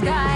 sky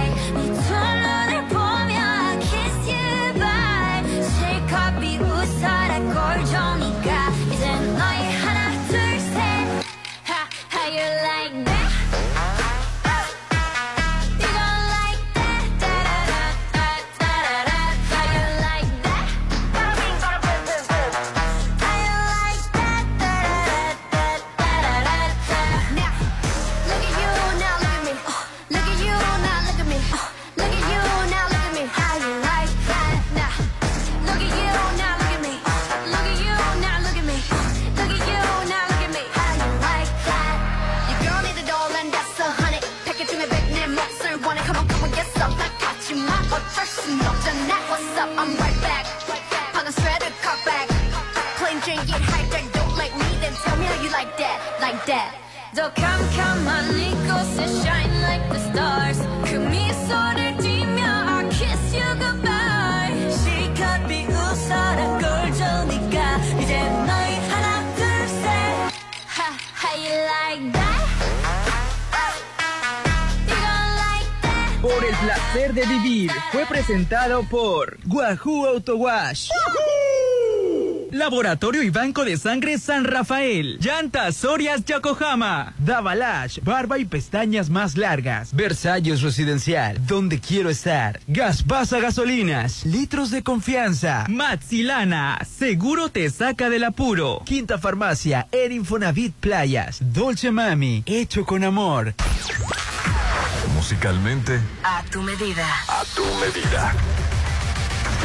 Laboratorio y Banco de Sangre San Rafael. Llantas Sorias Yokohama. Davalash, barba y pestañas más largas. Versalles Residencial, donde quiero estar. Gaspasa Gasolinas, litros de confianza. Matsilana, seguro te saca del apuro. Quinta Farmacia, en Infonavit Playas. Dolce Mami, hecho con amor. Musicalmente, A tu medida. a tu medida.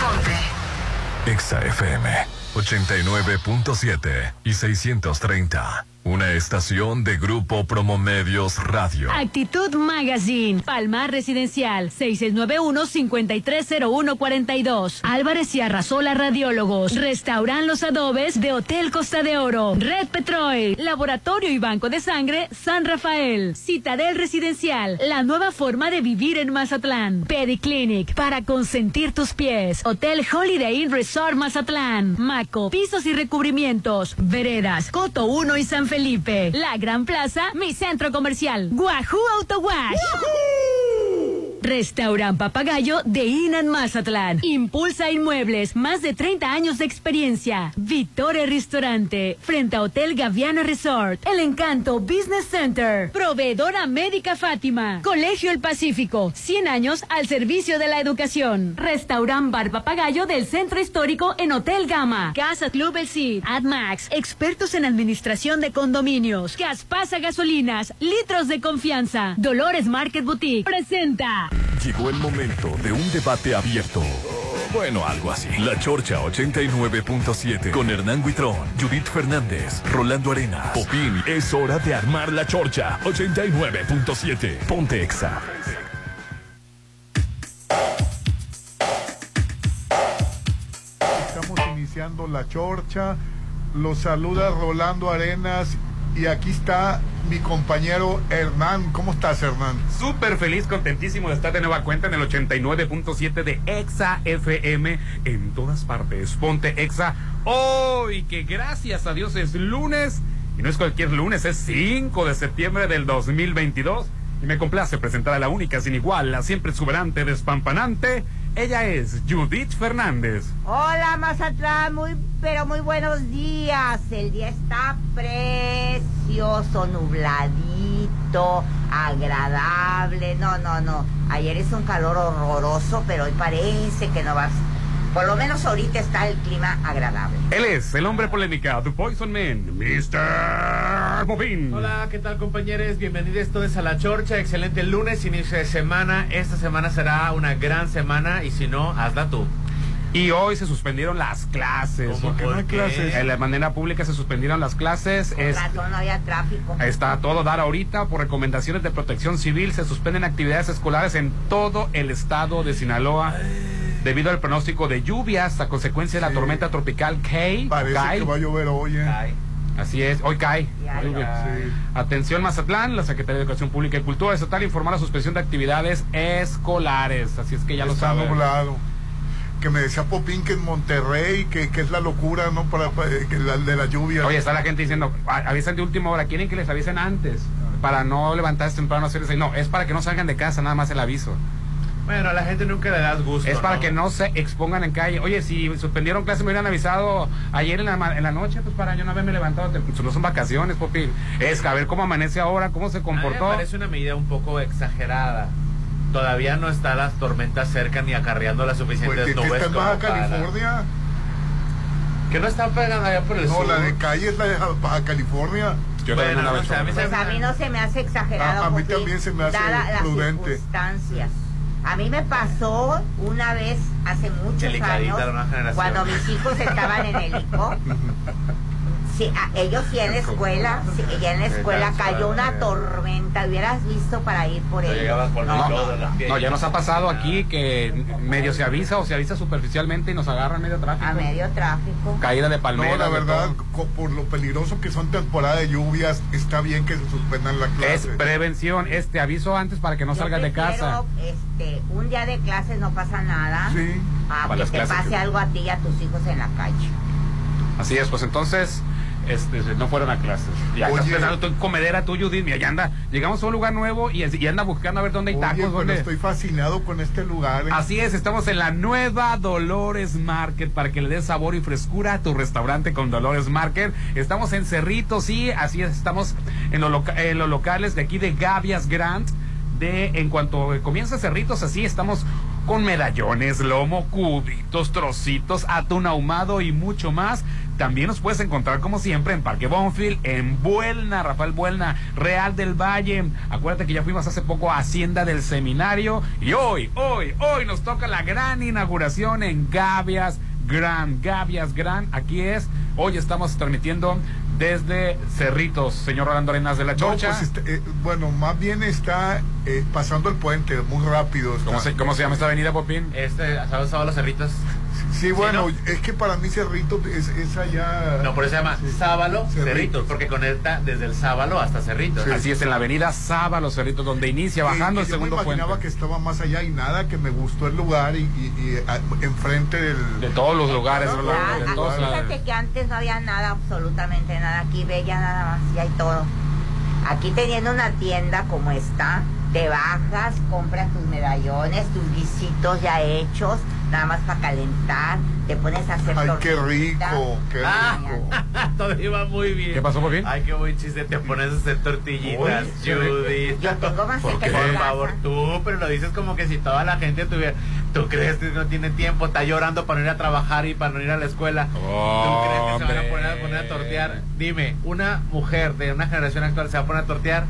Ponte. Exa FM 89.7 y 630. Una estación de Grupo Promomedios Radio. Actitud Magazine, Palmar Residencial, 6691-530142. Álvarez y Arrasola Radiólogos, Restauran Los Adobes de Hotel Costa de Oro, Red Petrol, Laboratorio y Banco de Sangre San Rafael, Citadel Residencial, la nueva forma de vivir en Mazatlán, Pediclinic, para consentir tus pies, Hotel Holiday Inn Resort Mazatlán, Maco, pisos y recubrimientos, Veredas, Coto 1 y San Felipe, La Gran Plaza, mi centro comercial, Guajú Auto Wash. Restaurant Papagayo de Inan Mazatlán. Impulsa Inmuebles, más de 30 años de experiencia. Victoria Restaurante, frente a Hotel Gaviana Resort. El Encanto Business Center. Proveedora Médica Fátima. Colegio El Pacífico, 100 años al servicio de la educación. Restaurant Bar Papagayo del Centro Histórico en Hotel Gama. Casa Club El Cid. AdMax, expertos en administración de condominios. Gaspasa Gasolinas, litros de confianza. Dolores Market Boutique. Presenta. Llegó el momento de un debate abierto. Bueno, algo así. La Chorcha 89.7 con Hernán Guitrón, Judith Fernández, Rolando Arenas, Popín. Es hora de armar la Chorcha 89.7. Ponte Exa. Estamos iniciando la chorcha. Los saluda Rolando Arenas y aquí está mi compañero Hernán. ¿Cómo estás, Hernán? Súper feliz, contentísimo de estar de nueva cuenta en el 89.7 de Exa FM en todas partes. Ponte Exa hoy, que gracias a Dios es lunes. Y no es cualquier lunes, es 5 de septiembre del 2022. Y me complace presentar a la única sin igual, la siempre exuberante, despampanante. Ella es Judith Fernández. Hola Mazatlán, muy pero muy buenos días. El día está precioso, nubladito, agradable. No, no, no. Ayer es un calor horroroso, pero hoy parece que no va a... Por lo menos ahorita está el clima agradable. Él es el hombre polémica, The Poison Man, Mr. Popín. Hola, ¿qué tal compañeros? Bienvenidos todos a La Chorcha. Excelente lunes, inicio de semana. Esta semana será una gran semana y si no, hazla tú. Y hoy se suspendieron las clases. ¿Cómo? que no hay clases. En la manera pública se suspendieron las clases. Con Es- razón no había tráfico. Está todo dar ahorita por recomendaciones de protección civil. Se suspenden actividades escolares en todo el estado de Sinaloa debido al pronóstico de lluvias a consecuencia de la Sí. tormenta tropical Kay. Parece Kai. que va a llover hoy. ¿eh? Así es, hoy cae. Sí. Atención Mazatlán, la Secretaría de Educación Pública y Cultura Estatal informó la suspensión de actividades escolares. Así es que ya lo Está saben. nublado. Que me decía Popín que en Monterrey, que, que es la locura, ¿no? Para, para- que la, de la lluvia. Oye, está la gente diciendo, "A- avisan de última hora, quieren que les avisen antes para no levantarse temprano a hacer eso. No, es para que no salgan de casa, nada más el aviso. Bueno, a la gente nunca le das gusto. Es para que no se expongan en calle. Oye, si suspendieron clase me hubieran avisado ayer en la, ma- en la noche, pues para yo no haberme levantado. pues, No son vacaciones, Popín. Es a ver cómo amanece ahora, cómo se A mí comportó. me parece una medida un poco exagerada. Todavía no están las tormentas cerca ni acarreando las Pues, suficientes que, que nubes está en como Baja para- California. Que no están pegando allá por el No, sur. la de calle es la de Baja California. Yo Bueno, no vez sé, a mí Pues se a mí no se me hace exagerado. A- a mí también se me hace dada las prudente. circunstancias. A mí me pasó una vez hace muchos años, cuando mis hijos estaban en el ICO. Sí, a- ellos sí en la escuela, sí, ya en la escuela cayó una tormenta, hubieras visto para ir por No ellos. No, ya nos ha pasado aquí que medio se avisa o se avisa superficialmente y nos agarran medio tráfico. a medio tráfico. Caída de palmera. No, la verdad, por lo peligroso que son temporada de lluvias, está bien que se suspendan las Es clases. prevención, este aviso antes para que no Yo salgas de casa. Este, un día de clases no pasa nada. Sí. A Para que las te pase que- algo a ti y a tus hijos en la calle. Así es, pues entonces este, no fueron a clases. Pensando comedera tú, Judith, mira, ya anda, llegamos a un lugar nuevo y, y anda buscando a ver dónde hay Oye, tacos. estoy fascinado con este lugar. ¿eh? Así es, estamos en la nueva Dolores Market para que le des sabor y frescura a tu restaurante con Dolores Market. Estamos en Cerritos, sí, así es, estamos en, los loca- en los locales de aquí de Gavias Grant. De, en cuanto comienza Cerritos, así estamos con medallones, lomo, cubitos, trocitos, atún ahumado y mucho más. También nos puedes encontrar como siempre en Parque Bonfield, en Buelna, Rafael Buelna, Real del Valle. Acuérdate que ya fuimos hace poco a Hacienda del Seminario y hoy, hoy, hoy nos toca la gran inauguración en Gavias Gran, Gavias Gran. Aquí es, hoy estamos transmitiendo desde Cerritos, señor Rolando Arenas de la No, Chorcha. pues, este, eh, bueno, más bien está eh, pasando el puente muy rápido. ¿Cómo, se, ¿Cómo se llama esta avenida, Popín? Este, ¿sabes, sábado los cerritos? Sí, bueno, ¿no? es que para mí Cerrito es, es allá. No, por eso se llama Sí. Sábalo Cerritos. Cerritos, porque conecta desde el Sábalo hasta Cerritos. Sí. Así es, en la avenida Saba, Los Cerritos, donde inicia, bajando Y- el yo segundo me imaginaba puente. que estaba más allá y nada, que me gustó el lugar y, y- y, a- enfrente del. De todos los lugares, Rolando, todos fíjate que antes no había nada, absolutamente nada. Aquí bella nada más, y hay todo. Aquí teniendo una tienda como esta, te bajas, compras tus medallones, tus guisitos ya hechos, nada más para calentar, te pones a hacer Ay, qué rico, qué Ah. rico. Todo iba muy bien. ¿Qué pasó, Popín? Ay, qué buen chiste. Te pones a hacer tortillitas. Judith. Yo tengo más ¿Por que Por favor, tú, pero lo dices como que si toda la gente tuviera. ¿Tú crees que no tiene tiempo? Está llorando para no ir a trabajar y para no ir a la escuela. ¿Tú crees que se van a poner a, poner a tortear? Dime, una mujer de una generación actual se va a poner a tortear.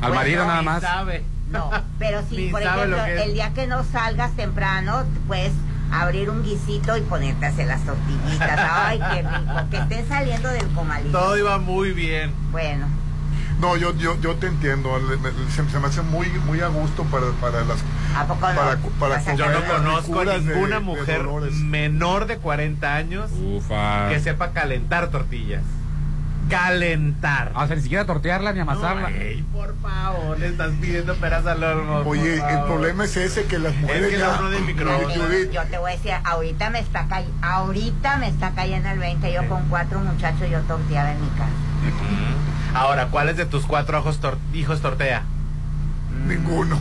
Al Pues marido no, nada más. sabe. No, pero si, por ejemplo, el día que no salgas temprano, puedes abrir un guisito y ponerte a hacer las tortillitas. Ay, qué rico. Que estén saliendo del comalito. Todo iba muy bien. Bueno, No, yo, yo, yo te entiendo. Se, se me hace muy, muy a gusto para, para las. ¿a poco no? Para- para Yo no conozco ninguna de mujer menor de 40 años Ufa. que sepa calentar tortillas. Calentar. O sea, ni siquiera tortearla ni amasarla. Por favor, le estás pidiendo peras al horno. por Oye, el favor. problema es ese que las mujeres. que el ya- horno del microondas. Yo, yo te voy a decir, ahorita me está cay- ahorita me está cayendo el 20. Yo con cuatro muchachos yo torteaba en mi casa. Ahora, ¿cuáles de tus cuatro ojos tor- hijos tortea? Ninguno.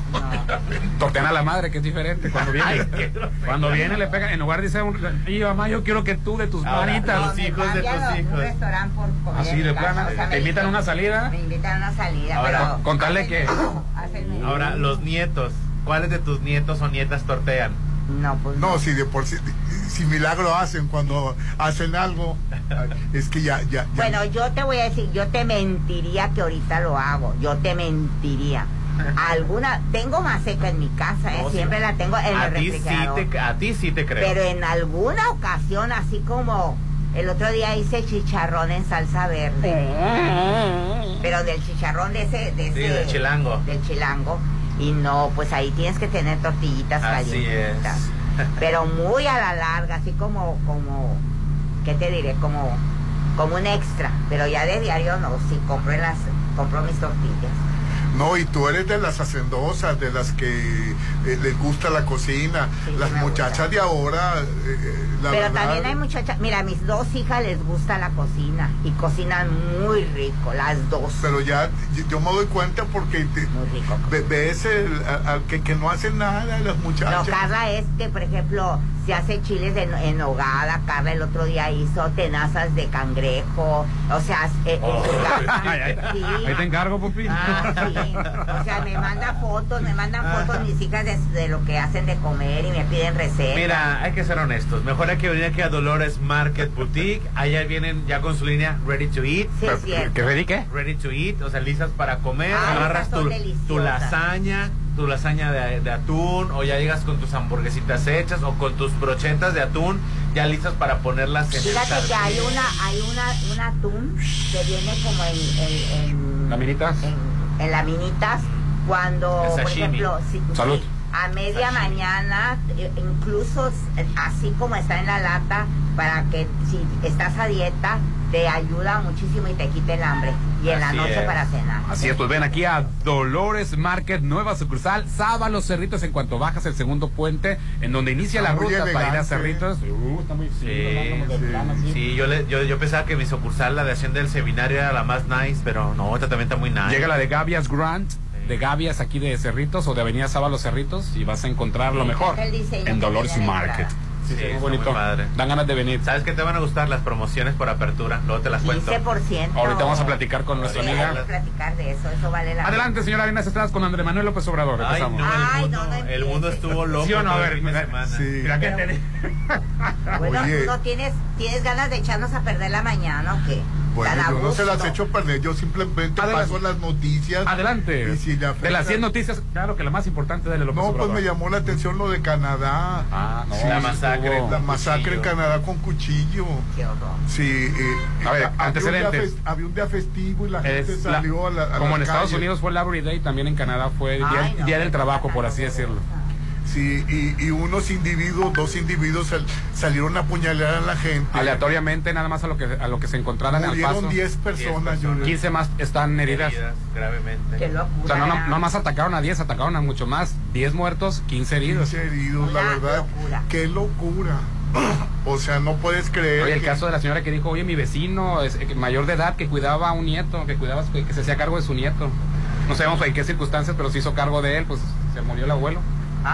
Tortean a la madre, que es diferente. Cuando viene, Ay, cuando viene le pegan, en lugar de decir, un- y mamá, yo quiero que tú de tus Ahora, manitas. los hijos de tus un hijos. restaurante por comer Así de plana, o sea, te invitan a una salida. Me invitan a una salida, Ahora, pero... contarle que- Ahora, los nietos. ¿Cuáles de tus nietos o nietas tortean? No, pues No, si de por sí, si milagro hacen cuando hacen algo, es que ya, ya, ya. Bueno, yo te voy a decir, yo te mentiría que ahorita lo hago. Yo te mentiría. alguna, tengo maseca en mi casa, ¿eh? No, sí. siempre la tengo en a el ti, sí refrigerador. te, a ti sí te creo. Pero en alguna ocasión, así como el otro día hice chicharrón en salsa verde. Pero del chicharrón de ese, de Sí, ese- del chilango. Del chilango. Y no, pues ahí tienes que tener tortillitas Así calientitas. es. Pero muy a la larga, así como, como, ¿qué te diré? Como, como un extra. Pero ya de diario no, sí compro las, compro mis tortillas. No, y tú eres de las hacendosas, de las que eh, les gusta la cocina. Sí, las muchachas gusta. de ahora, eh, eh, la Pero verdad, también hay muchachas, mira, a mis dos hijas les gusta la cocina y cocinan muy rico, las dos. Pero ya yo- me doy cuenta porque te- Muy rico. ve- ves el- a- a- que, que no hacen nada las No, muchachas. Carla es que, por ejemplo, se hace chiles en, en nogada. Carla el otro día hizo tenazas de cangrejo. O sea, eh, ay, sí. Ahí te encargo, Pupi. Ah, sí. O sea, me manda fotos, me mandan fotos mis hijas de, de lo que hacen de comer y me piden recetas. Mira, hay que ser honestos. Mejor hay que venir aquí a Dolores Market Boutique. Allá vienen ya con su línea Ready to Eat. Sí, es cierto. ¿Qué pedí qué? Ready to Eat, o sea, listas para comer. Ah, agarras tu, tu lasaña, tu lasaña de, de atún, o ya llegas con tus hamburguesitas hechas, o con tus brochetas de atún, ya listas para ponerlas en el Fíjate que hay una, hay una, un atún que viene como en, en, en ¿Laminitas? en, en laminitas cuando, El por ejemplo, si- Salud. si a media Sashimi. mañana, eh, incluso así como está en la lata, para que si estás a dieta, te ayuda muchísimo y te quite el hambre. Y en la noche es. para cenar. Así es, pues ven aquí a Dolores Market, nueva sucursal, Sábalos Cerritos, en cuanto bajas el segundo puente, en donde inicia Está la ruta para ir a. Cerritos. Uh, está muy Sí, sí. plano, así. Sí, yo, le, yo, yo pensaba que mi sucursal, la de Hacienda del Seminario, era la más nice, pero no, esta también está muy nice. Llega la de Gavias Grant, de Gavias aquí de Cerritos o de Avenida Sábalos Cerritos y vas a encontrar lo Me mejor en que Dolores Market. Sí, muy está bonito. muy padre. Dan ganas de venir. ¿Sabes qué te van a gustar? Las promociones por apertura. Luego te las cuento. 15%. Ahorita vamos a platicar con nuestra Sí, amiga. hay que platicar de eso, eso vale la Adelante, señora Arenas Estradas con Andrés Manuel López Obrador. Ay, Empezamos. no, el, Ay, mundo, no, no el mundo estuvo loco ¿Sí o no? A ver, fin de mira, semana. sí. Mira que Pero- te- Bueno, Oye. ¿tú no tienes, tienes ganas de echarnos a perder la mañana o qué? Bueno, yo no se las gusto. echo perder, yo simplemente Adelante. paso las noticias. Adelante. Y si le de afecta- las 100 noticias, claro que la más importante de López No, pues me llamó la atención lo de Canadá. Ah, no. Sí, La masacre. estuvo- La masacre en. Canadá con cuchillo. Qué horror. Sí, eh, A ver, había, un día antecedentes. fes- había un día festivo y la gente Es la- salió a la. a como en las Estados calles. Unidos fue Labor Day, también en Canadá fue el día, Ay, no, día del trabajo, por así decirlo. Sí, y, y unos individuos, dos individuos sal- salieron a apuñalar a la gente. Aleatoriamente, nada más a lo que, a lo que se encontraran al Murieron paso. 10 personas. yo- 15 más están heridas. Heridas gravemente. Qué locura. O sea, no, no, más atacaron a 10, atacaron a mucho más. 10 muertos, 15 heridos. 15 heridos, la Una verdad. locura. Qué locura. O sea, no puedes creer. Oye, el que- caso de la señora que dijo, oye, mi vecino es eh, mayor de edad que cuidaba a un nieto, que cuidaba, que, que se hacía cargo de su nieto. No sabemos en qué circunstancias, pero se hizo cargo de él, pues se murió el abuelo.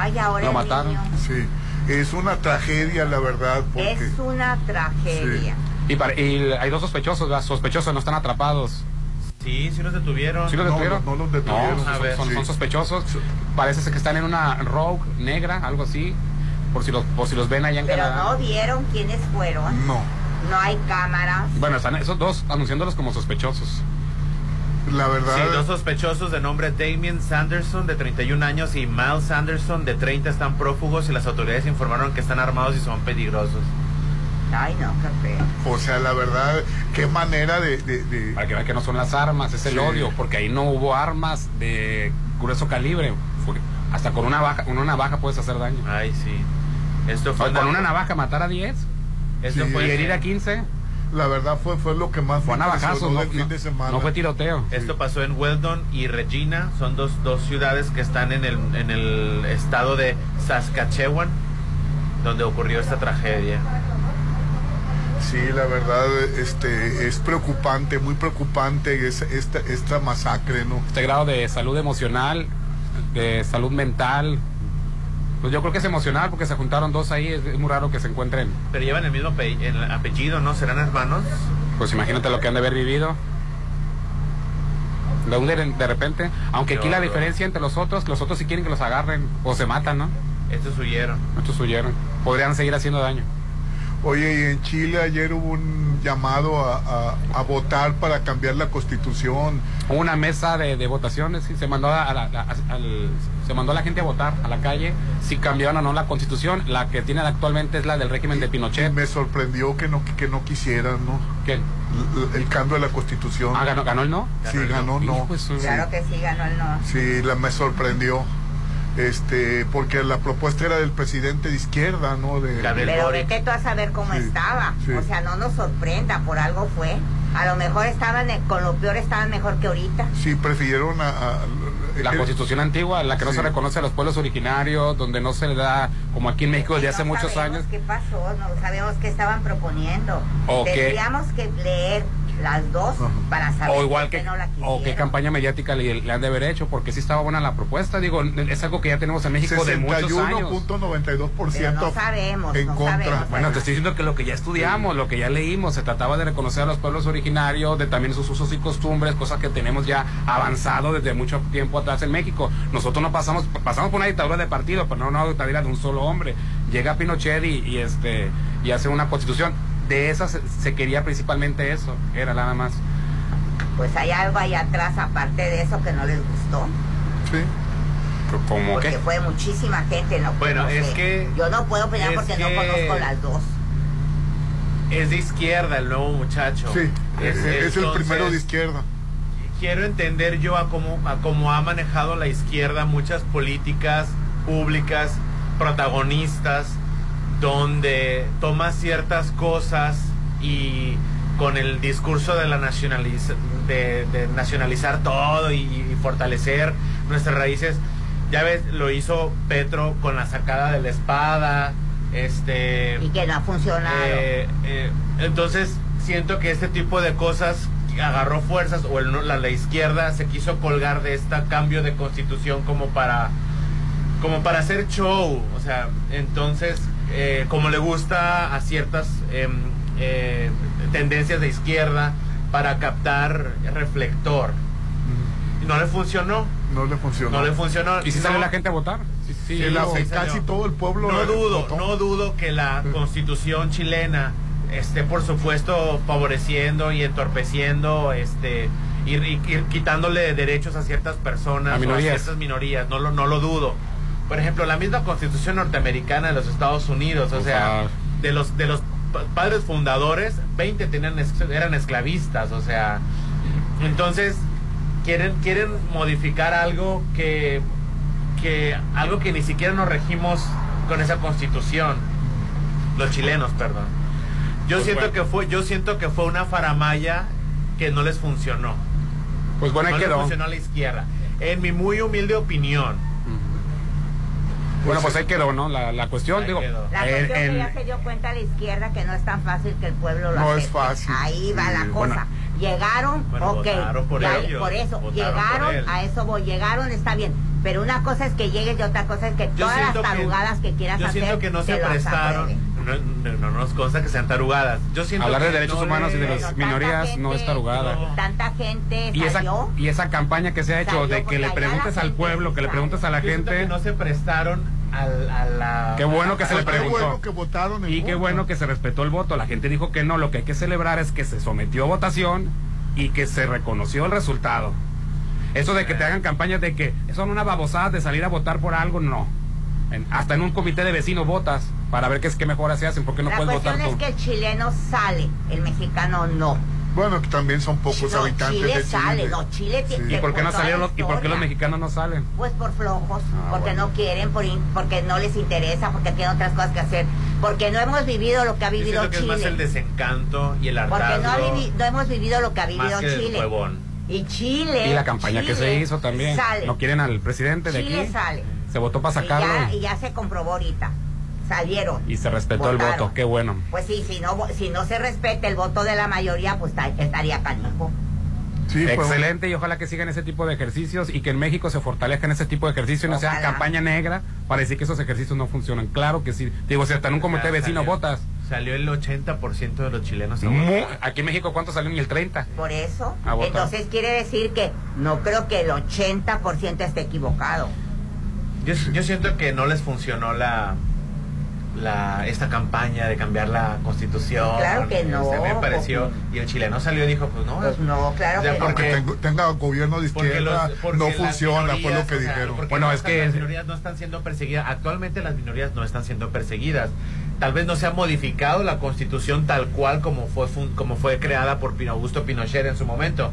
Ay, ahora Lo el mataron. niño. Sí, es una tragedia, la verdad, porque. Es una tragedia. Y, para- y hay dos sospechosos, ¿verdad? sospechosos no están atrapados. Sí, sí los detuvieron. ¿Sí los No, detuvieron? no, no los detuvieron. No, son, son- sí. son sospechosos. Parece ser que están en una rogue negra, algo así. Por si los, por si los ven allá en Pero Canadá. no vieron quiénes fueron. No, No hay cámaras. Bueno, están esos dos anunciándolos como sospechosos. La verdad. Sí, dos sospechosos de nombre Damien Sanderson, de 31 años, y Miles Sanderson, de 30, están prófugos y las autoridades informaron que están armados y son peligrosos. Ay, no, qué feo. O sea, la verdad, qué manera de. de- de- Para que vean que no son las armas, es el Sí. odio, porque ahí no hubo armas de grueso calibre. Fue- hasta con una navaja, con una navaja puedes hacer daño. Ay, sí. Esto fue O con una navaja matar a 10 Esto Sí. fue y herir a 15, la verdad fue, fue lo que más fue navajazos, no, fin de semana. no fue tiroteo. Esto pasó en Weldon y Regina, son dos, dos ciudades que están en el, en el estado de Saskatchewan, donde ocurrió esta tragedia. Sí, la verdad, este, es preocupante, muy preocupante es- esta, esta masacre, ¿no? Este grado de salud emocional, de salud mental, pues yo creo que es emocional porque se juntaron dos ahí, es, es muy raro que se encuentren. Pero llevan el mismo ape- el apellido, ¿no? ¿Serán hermanos? Pues imagínate lo que han de haber vivido. De, de, repente, aunque aquí la diferencia entre los otros, los otros sí quieren que los agarren o se matan, ¿no? Estos huyeron. Estos huyeron. Podrían seguir haciendo daño. Oye, y en Chile ayer hubo un llamado a, a- a votar para cambiar la constitución. Una mesa de, de votaciones y se mandó a, la- a- al- se mandó a la gente a votar a la calle si cambiaban o no la constitución. La que tienen actualmente es la del régimen de Y Pinochet. me sorprendió que no, que no quisieran, ¿no? ¿Qué? El, el cambio de la constitución. Ah, ganó, ganó el no. Sí, ganó no. Su- Claro que sí, ganó el no. Sí, la, me sorprendió. Este, porque la propuesta era del presidente de izquierda, ¿no? De, Pero Boric. vete tú a saber cómo Sí, estaba. sí. O sea, no nos sorprenda, por algo fue. A lo mejor estaban, con lo peor estaban mejor que ahorita. Sí, prefirieron a... a- La eh, constitución antigua, la que no Sí. se reconoce a los pueblos originarios, donde no se le da, como aquí en México desde hace no muchos sabemos años. ¿Qué pasó? No sabemos qué estaban proponiendo. O que- Tendríamos que leer las dos Ajá. para saber O igual que, no la o qué campaña mediática le, le han de haber hecho, porque sí estaba buena la propuesta. Digo, es algo que ya tenemos en México de muchos años. 61.92% Pero no sabemos, en no contra. sabemos. Bueno, te estoy diciendo que lo que ya estudiamos, lo que ya leímos, se trataba de reconocer a los pueblos originarios, de también sus usos y costumbres, cosas que tenemos ya avanzado desde mucho tiempo atrás en México. Nosotros no pasamos, pasamos por una dictadura de partido, pero no una dictadura de un solo hombre. Llega Pinochet y, y, este y hace una constitución. De esas se, se quería principalmente eso, era nada más. Pues hay algo ahí atrás, aparte de eso, que no les gustó. Sí. Como Porque que fue muchísima gente. No, Bueno, no es que- Yo no puedo opinar porque que- no conozco las dos. Es de izquierda el nuevo muchacho. Sí, es, es el entonces, primero de izquierda. Quiero entender yo a cómo, a cómo ha manejado la izquierda muchas políticas públicas, protagonistas, donde toma ciertas cosas y con el discurso de la nacionaliza- de, de nacionalizar todo y, y fortalecer nuestras raíces. Ya ves, lo hizo Petro con la sacada de la espada, este Y que no ha funcionado. eh, eh, entonces siento que este tipo de cosas agarró fuerzas o el- la, la izquierda se quiso colgar de este cambio de constitución como para como para hacer show o sea entonces eh, como le gusta a ciertas em, eh, tendencias de izquierda para captar reflector y no le funcionó No le funcionó. no le funcionó ¿Y si No- salió la gente a votar? Sí, sí, Sí, la- sí, casi salió. todo el pueblo. no dudo, votó. no dudo que la constitución chilena esté por supuesto favoreciendo y entorpeciendo este ir, ir- ir quitándole derechos a ciertas personas A o minorías. ciertas minorías, no lo, no lo dudo. Por ejemplo, la misma constitución norteamericana de los Estados Unidos, o sea, de los de los pa- padres fundadores, 20 tenían eran esclavistas, o sea, entonces quieren quieren modificar algo que que algo que ni siquiera nos regimos con esa constitución. Los chilenos perdón. Yo Pues siento bueno. que fue yo siento que fue una faramaya que no les funcionó. Pues bueno, no les quedó. funcionó a la izquierda. En mi muy humilde opinión Bueno, pues ahí quedó, ¿no? La, la cuestión, Ahí digo, quedó. La en- cuestión que en- ya se dio cuenta la izquierda que no es tan fácil que el pueblo lo No acepte. es fácil. Ahí va Sí, la cosa. bueno. Llegaron, Bueno, ok. votaron por ya- ellos, por eso, votaron llegaron, por a eso voy, llegaron, está bien. Pero una cosa es que llegues y otra cosa es que yo todas las siento que, tarugadas que, quieras yo hacer. siento que no se prestaron. No, no- no nos consta que sean tarugadas yo siento Hablar de que derechos no humanos y de las minorías no es tarugada. No. Tanta gente y esa, y esa campaña que se ha hecho de que le preguntes al pueblo, que le preguntes a la gente, que no se prestaron al- a la Qué bueno que se Qué le preguntó. bueno que votaron y qué bueno que se respetó el voto. La gente dijo que no. Lo que hay que celebrar es que se sometió a votación y que se reconoció el resultado. Eso de que te hagan campañas de que son una babosada de salir a votar por algo, no. En- hasta en un comité de vecinos votas para ver qué es qué mejoras se hacen, porque no la puedes cuestión votar es tú. que el chileno sale, el mexicano no. Bueno, que también son pocos No, habitantes Chile de sale, Chile. no, Chile Sí. ¿Y por qué no salieron la los, y por qué los mexicanos no salen? Pues por flojos, Ah, porque bueno. no quieren, por in- porque no les interesa, porque tienen otras cosas que hacer, porque no hemos vivido lo que ha vivido siento que es más el Chile, desencanto y el porque hartazgo no, ha vivi- no hemos vivido lo que ha vivido más que el Chile. Y Chile. Y la campaña que se Chile hizo también. Sale. No quieren al presidente de Chile aquí. sale. Se votó para Y ya, sacarlo y ya se comprobó ahorita. Salieron. y, se respetó el voto. Qué bueno. Pues sí, si no, si no se respeta el voto de la mayoría, pues ta- estaría canijo. Sí, Excelente y ojalá que sigan ese tipo de ejercicios y que en México se fortalezcan ese tipo de ejercicios y no sea campaña negra para decir que esos ejercicios no funcionan. Claro que sí. Digo, si hasta en un comité vecino salió. votas. Salió el 80% de los chilenos a Mu- votar. aquí en México, ¿cuántos salen? Ni el 30. Por eso. Entonces quiere decir que no creo que el 80% esté equivocado. Yo, yo siento que no les funcionó la la, esta campaña de cambiar la constitución. Claro que no, Este, me pareció. Y el chileno salió y dijo, pues no. Pues no, claro Ya, que no. porque- tengo- tenga gobierno de porque izquierda, los- porque no funciona, fue lo que o sea, dijeron. Bueno, no es están- que- las minorías no están siendo perseguidas. Actualmente las minorías no están siendo perseguidas. Tal vez no se ha modificado la constitución tal cual como fue fun- como fue creada por Pino Augusto Pinochet en su momento.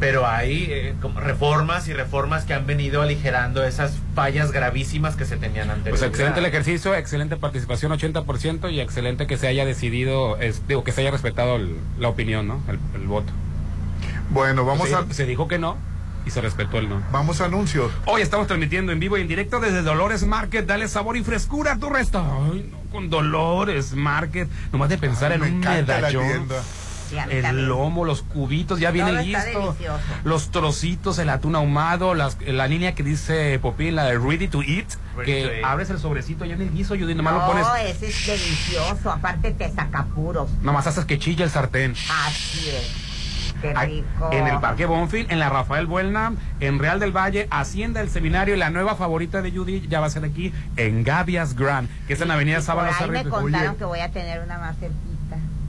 Pero hay eh, como reformas y reformas que han venido aligerando esas fallas gravísimas que se tenían Pues anteriormente. excelente el ejercicio, excelente participación 80% y excelente que se haya decidido, es- digo, que se haya respetado el- la opinión, ¿no? El, el voto. Bueno, vamos se, a, dijo, se dijo que no y se respetó el no. vamos a anuncios. Hoy estamos transmitiendo en vivo y en directo desde Dolores Market. Dale sabor y frescura a tu resto. Ay, no, con Dolores Market. Nomás de pensar Ay, en me un la medallón. tienda. Sí, a mí El también. lomo, los cubitos, ya viene Todo está listo. delicioso. Los trocitos, el atún ahumado, las- la línea que dice Popín, la de Ready to Eat, Ready que to eat. abres el sobrecito ya en el guiso y nomás no, lo pones. ese es delicioso. Aparte te saca puros. Nomás haces que chilla el sartén. Así es. Qué rico. En el Parque Bonfil, en la Rafael Buelna, en Real del Valle, Hacienda el Seminario y la nueva favorita de Judy ya va a ser aquí en Gavias Grand, que es en la Avenida ahí me contaron Oye. que voy a tener una más cerquita.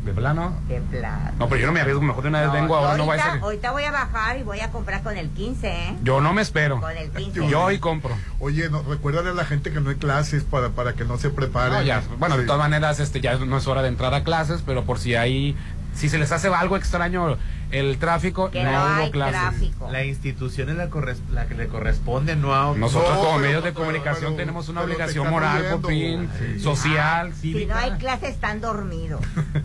¿De plano? De plano. No, pero yo no me arriesgo, mejor de una vez No, vengo, ahora no voy a ser. ahorita voy a bajar y voy a comprar con el 15, ¿eh? Yo no me espero. Con el 15. Yo hoy compro. Oye, no, recuérdale a la gente que no hay clases para, para que no se preparen. No, ya, bueno, de todas maneras, este, ya no es hora de entrar a clases, pero por si hay, si se les hace algo extraño el tráfico, Que no, no, hubo hay clases. tráfico. La institución es la, la que le corresponde, no a... Nosotros No, como pero- medios de comunicación pero- tenemos una obligación moral, Sí. social, Si cívica. no hay clase, están dormidos.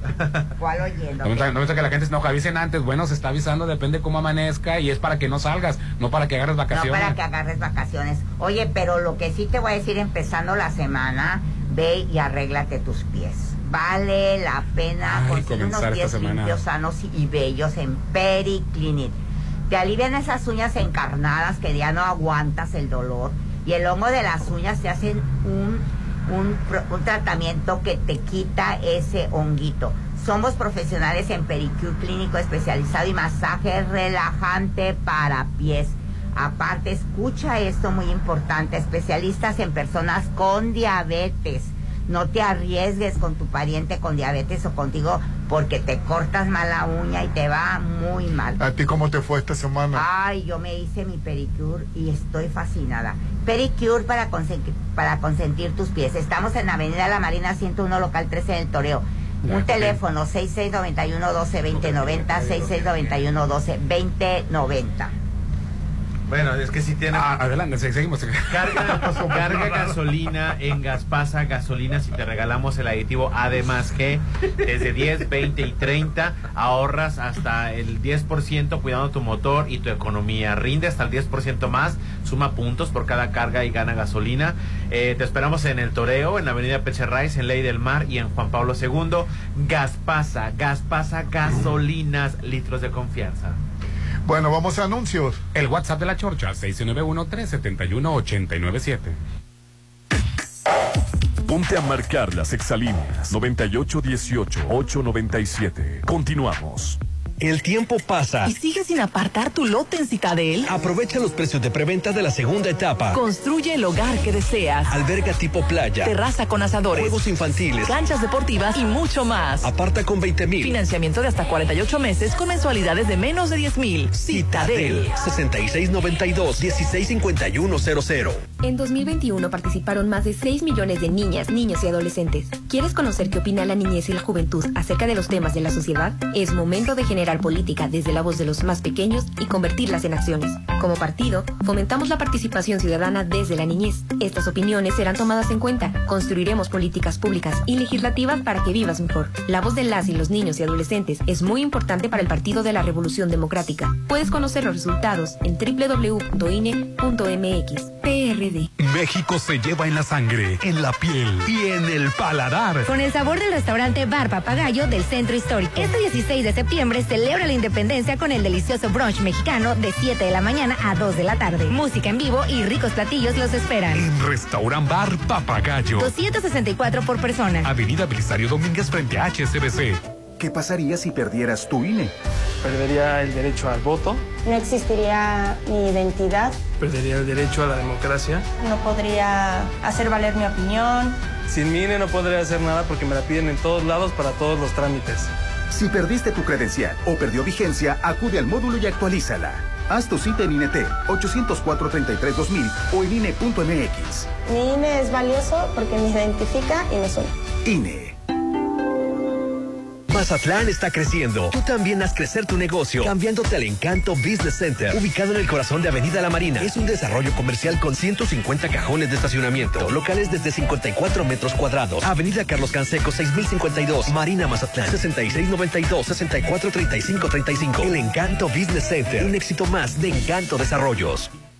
¿Cuál oyendo? No me gusta- no me que la gente se enoja, avisen antes, bueno, se está avisando, depende cómo amanezca y es para que no salgas, no para que agarres No vacaciones. para que agarres vacaciones. Oye, pero lo que sí te voy a decir empezando la semana, ve y arréglate tus pies. Vale la pena Ay, conseguir unos pies limpios, sanos y bellos en Periclinic. Te alivian esas uñas encarnadas que ya no aguantas el dolor y el hongo de las uñas te hacen un, un, un tratamiento que te quita ese honguito. Somos profesionales en pedicure clínico especializado y masaje relajante para pies. Aparte, escucha esto muy importante, especialistas en personas con diabetes. No te arriesgues con tu pariente con diabetes o contigo porque te cortas mal la uña y te va muy mal. ¿A ti cómo te fue esta semana? Ay, yo me hice mi pedicure y estoy fascinada. Pedicure para consentir, para consentir tus pies. Estamos en Avenida La Marina 101, local 13 del Toreo. Un teléfono 6691-12-2090, 6691-12-2090. Bueno, es que si tiene... Ah, adelante, sí, seguimos. Carga, carga gasolina en Gaspasa Gasolinas y te regalamos el aditivo Además que desde 10, 20 y 30 ahorras hasta el 10% cuidando tu motor y tu economía. Rinde hasta el 10% más, suma puntos por cada carga y gana gasolina. Eh, te esperamos en el Toreo, en la Avenida Pecherrais, en Ley del Mar y en Juan Pablo II. Gaspasa, Gaspasa Gasolinas, litros de confianza. Bueno, vamos a anuncios. El WhatsApp de la Chorcha, 691-371-897. Ponte a marcar las exalíneas 9818-897. Continuamos. El tiempo pasa. ¿Y sigues sin apartar tu lote en Citadel? Aprovecha los precios de preventa de la segunda etapa. Construye el hogar que deseas. Alberga tipo playa. Terraza con asadores. Juegos infantiles. Canchas deportivas y mucho más. Aparta con 20 mil. Financiamiento de hasta 48 meses con mensualidades de menos de 10 mil. Citadel 6692-165100. En 2021 participaron más de 6 millones de niñas, niños y adolescentes. ¿Quieres conocer qué opina la niñez y la juventud acerca de los temas de la sociedad? Es momento de generar política desde la voz de los más pequeños y convertirlas en acciones. Como partido, fomentamos la participación ciudadana desde la niñez. Estas opiniones serán tomadas en cuenta. Construiremos políticas públicas y legislativas para que vivas mejor. La voz de las y los niños y adolescentes es muy importante para el Partido de la Revolución Democrática. Puedes conocer los resultados en www.ine.mx. PRD. México se lleva en la sangre, en la piel y en el paladar. Con el sabor del restaurante Bar Papagayo del Centro Histórico. Este 16 de septiembre celebra la independencia con el delicioso brunch mexicano de 7 de la mañana a 2 de la tarde. Música en vivo y ricos platillos los esperan. En Restaurant Bar Papagayo. 264 por persona. Avenida Belisario Domínguez frente a HSBC. ¿Qué pasaría si perdieras tu INE? perdería el derecho al voto, No existiría mi identidad, perdería el derecho a la democracia. no podría hacer valer mi opinión. Sin mi INE no podría hacer nada porque me la piden en todos lados para todos los trámites. Si perdiste tu credencial o perdió vigencia, acude al módulo y actualízala. Haz tu cita en INET 804-33-2000 o en INE.mx. Mi INE es valioso porque me identifica y me suena. INE. Mazatlán está creciendo. Tú también haz crecer tu negocio cambiándote al Encanto Business Center, ubicado en el corazón de Avenida La Marina. Es un desarrollo comercial con 150 cajones de estacionamiento, locales desde 54 metros cuadrados. Avenida Carlos Canseco 6052, Marina Mazatlán 6692 643535. El Encanto Business Center, un éxito más de Encanto Desarrollos.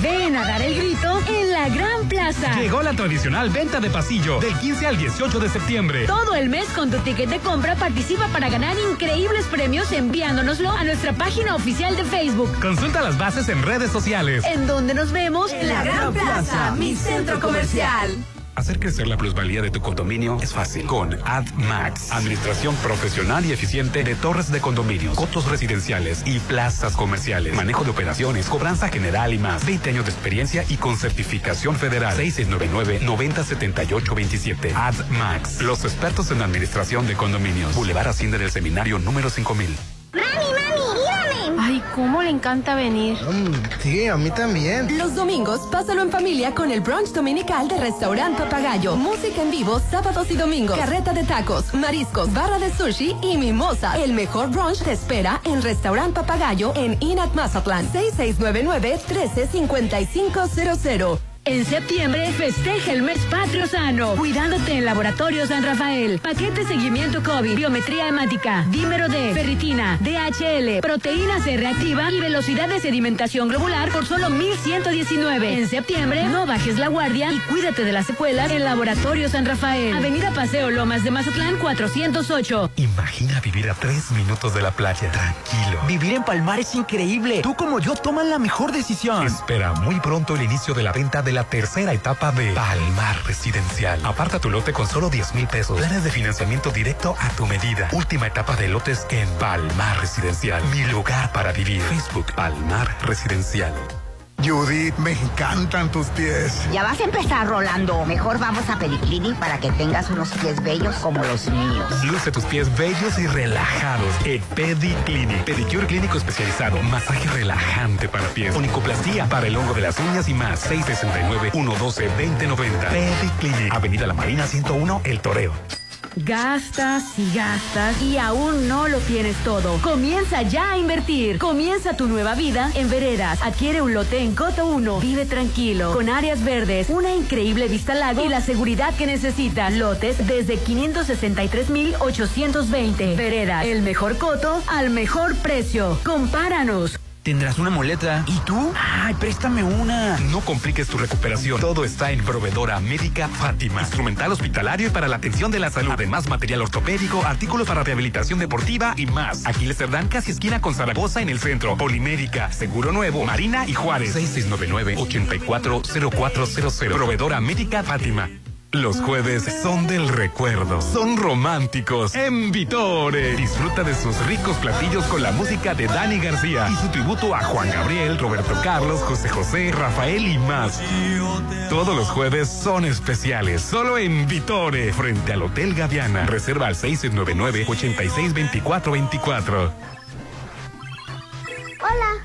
Ven a dar el grito en la Gran Plaza. Llegó la tradicional venta de pasillo del 15 al 18 de septiembre. Todo el mes con tu ticket de compra participa para ganar increíbles premios enviándonoslo a nuestra página oficial de Facebook. Consulta las bases en redes sociales. En donde nos vemos En la Gran Plaza, mi centro comercial. Hacer crecer la plusvalía de tu condominio es fácil con AdMax, administración profesional y eficiente de torres de condominios, cotos residenciales y plazas comerciales, manejo de operaciones, cobranza general y más. 20 años de experiencia y con certificación federal. 6699-907827. AdMax, los expertos en administración de condominios. Boulevard Hacienda del Seminario número 5000. Cómo le encanta venir. Sí, a mí también. Los domingos, pásalo en familia con el brunch dominical de Restaurant Papagayo. Música en vivo sábados y domingos. Carreta de tacos, mariscos, barra de sushi y mimosa. El mejor brunch te espera en Restaurant Papagayo en Inat Mazatlán. 6699-135500. En septiembre festeja el mes patrio sano, cuidándote en Laboratorio San Rafael. Paquete seguimiento COVID, biometría hemática, dímero D, ferritina, DHL, proteína C reactiva y velocidad de sedimentación globular por solo 1119. En septiembre, no bajes la guardia y cuídate de las secuelas en Laboratorio San Rafael. Avenida Paseo Lomas de Mazatlán 408. Imagina vivir a tres minutos de la playa, tranquilo. Vivir en Palmar es increíble. Tú como yo toman la mejor decisión. Espera muy pronto el inicio de la venta de la tercera etapa de Palmar Residencial. Aparta tu lote con solo 10 mil pesos. Planes de financiamiento directo a tu medida. Última etapa de lotes en Palmar Residencial. Mi lugar para vivir. Facebook Palmar Residencial. Judith, me encantan tus pies. Ya vas a empezar, Rolando. Mejor vamos a Pediclinic para que tengas unos pies bellos como los míos. Luce tus pies bellos y relajados en Pediclinic. Pedicure clínico especializado. Masaje relajante para pies. Onicoplastía para el hongo de las uñas y más. 669-112-2090. Pediclinic. Avenida La Marina 101, El Toreo. Gastas y gastas y aún no lo tienes todo. Comienza ya a invertir. Comienza tu nueva vida en Veredas. Adquiere un lote en Coto 1. Vive tranquilo, con áreas verdes, una increíble vista al lago y la seguridad que necesitas. Lotes desde 563,820. Veredas, el mejor coto al mejor precio. Compáranos. Tendrás una muleta. ¿Y tú? Ay, préstame una. No compliques tu recuperación. Todo está en Proveedora Médica Fátima. Instrumental hospitalario y para la atención de la salud. Además, material ortopédico, artículos para rehabilitación deportiva y más. Aquiles Cerdán, casi esquina con Zaragoza en el centro. Polimérica, Seguro Nuevo, Marina y Juárez. 6699-840400. Proveedora Médica Fátima. Los jueves son del recuerdo, son románticos. En Vitore, disfruta de sus ricos platillos con la música de Dani García y su tributo a Juan Gabriel, Roberto Carlos, José José, Rafael y más. Todos los jueves son especiales, solo en Vitore, frente al Hotel Gaviana. Reserva al 699-862424. Hola,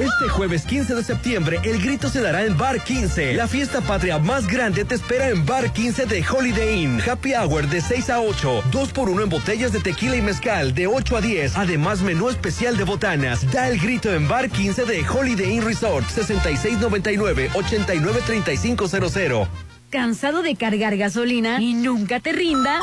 Este jueves 15 de septiembre, el grito se dará en Bar 15. La fiesta patria más grande te espera en Bar 15 de Holiday Inn. Happy Hour de 6 a 8. 2 por 1 en botellas de tequila y mezcal de 8 a 10. Además, menú especial de botanas. Da el grito en Bar 15 de Holiday Inn Resort. 6699-893500. ¿Cansado de cargar gasolina y nunca te rinda?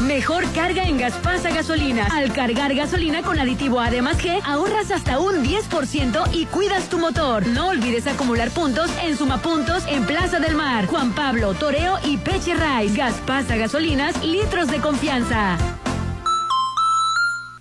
Mejor carga en Gaspasa Gasolina. Al cargar gasolina con aditivo Además G, ahorras hasta un 10% y cuidas tu motor. No olvides acumular puntos en Sumapuntos en Plaza del Mar, Juan Pablo, Toreo y Peche Rice. Gaspasa Gasolinas, litros de confianza.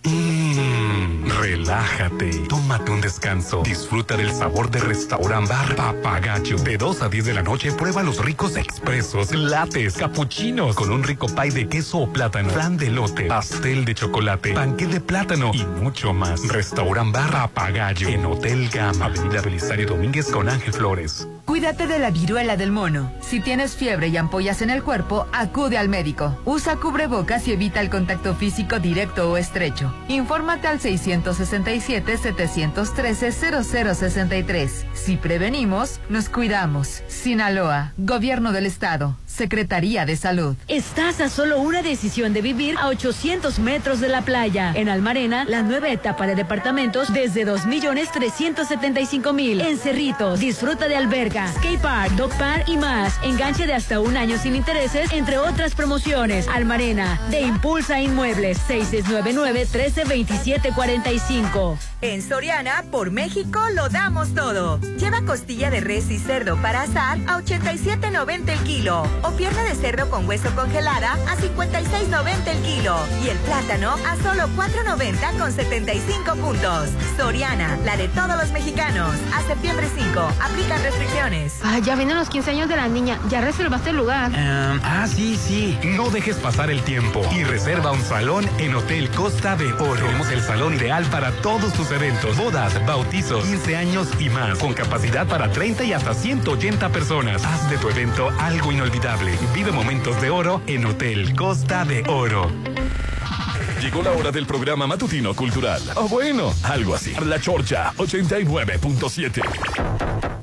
Mmm, relájate, tómate un descanso, disfruta del sabor de Restaurant Bar Papagayo. De 2 a 10 de la noche prueba los ricos expresos, lates, capuchinos, con un rico pie de queso o plátano, flan de lote, pastel de chocolate, panque de plátano y mucho más. Restaurant Bar Papagayo en Hotel Gama, Avenida Belisario Domínguez con Ángel Flores. Cuídate de la viruela del mono. Si tienes fiebre y ampollas en el cuerpo, acude al médico. Usa cubrebocas y evita el contacto físico directo o estrecho. Infórmate al 667-713-0063. Si prevenimos, nos cuidamos. Sinaloa, Gobierno del Estado, Secretaría de Salud. Estás a solo una decisión de vivir a 800 metros de la playa. En Almarena, la nueva etapa de departamentos desde 2.375.000. En Cerritos, disfruta de alberga, skate park, dog park y más. Enganche de hasta un año sin intereses, entre otras promociones. Almarena, de Impulsa Inmuebles, 6699-132745. En Soriana, por México, lo damos todo. Lleva costilla de res y cerdo para asar a 87.90 el kilo. O pierna de cerdo con hueso congelada a 56.90 el kilo. Y el plátano a solo 4.90 con 75 puntos. Soriana, la de todos los mexicanos. A septiembre 5, aplican restricciones. Ah, ya vienen los 15 años de la niña. ¿Ya reservaste el lugar? ah, sí, sí. No dejes pasar el tiempo y reserva un salón en Hotel Costa de Oro. Tenemos el salón ideal para todos tus eventos, bodas, bautizos, 15 años y más, con capacidad para 30 y hasta 180 personas. Haz de tu evento algo inolvidable. Vive momentos de oro en Hotel Costa de Oro. Llegó la hora del programa matutino cultural. O bueno, algo así. La Chorcha 89.7.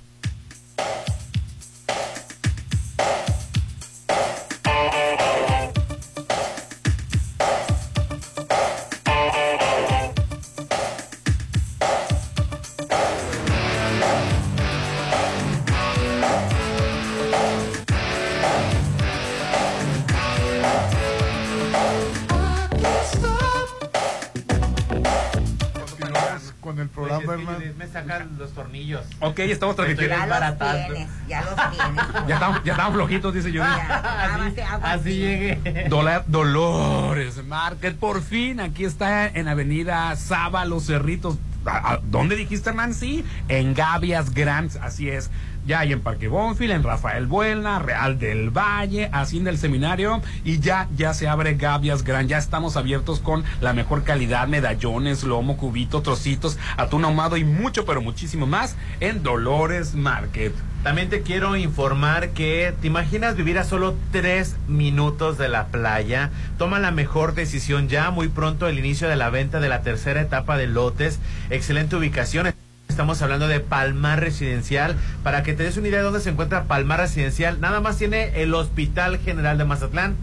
Ok, estamos transmitiendo. Estoy desbaratando. ya los tienes. Ya estamos, ya estamos flojitos, dice yo. Así, así llegué. Dola- Dolores Market, por fin, aquí está en Avenida Saba, Los Cerritos. ¿A- a- ¿Dónde dijiste, Hernán? Sí, en Gavias Grants, así es. Ya hay en Parque Bonfil, en Rafael Buena, Real del Valle, Hacienda del Seminario y ya, ya se abre Gavias Gran. Ya estamos abiertos con la mejor calidad, medallones, lomo, cubito, trocitos, atún ahumado y mucho, pero muchísimo más en Dolores Market. También te quiero informar que te imaginas vivir a solo tres minutos de la playa. Toma la mejor decisión ya. Muy pronto el inicio de la venta de la tercera etapa de lotes. Excelente ubicación. Estamos hablando de Palmar Residencial. Para que te des una idea de dónde se encuentra Palmar Residencial, nada más tiene el Hospital General de Mazatlán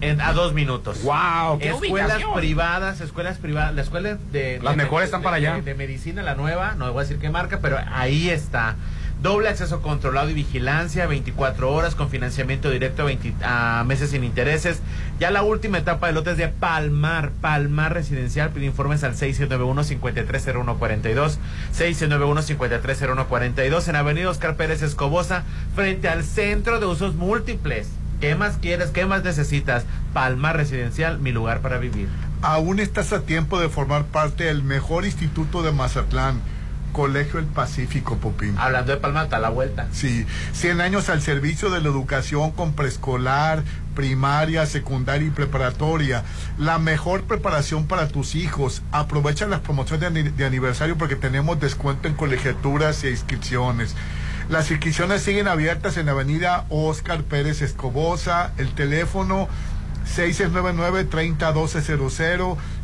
en- a dos minutos. ¡Wow! ¡Qué Escuelas ubicación! privadas, escuelas privadas. La escuela de. Las de- mejores de- están para de- allá. De, medicina, la nueva, no voy a decir qué marca, pero ahí está. Doble acceso controlado y vigilancia, 24 horas con financiamiento directo 20 a meses sin intereses. Ya la última etapa de lotes de Palmar, Palmar Residencial. Pide informes al 691-530142, 691-530142 en Avenida Oscar Pérez Escobosa, frente al Centro de Usos Múltiples. ¿Qué más quieres? ¿Qué más necesitas? Palmar Residencial, mi lugar para vivir. Aún estás a tiempo de formar parte del mejor instituto de Mazatlán, Colegio El Pacífico, Popín. Hablando de Palma, a la vuelta. Sí, 100 años al servicio de la educación con preescolar, primaria, secundaria y preparatoria. La mejor preparación para tus hijos. Aprovecha las promociones de, ani- de aniversario porque tenemos descuento en colegiaturas e inscripciones. Las inscripciones siguen abiertas en Avenida Oscar Pérez Escobosa. El teléfono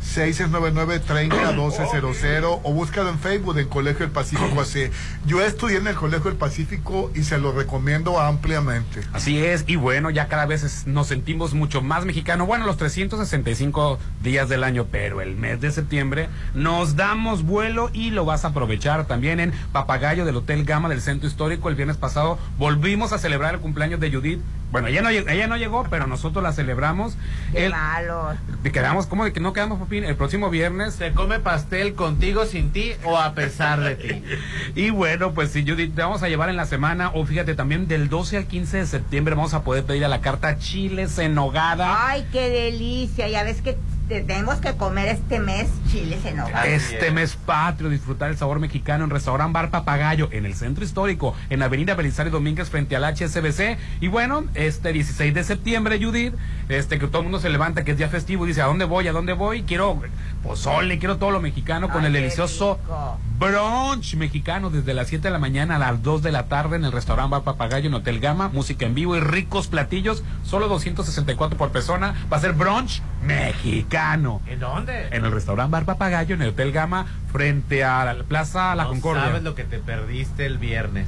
699-301200, 6699-301200 o búscalo en Facebook en Colegio del Pacífico AC. Yo estudié en el Colegio del Pacífico y se lo recomiendo ampliamente. Así es, y bueno, ya cada vez nos sentimos mucho más mexicanos. Bueno, los 365 días del año, pero el mes de septiembre nos damos vuelo y lo vas a aprovechar también en Papagayo del Hotel Gama del Centro Histórico. El viernes pasado volvimos a celebrar el cumpleaños de Judith. Bueno, ella no, ella no llegó, pero nosotros la celebramos. Qué El- malos. ¿Te quedamos? ¿Cómo de que no quedamos, Popín? El próximo viernes. ¿Se come pastel contigo, sin ti o a pesar de ti? Y bueno, pues si Judith, te vamos a llevar en la semana, o fíjate, también del 12 al 15 de septiembre vamos a poder pedir a la carta chiles en nogada. Ay, qué delicia. Ya ves que tenemos que comer este mes chiles en hogar. Este mes patrio, disfrutar el sabor mexicano en Restaurant Bar Papagayo, en el centro histórico, en Avenida Belisario Domínguez, frente al HSBC. Y bueno, este 16 de septiembre, Judith, este que todo el mundo se levanta, que es día festivo, y dice, ¿a dónde voy? ¿A dónde voy? Quiero pozole, quiero todo lo mexicano con Ay, el delicioso rico. Brunch mexicano desde las 7 de la mañana a las 2 de la tarde en el Restaurant Bar Papagayo en Hotel Gama, música en vivo y ricos platillos, solo 264 por persona. Va a ser brunch mexicano. ¿En dónde? En el restaurante Bar Papagayo, en el Hotel Gama, frente a la Plaza La no Concordia. sabes lo que te perdiste el viernes.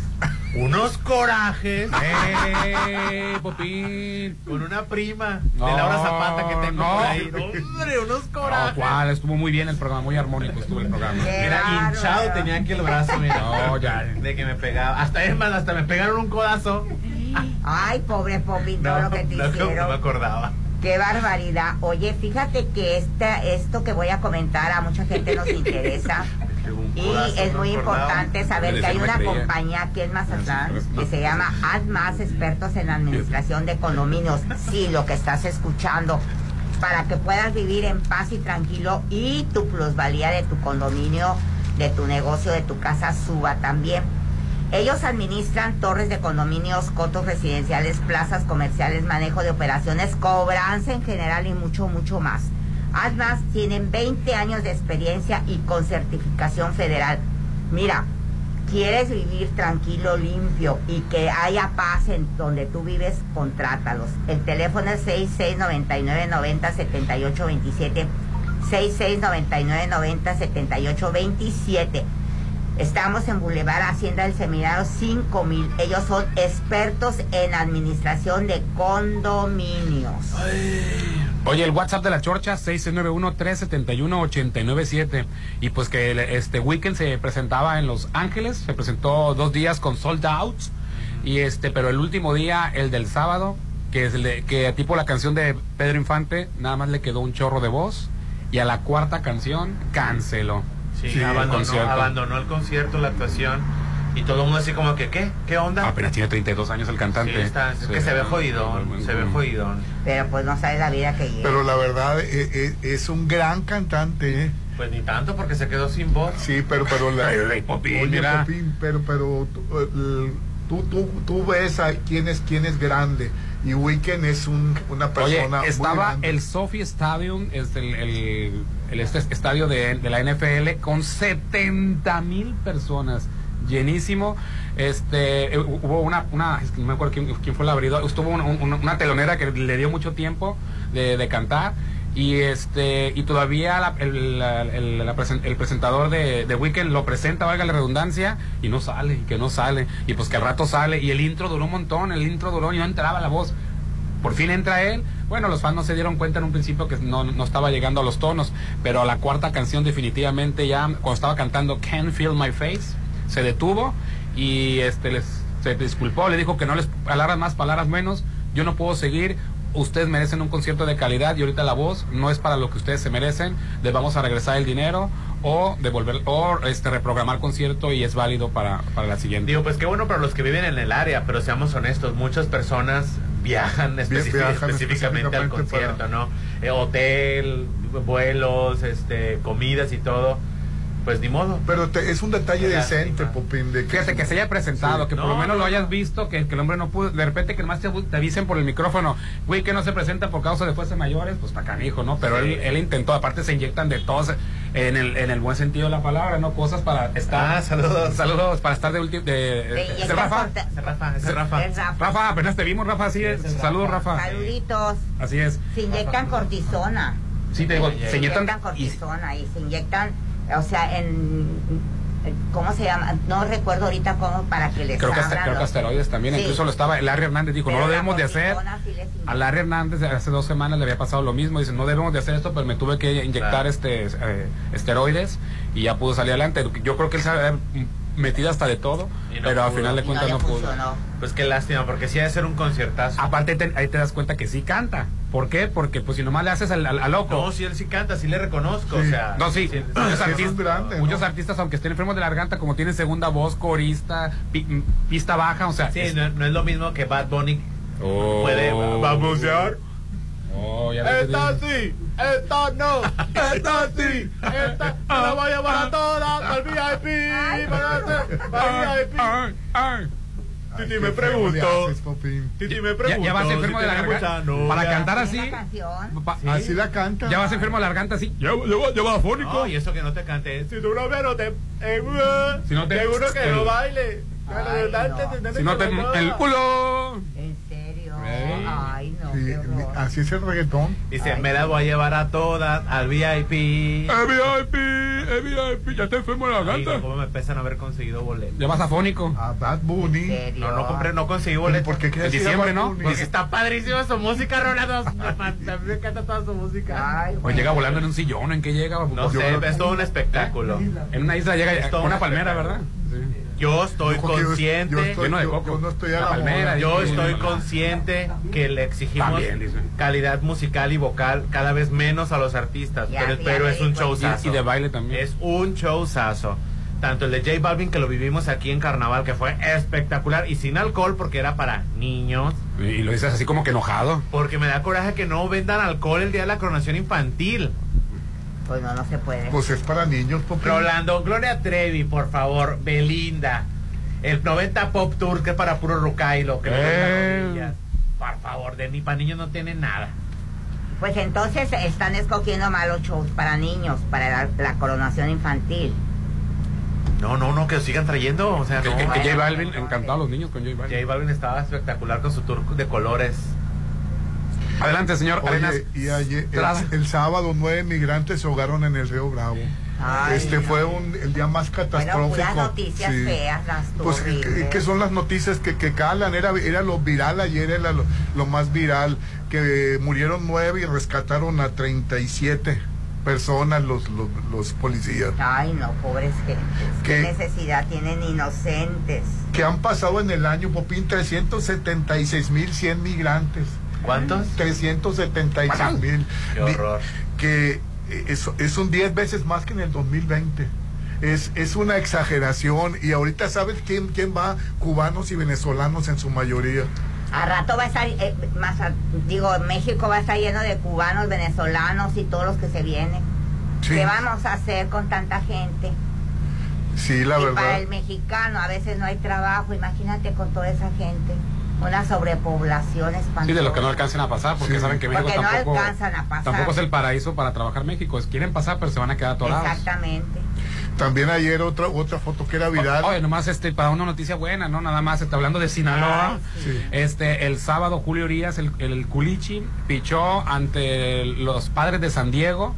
Unos corajes. ¡Eh, Popín! Con una prima No, de Laura Zapata que tengo no. por ahí. Hombre, unos No, corajes. cuál, estuvo muy bien el programa, muy armónico estuvo el programa. Mira, hinchado tenía aquí el brazo, mira. No, ya. De que me pegaba. Hasta es más, hasta me pegaron un codazo. Ay, pobre Popín, todo No, lo que te no, no hicieron. me acordaba. Qué barbaridad. Oye, fíjate que esta, esto que voy a comentar a mucha gente nos interesa. Y es no muy importante saber que hay una no compañía aquí en Mazatlán que se llama Haz Más Expertos en Administración de Condominios. Sí, lo que estás escuchando. Para que puedas vivir en paz y tranquilo y tu plusvalía de tu condominio, de tu negocio, de tu casa suba también. Ellos administran torres de condominios, cotos residenciales, plazas comerciales, manejo de operaciones, cobranza en general y mucho, mucho más. Además, tienen 20 años de experiencia y con certificación federal. Mira, quieres vivir tranquilo, limpio y que haya paz en donde tú vives, contrátalos. El teléfono es 6699907827. 6699907827. Estamos en Boulevard Hacienda del Seminario 5000. Ellos son expertos en administración de condominios. Oye, el WhatsApp de la Chorcha, 691-371-897. Y pues que este weekend se presentaba en Los Ángeles, se presentó dos días con sold out. Y este, pero el último día, el del sábado, que es el de, que tipo la canción de Pedro Infante, nada más le quedó un chorro de voz. Y a la cuarta canción, canceló. Sí, el abandonó, concierto. abandonó el concierto, la actuación. Y todo el mundo así como que, ¿qué? ¿Qué onda? Apenas tiene 32 años el cantante. Sí, está- es que se ve jodidón, se ve jodidón. Pero pues no sabes la vida que lleva. Pero la verdad e- e- es, un gran cantante. ¿eh? Pues ni tanto porque se quedó sin voz. Sí, pero pero la, Oye, mira. Popín, pero pero tú, el- tú, tú, tú ves a quién es quién es grande y Weekend es un, una Oye, persona muy estaba grande. el Sophie Stadium, es el, el- el este estadio de, de la NFL, con 70 mil personas, llenísimo. Este, eh, hubo una, una no me acuerdo quién, quién fue el abridor, estuvo una, una- una telonera que le dio mucho tiempo de, de cantar. Y este y todavía la- el, la- el- el presentador de, de Weekend lo presenta, valga la redundancia, y no sale, y que no sale. Y pues que al rato sale, y el intro duró un montón, el intro duró y no entraba la voz. Por fin entra él. Bueno, los fans no se dieron cuenta en un principio que no, no estaba llegando a los tonos, pero a la cuarta canción definitivamente ya, cuando estaba cantando Can't Feel My Face, se detuvo y este les, se disculpó, le dijo que no les palabras más, palabras menos, yo no puedo seguir, ustedes merecen un concierto de calidad y ahorita la voz no es para lo que ustedes se merecen, les vamos a regresar el dinero o devolver o este reprogramar concierto y es válido para, para la siguiente. Digo, pues qué bueno para los que viven en el área, pero seamos honestos, muchas personas viajan, específic- viajan específicamente al específicamente concierto, para- ¿no? Eh, hotel, vuelos, este, comidas y todo. Pues ni modo. Pero te- es un detalle decente, lástima. Popín, de Fíjate que se haya presentado, Sí. que por lo menos no, lo hayas visto, que, que el hombre no pudo, de repente que nomás te, te avisen por el micrófono, güey, que no se presenta por causa de fuerzas mayores, pues para canijo, ¿no? Pero Sí. él, él intentó, aparte se inyectan de todos, en el, en el buen sentido de la palabra, ¿no? Cosas para estar. Ah, saludos. Saludos, para estar de último. De, De- de- y ¿Ese está Rafa? Rafa, Rafa. Es Rafa. Rafa, apenas te vimos, Rafa, así es. Saludos, Rafa. Rafa. Saluditos. Así es. Se inyectan cortisona. Sí, te digo, se inyectan. cortisona y se inyectan, o sea, en. ¿Cómo se llama? No recuerdo ahorita cómo para que les Creo que, hasta, creo que asteroides también, Sí. incluso lo estaba, Larry Hernández dijo, Pero no lo debemos de hacer. A Larry Hernández hace dos semanas le había pasado lo mismo, dice, no debemos de hacer esto, pero me tuve que inyectar Claro. este eh, esteroides y ya pudo salir adelante. Yo creo que él se metido hasta de todo, no pero al final de no cuentas no, pudo. Pues qué lástima, porque sí ha de ser un conciertazo. Aparte te- ahí te das cuenta que sí canta. ¿Por qué? Porque pues si nomás le haces al, al- al loco. No, si él sí canta, sí le reconozco, o sea. No, sí, sí, muchos, sí, artistas, es grande, ¿no? muchos artistas, aunque estén enfermos de la garganta, como tienen segunda voz, corista, pi- pista baja, o sea. Sí, es- no, no es lo mismo que Bad Bunny Oh. puede babosear. Oh, ya. Esta sí, esta no, esta sí, esta me la voy a llevar a todas al VIP, para el VIP. Titi me preguntó, Titi me preguntó. Ya, ya vas enfermo si de la garganta. novia. Para cantar así. pa- Así la canta. Ya vas enfermo de la garganta así. Ya, ya, va- ya va afónico. No, y eso que no te cante. Si novia no te. eh, Si no te- seguro que el- no baile. Si no te. El culo. ¿En. Ay, no, Sí, así es el reggaetón. Dice, me las voy a llevar a todas al VIP. El VIP, el VIP, ya está enfermo de la Ay, garganta. cómo me pesa no haber conseguido boletos. Ya vas afónico. A Bad Bunny. No, no compré, no conseguí boletos. ¿Por qué quieres En diciembre, ¿no? Porque está padrísima su música, Rolando. A mí me encanta toda su música. O llega volando en un sillón, ¿en qué llega? No sé, es todo un espectáculo. En una isla llega Es todo una un palmera. ¿verdad? Yo estoy consciente. yo estoy- yo- yo no estoy a La la palmera. Yo estoy consciente que le exigimos También, calidad musical y vocal cada vez menos a los artistas, Ya, pero, ya pero me es un showzazo. Y, y de baile también. Es un showzazo. Tanto el de J Balvin que lo vivimos aquí en Carnaval, que fue espectacular, y sin alcohol porque era para niños. Y lo dices así como que enojado. Porque me da coraje que no vendan alcohol el día de la coronación infantil. Pues no, no se puede. Pues es para niños, Popín. Rolando, Gloria Trevi, por favor, Belinda. El 90 Pop Tour, que es para puro Rucailo, que Eh. rodillas. Por favor, de ni para niños no tiene nada. Pues entonces están escogiendo malos shows para niños, para la, la coronación infantil. No, no, no, que lo sigan trayendo. O sea, Que, no. que- que J Balvin, encantado a los niños con J Balvin. J Balvin estaba espectacular con su tour de colores. Adelante, señor Arenas. Oye, y ayer, el, el sábado nueve migrantes se ahogaron en el río Bravo. Ay, este no. fue un, el día más Bueno, catastrófico. puras noticias Sí. feas, las Pues, ¿qué, horribles. qué son las noticias que, que calan? Era, era lo viral ayer, era lo, lo más viral, que murieron nueve y rescataron a 37 personas los, los, los policías. Ay, no, pobres gentes. ¿Qué, ¿Qué? necesidad tienen inocentes? Que han pasado en el año, Popín, 376.100 migrantes. ¿Cuántos? 376 mil. Qué horror. Que es, es un 10 veces más que en el 2020. Es, es una exageración. Y ahorita, ¿sabes quién, quién va? Cubanos y venezolanos en su mayoría. A rato va a estar, eh, más a- digo, México va a estar lleno de cubanos, venezolanos y todos los que se vienen. Sí. ¿Qué vamos a hacer con tanta gente? Sí, la y verdad. para el mexicano a veces no hay trabajo, imagínate con toda esa gente. Una sobrepoblación espantosa. Sí, de los que no alcancen a pasar, porque Sí. saben que México Porque no tampoco, alcanzan a pasar. tampoco es el paraíso para trabajar México. Es, quieren pasar, pero se van a quedar atorados. Exactamente. También ayer otra otra foto que era viral. Oye, nomás este, para una noticia buena, ¿no? Nada más, está hablando de Sinaloa. Sí. Este, el sábado, Julio Urias, el, el, Culichi, pichó ante los padres de San Diego.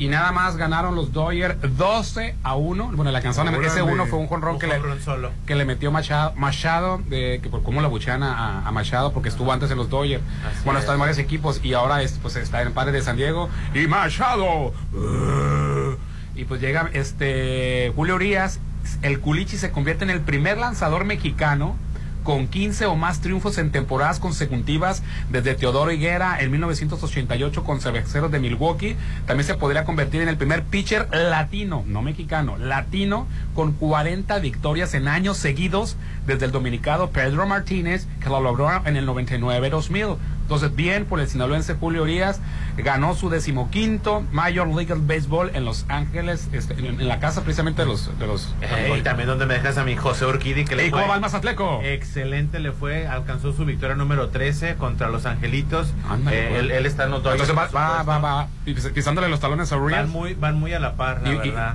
Y nada más ganaron los Dodgers 12 a 1. Bueno, la canción, ese uno fue un jonrón que le, solo. que le metió Machado, Machado de, que por cómo la buchean a, a Machado, porque estuvo antes en los Dodgers. Así bueno, es. está en varios equipos y ahora es, pues, está en el padre de San Diego. Y Machado. uh, y pues llega este Julio Urias. El Culichi se convierte en el primer lanzador mexicano con 15 o más triunfos en temporadas consecutivas desde Teodoro Higuera en 1988 con Cerveceros de Milwaukee. También se podría convertir en el primer pitcher latino, no mexicano, latino, con 40 victorias en años seguidos desde el dominicano Pedro Martínez, que lo logró en el 99-2000. Entonces, bien por el sinaloense Julio Urias, ganó su decimoquinto Major League Baseball en Los Ángeles, este, en, en la casa precisamente de los... De los y también donde me dejas a mi José Urquidi que le ¿Y cómo fue va el Mazatleco? excelente le fue alcanzó su victoria número 13 contra los Angelitos Ándale, Eh, pues. él, él está en los Entonces va, va, va, va pis- pisándole los talones a Urias. van muy van muy a la par la Y- y- verdad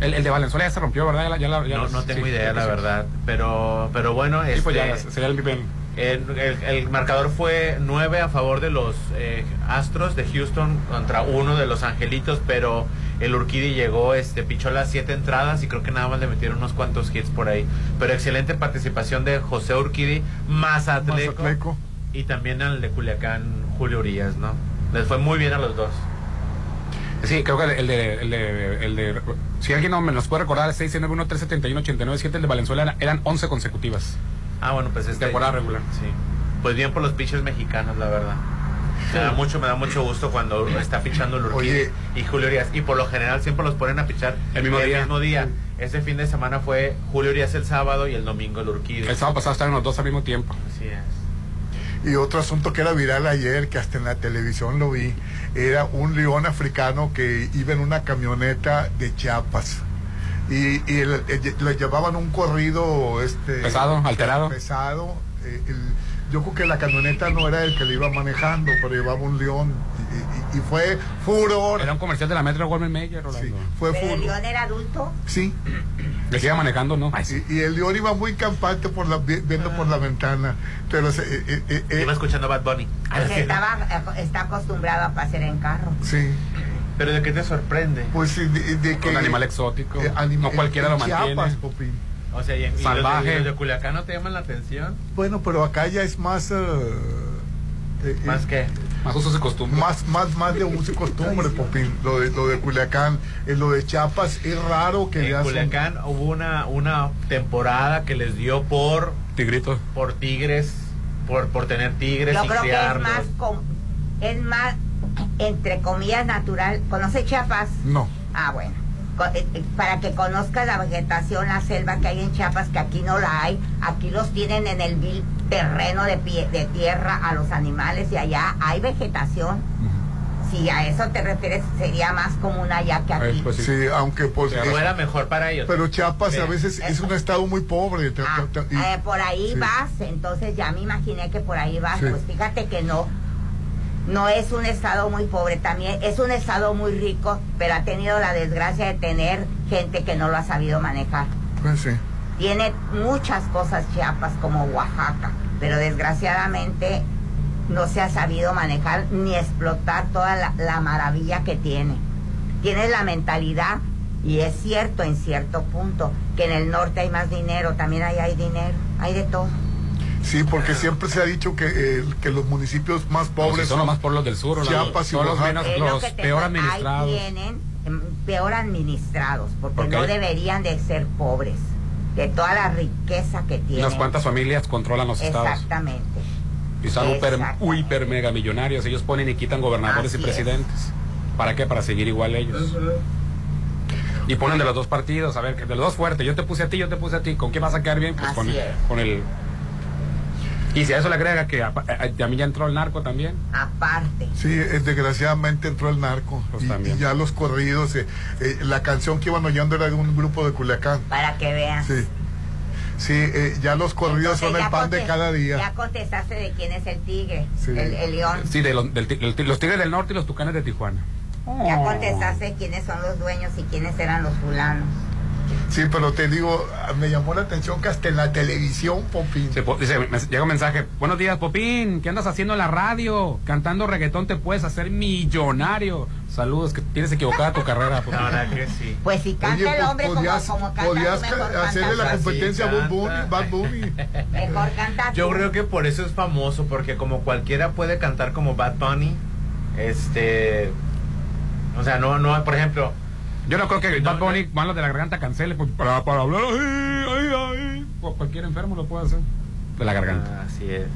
El, el de Valenzuela ya se rompió, ¿verdad? Ya no, tengo sí, idea la sí. verdad pero pero bueno Sí, pues este, ya sería el, el, El, marcador fue 9 a favor de los eh, Astros de Houston contra uno de los Angelitos, pero el Urquidi llegó, este, pichó las siete entradas y creo que nada más le metieron unos cuantos hits por ahí. Pero excelente participación de José Urquidi, Mazatleco, Mazatleco. y también al de Culiacán, Julio Urias, ¿no? Les fue muy bien a los dos. Sí, creo que el de, el de, el de, si alguien no me los puede recordar, 691 371 897 el de Valenzuela eran, eran 11 consecutivas. Ah, bueno, pues este Temporada regular. Sí. Pues bien por los pitchers mexicanos, la verdad. Me da mucho, me da mucho gusto cuando está pichando el Oye. y Julio Urias. Y por lo general siempre los ponen a pichar El mismo día. mismo día. Ese fin de semana fue Julio Urias el sábado y el domingo el Urquidi. El sábado pasado estaban los dos al mismo tiempo. Así es. Y otro asunto que era viral ayer, que hasta en la televisión lo vi, era un león africano que iba en una camioneta de Chiapas. Y, y el- el- le llevaban un corrido este Pesado, alterado. pesado. eh, el- yo creo que la camioneta no era el que le iba manejando, pero llevaba un león. Y, y- y fue furor. Era un comercial de la Metro Goldman Mayer, Rolando. Fue ¿Pero el furor. león era adulto? Sí. Le siga manejando, ¿no? Y, y el león iba muy campante por la, vi- viendo por la ventana. Pero se- eh, eh, eh, Iba escuchando Bad Bunny. Porque estaba, eh, está acostumbrado a pasear en carro. sí. Pero ¿de qué te sorprende? Pues sí, de, de que Con animal exótico. eh, anim- no cualquiera en lo mantiene. Chiapas, Popín. O sea, y, y los de- Salvaje. y los de Culiacán no te llaman la atención. Bueno, pero acá ya es más. eh, eh, ¿Más eh, qué? Más usos y costumbres. Más, más, más de uso y costumbre, Popín. Lo de, lo de Culiacán. En lo de Chiapas es raro que En un- Culiacán hubo una, una temporada que les dio por, Tigrito. por tigres, por, por tener tigres Yo y creo que es más, com- es más, entre comillas, natural. ¿Conoce Chiapas? No. Ah, bueno. Co- eh, eh, Para que conozcas la vegetación, la selva que hay en Chiapas, que aquí no la hay. Aquí los tienen en el vil terreno de, pie- de tierra a los animales y allá hay vegetación. Si a eso te refieres, sería más común allá que aquí. pues Sí, aunque pues. Pero es- era mejor para ellos. pero Chiapas a veces es un estado muy pobre. Ah, y- eh, por ahí sí. vas, entonces ya me imaginé que por ahí vas. Sí. Pues fíjate que no, no es un estado muy pobre, también es un estado muy rico, pero ha tenido la desgracia de tener gente que no lo ha sabido manejar. Pues sí. Tiene muchas cosas Chiapas como Oaxaca, pero desgraciadamente no se ha sabido manejar ni explotar toda la, la maravilla que tiene. Tiene la mentalidad, y es cierto en cierto punto, que en el norte hay más dinero, también ahí hay dinero, hay de todo. Sí, porque siempre se ha dicho que, eh, que los municipios más Pobres son los más pobres del sur. Chiapas y son los, menos, lo los te peor administrados. Ahí tienen em, peor administrados, porque no deberían de ser pobres, de toda la riqueza que tienen. unas cuantas familias controlan los estados. Exactamente. Y son hiper, Exactamente. hiper mega millonarios. Ellos ponen y quitan gobernadores Así y presidentes. ¿Para qué? Para seguir igual ellos. Y ponen de los dos partidos, a ver, que de los dos fuertes. Yo te puse a ti, yo te puse a ti. ¿Con quién vas a quedar bien? Pues con, es. con el. Y si a eso le agrega que a, a- a mí ya entró el narco también. Aparte. Sí, desgraciadamente entró el narco. Pues y, también. y ya los corridos, eh, eh, la canción que iban oyendo era de un grupo de Culiacán. Para que vean. Sí. Sí, eh, ya los corridos Entonces, son el pan de cada día. Ya contestaste de quién es el tigre, Sí. el, el león. Sí, de los, del los Tigres del Norte y los Tucanes de Tijuana. Ya contestaste quiénes son los dueños y quiénes eran los fulanos. Sí, pero te digo, me llamó la atención que hasta en la televisión, Popín. Se po- dice, me- llega un mensaje. Buenos días, Popín. ¿Qué andas haciendo en la radio? Cantando reggaetón te puedes hacer millonario. Saludos, que tienes equivocada tu carrera, Popín. Que sí. Pues si canta Oye, el pues, hombre podías, como, como canta, podías mejor hacerle la competencia a Bad Bunny. Bad Bunny. Mejor canta Yo creo que por eso es famoso, porque como cualquiera puede cantar como Bad Bunny, este... O sea, no, no, por ejemplo... Yo no creo que Bad Bunny, malo de la garganta, cancele pues, para, para hablar así, ahí, ahí. Pues Cualquier enfermo lo puede hacer. De la garganta. Así es.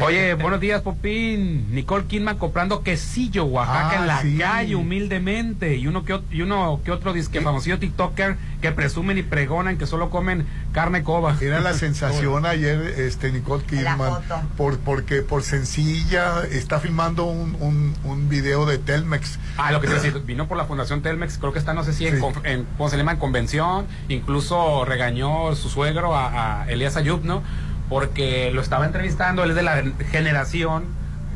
Oye, buenos días, Popín. Nicole Kidman comprando quesillo Oaxaca Ah, en la sí. calle, humildemente. Y uno que, y uno que otro disque famosillo TikToker que presumen y pregonan que solo comen carne coba. Era la sensación ayer, este Nicole Kidman, foto. por, porque por sencilla está filmando un, un, un video de Telmex. Ah, lo que te decir, vino por la Fundación Telmex, creo que está, no sé si en, Sí. en, ¿cómo se llama? En convención, incluso regañó su suegro a, a Elías Ayub, ¿no? Porque lo estaba entrevistando, él es de la generación,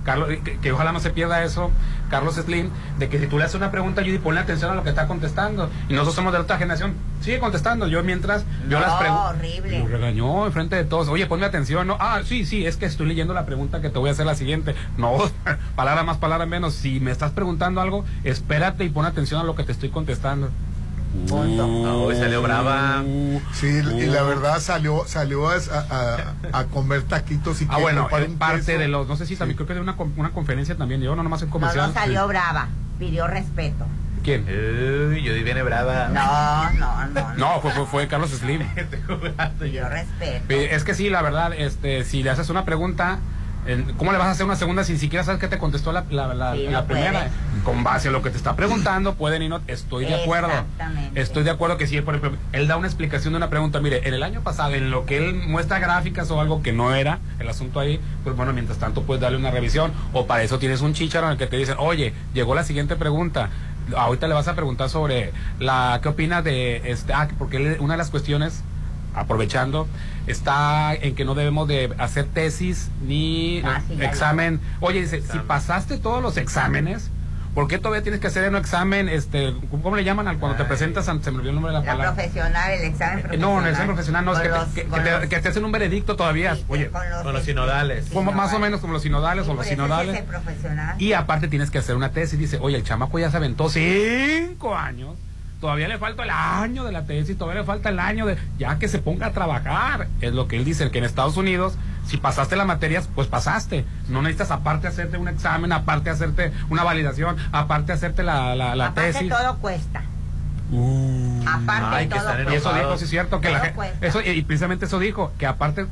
Carlos, que, que ojalá no se pierda eso, Carlos Slim, de que si tú le haces una pregunta a Judy, ponle atención a lo que está contestando. Y nosotros somos de otra generación. Sigue contestando. Yo mientras, yo No, las pregunto. horrible. Lo regañó enfrente de todos. Oye, ponme atención. No, ah, sí, sí, es que estoy leyendo la pregunta que te voy a hacer la siguiente. No, palabra más, palabra menos. Si me estás preguntando algo, espérate y pon atención a lo que te estoy contestando. No, y salió brava. Sí, y la verdad salió salió a, a- a comer taquitos y Ah, bueno, para es un parte queso. de los, no sé si también creo que de una, una conferencia también, yo no nomás en No, comercial. no salió brava, pidió respeto. ¿Quién? Uy, Judy viene brava. No, no, no. No, fue, fue, fue Carlos Slim. Pidió respeto. Eh, Es que sí, la verdad, este, si le haces una pregunta, eh, ¿cómo le vas a hacer una segunda si ni siquiera sabes qué te contestó la, la, la- Sí, la no primera? puede. Con base a lo que te está preguntando, pueden y no. Estoy de acuerdo. Exactamente. Estoy de acuerdo que sí, por ejemplo, él da una explicación de una pregunta. Mire, en el año pasado, en lo que él muestra gráficas o algo que no era el asunto ahí, pues bueno, mientras tanto puedes darle una revisión. O para eso tienes un chicharo en el que te dicen, oye, llegó la siguiente pregunta. Ahorita le vas a preguntar sobre la qué opinas de este ah, porque una de las cuestiones aprovechando, está en que no debemos de hacer tesis ni Ah, sí, ya examen. Oye, dice, si pasaste todos los exámenes, ¿por qué todavía tienes que hacer un examen, este, ¿cómo le llaman al cuando te presentas? ante- Se me olvidó el nombre de la, La palabra. profesional, el examen Eh, profesional. No, en el examen profesional no, es que, te- los- que- que con te, los- que te hacen un veredicto todavía. Oye, con los, Con los sinodales. como más o menos como los sinodales o los sinodales. es profesional. Y aparte tienes que hacer una tesis. Dice, oye, el chamaco ya se aventó cinco años. Todavía le falta el año de la tesis, todavía le falta el año de... Ya que se ponga a trabajar. Es lo que él dice, que en Estados Unidos, si pasaste las materias, pues pasaste. No necesitas aparte hacerte un examen, aparte hacerte una validación, aparte hacerte la, la, la Aparte tesis. todo cuesta. Aparte Ay, que todo cuesta. Y eso dijo, sí es cierto, que Todo la gente, cuesta. eso, y precisamente eso dijo, que aparte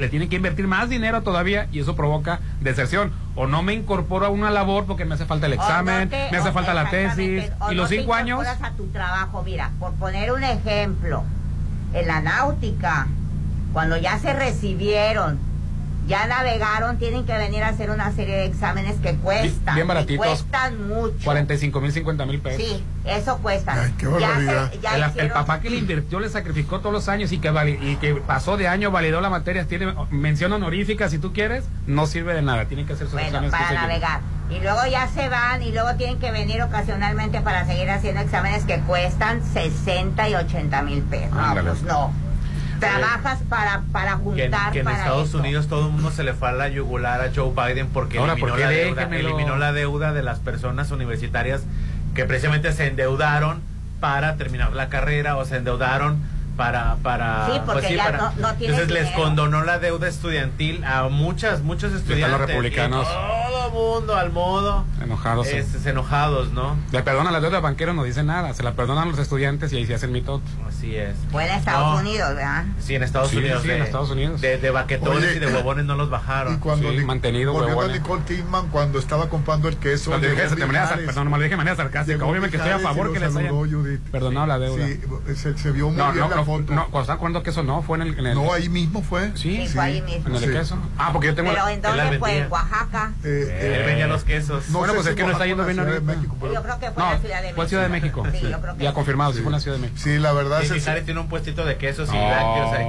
le tienen que invertir más dinero todavía y eso provoca deserción. O no me incorporo a una labor porque me hace falta el no examen, te- me hace falta la tesis. Y no los te cinco años... incorporas a tu trabajo, mira, por poner un ejemplo, en la náutica, cuando ya se recibieron, ya navegaron, tienen que venir a hacer una serie de exámenes que cuestan. bien baratitos. cuestan mucho. 45 mil, 50 mil pesos. Sí, eso cuesta. qué Ya se- barbaridad. ya el, papá que le invirtió, le sacrificó todos los años y que, vali- y que pasó de año, validó la materia, tiene mención honorífica si tú quieres, no sirve de nada. Tienen que hacer sus Bueno, exámenes. para navegar. Y luego ya se van y luego tienen que venir ocasionalmente para seguir haciendo exámenes que cuestan 60 y 80 mil pesos. No, Ándale. pues no. Trabajas para, para Que, en- juntar que en para Estados eso. Unidos todo el mundo se le fue a la yugular a Joe Biden porque Ahora, eliminó, ¿por qué la deuda, eliminó la deuda de las personas universitarias que precisamente se endeudaron para terminar la carrera o se endeudaron para para Sí, porque ya para- no- no tienes entonces les condonó la deuda estudiantil a muchas muchos estudiantes los republicanos. y todo mundo al modo Enojados. sí. este, enojados no Le perdonan la deuda de banquero, no dice nada. Se la perdonan los estudiantes y ahí se hacen mitote. así es Fue en Estados No. Unidos, ¿verdad? sí en Estados Sí, Unidos sí, de, en Estados Unidos. de, de baquetones Oye, y de huevones no los bajaron Y cuando Sí, Ni- mantenido, huevones. Nicole Kidman cuando estaba comprando el queso dije, de manera, perdón, no me lo dije de manera sarcástica. Obviamente que estoy a favor que les hayan perdonado la deuda. Sí, se, vio muy bien foto. no, cuando estaban cobrando queso no, fue en el, en el- No, ahí mismo fue. Sí, Sí, fue ahí mismo. en el Sí. queso. Ah, porque yo tengo Pero la- ¿en dónde fue? En Oaxaca. Eh, él vendía los quesos no Bueno, pues si es que no está yendo bien ahorita. México, pero- Yo creo que fue No, en la Ciudad de México. fue Ciudad de México. Sí, Sí, yo creo que ya sí. confirmado, sí fue en la Ciudad de México. Sí, la verdad Sí, es Mijares tiene un puestito de quesos y lácteos ahí.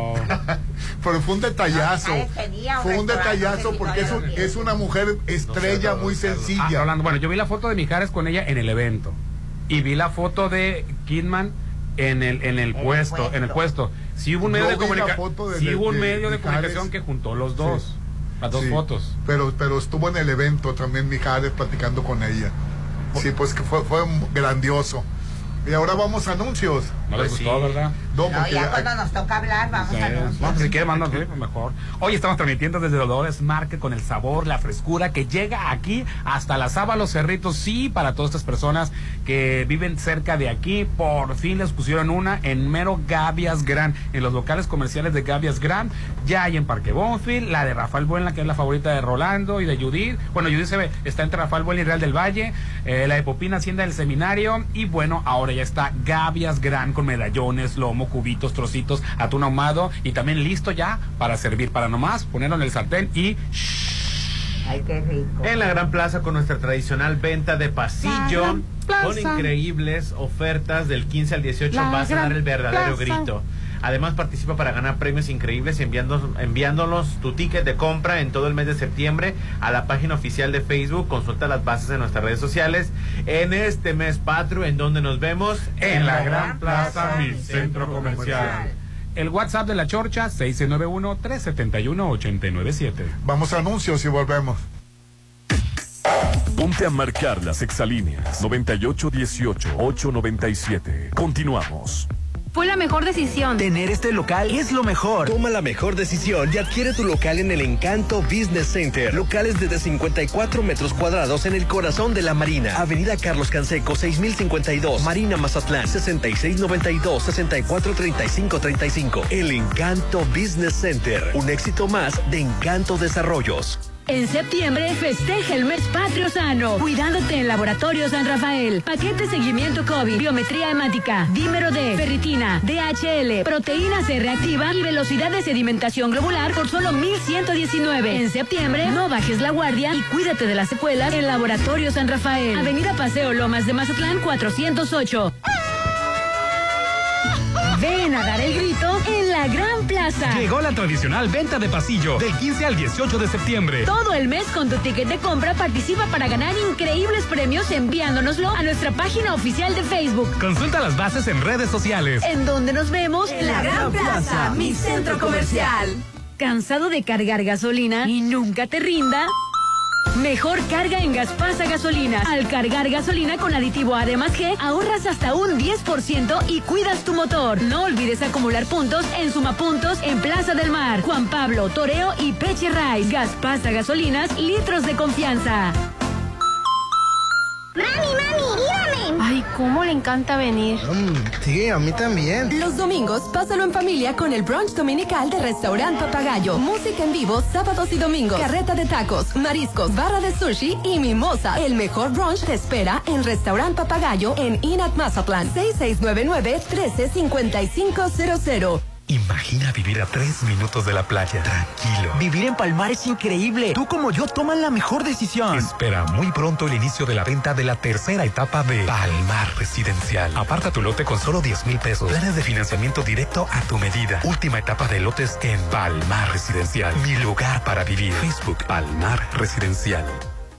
pero fue un detallazo. Ah, Fue un detallazo porque es, una mujer estrella muy Ah, sencilla. Rolando, bueno, yo vi la foto de Mijares con ella en el evento. Y vi la foto de Kidman en el, en el En el puesto, en el puesto. Sí hubo un medio Yo de foto de- Sí hubo un de medio de comunicación que juntó los dos. Sí. Las dos Sí, fotos. Pero, pero estuvo en el evento también Mijares platicando con ella. Sí, pues que fue, fue grandioso. Y ahora vamos a anuncios. No les Pues sí. gustó, ¿verdad? No, No, porque ya ya- cuando nos toca hablar, vamos Sí, a anunciar. no, pues si quieren mandan, sí, pues mejor. Hoy estamos transmitiendo desde Dolores Market con el sabor, la frescura que llega aquí hasta la Saba Los Cerritos. Sí, para todas estas personas que viven cerca de aquí, por fin les pusieron una en mero Gavias Gran, en los locales comerciales de Gavias Gran. Ya hay en Parque Bonfield, la de Rafael Buena, que es la favorita de Rolando y de Judith. Bueno, Judith se ve, está entre Rafael Buena y Real del Valle, eh, la de Popina Hacienda del Seminario. Y bueno, ahora ya está Gavias Gran con medallones, lomo, cubitos, trocitos, atún ahumado y también listo ya para servir, para nomás ponerlo en el sartén y Ay, qué rico. En la Gran Plaza con nuestra tradicional venta de pasillo, Plaza. con increíbles ofertas del 15 al 18 La vas a dar el verdadero Plaza. grito. Además participa para ganar premios increíbles enviando, enviándonos tu ticket de compra en todo el mes de septiembre a la página oficial de Facebook. Consulta las bases en nuestras redes sociales. En este mes patrio, en donde nos vemos en la Gran Plaza, mi centro comercial. El WhatsApp de la Chorcha, 691-371-897. Vamos a anuncios y volvemos. Ponte a marcar las exalíneas 9818-897. Continuamos. Fue la mejor decisión. Tener este local es lo mejor. Toma la mejor decisión y adquiere tu local en el Encanto Business Center. Locales desde 54 metros cuadrados en el corazón de la Marina. Avenida Carlos Canseco, 6052. Marina Mazatlán, 6692-643535. El Encanto Business Center. Un éxito más de Encanto Desarrollos. En septiembre festeja el mes patrio sano, cuidándote en Laboratorio San Rafael. Paquete seguimiento COVID, biometría hemática, dímero D, ferritina, DHL, proteína C reactiva y velocidad de sedimentación globular por solo 1119. En septiembre, no bajes la guardia y cuídate de las secuelas en Laboratorio San Rafael. Avenida Paseo Lomas de Mazatlán 408. Ven a dar el grito en la Gran Plaza. Llegó la tradicional venta de pasillo del 15 al 18 de septiembre. Todo el mes con tu ticket de compra participa para ganar increíbles premios enviándonoslo a nuestra página oficial de Facebook. Consulta las bases en redes sociales. En donde nos vemos en la Gran Plaza, mi centro comercial. ¿Cansado de cargar gasolina y nunca te rinda? Mejor carga en Gaspasa Gasolinas. Al cargar gasolina con aditivo A más G, ahorras hasta un 10% y cuidas tu motor. No olvides acumular puntos en Sumapuntos en Plaza del Mar, Juan Pablo, Toreo y Peche Rice. Gaspasa Gasolinas, litros de confianza. ¡Mami, mami, dígame! Ay, cómo le encanta venir. sí, a mí también. Los domingos, pásalo en familia con el brunch dominical de Restaurant Papagayo. Música en vivo sábados y domingos. Carreta de tacos, mariscos, barra de sushi y mimosa. El mejor brunch te espera en Restaurant Papagayo en Inat Mazatlán. 6699-135500. Imagina vivir a tres minutos de la playa, tranquilo. Vivir en Palmar es increíble. Tú como yo toman la mejor decisión. Espera muy pronto el inicio de la venta de la tercera etapa de Palmar Residencial. Aparta tu lote con solo 10 mil pesos. Planes de financiamiento directo a tu medida. Última etapa de lotes en Palmar Residencial. Mi lugar para vivir. Facebook Palmar Residencial.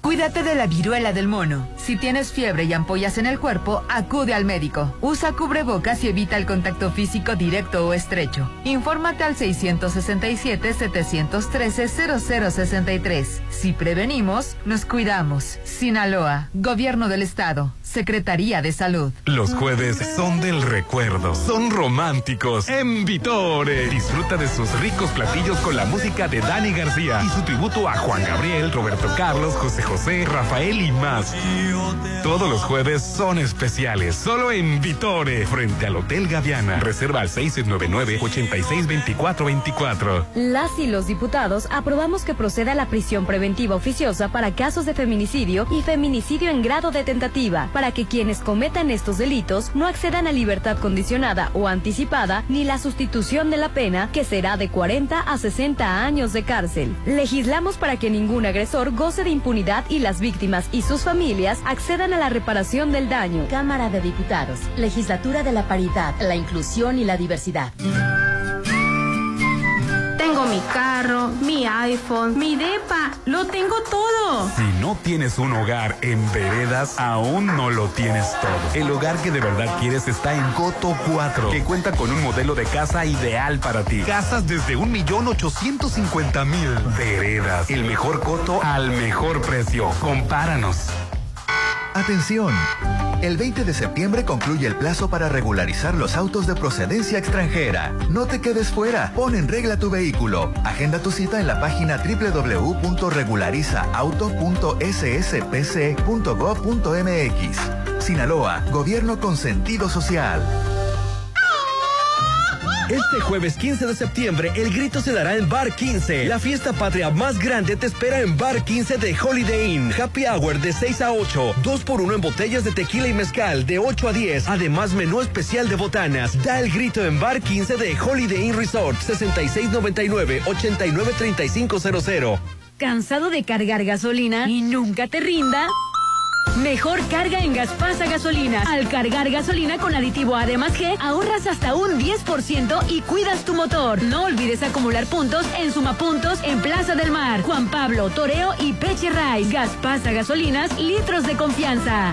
Cuídate de la viruela del mono. Si tienes fiebre y ampollas en el cuerpo, acude al médico. Usa cubrebocas y evita el contacto físico directo o estrecho. Infórmate al 667-713-0063. Si prevenimos, nos cuidamos. Sinaloa, Gobierno del Estado, Secretaría de Salud. Los jueves son del recuerdo, son románticos. En Vitore, disfruta de sus ricos platillos con la música de Dani García y su tributo a Juan Gabriel, Roberto Carlos, José José, Rafael y más. Todos los jueves son especiales, solo en Vitore, frente al Hotel Gaviana. Reserva al 699-862424. Las y los diputados aprobamos que proceda la prisión preventiva oficiosa para casos de feminicidio y feminicidio en grado de tentativa, para que quienes cometan estos delitos no accedan a libertad condicionada o anticipada ni la sustitución de la pena, que será de 40 a 60 años de cárcel. Legislamos para que ningún agresor goce de impunidad y las víctimas y sus familias accedan a la reparación del daño. Cámara de Diputados, Legislatura de la Paridad, la Inclusión y la Diversidad. Tengo mi carro, mi iPhone, mi depa, lo tengo todo. Si no tienes un hogar en veredas, aún no lo tienes todo. El hogar que de verdad quieres está en Coto 4, que cuenta con un modelo de casa ideal para ti. Casas desde un millón ochocientos cincuenta mil. Veredas, el mejor coto al mejor precio. Compáranos. Atención. El 20 de septiembre concluye el plazo para regularizar los autos de procedencia extranjera. No te quedes fuera. Pon en regla tu vehículo. Agenda tu cita en la página www.regularizaaauto.sspc.gov.mx. Sinaloa, Gobierno con sentido social. Este jueves 15 de septiembre, el grito se dará en Bar 15. La fiesta patria más grande te espera en Bar 15 de Holiday Inn. Happy Hour de 6 a 8. 2 por 1 en botellas de tequila y mezcal de 8 a 10. Además, menú especial de botanas. Da el grito en Bar 15 de Holiday Inn Resort. 6699-893500. ¿Cansado de cargar gasolina y nunca te rinda? Mejor carga en Gaspasa Gasolina. Al cargar gasolina con aditivo A G, ahorras hasta un 10% y cuidas tu motor. No olvides acumular puntos en Sumapuntos en Plaza del Mar, Juan Pablo, Toreo y Peche Rice. Gaspasa Gasolinas, litros de confianza.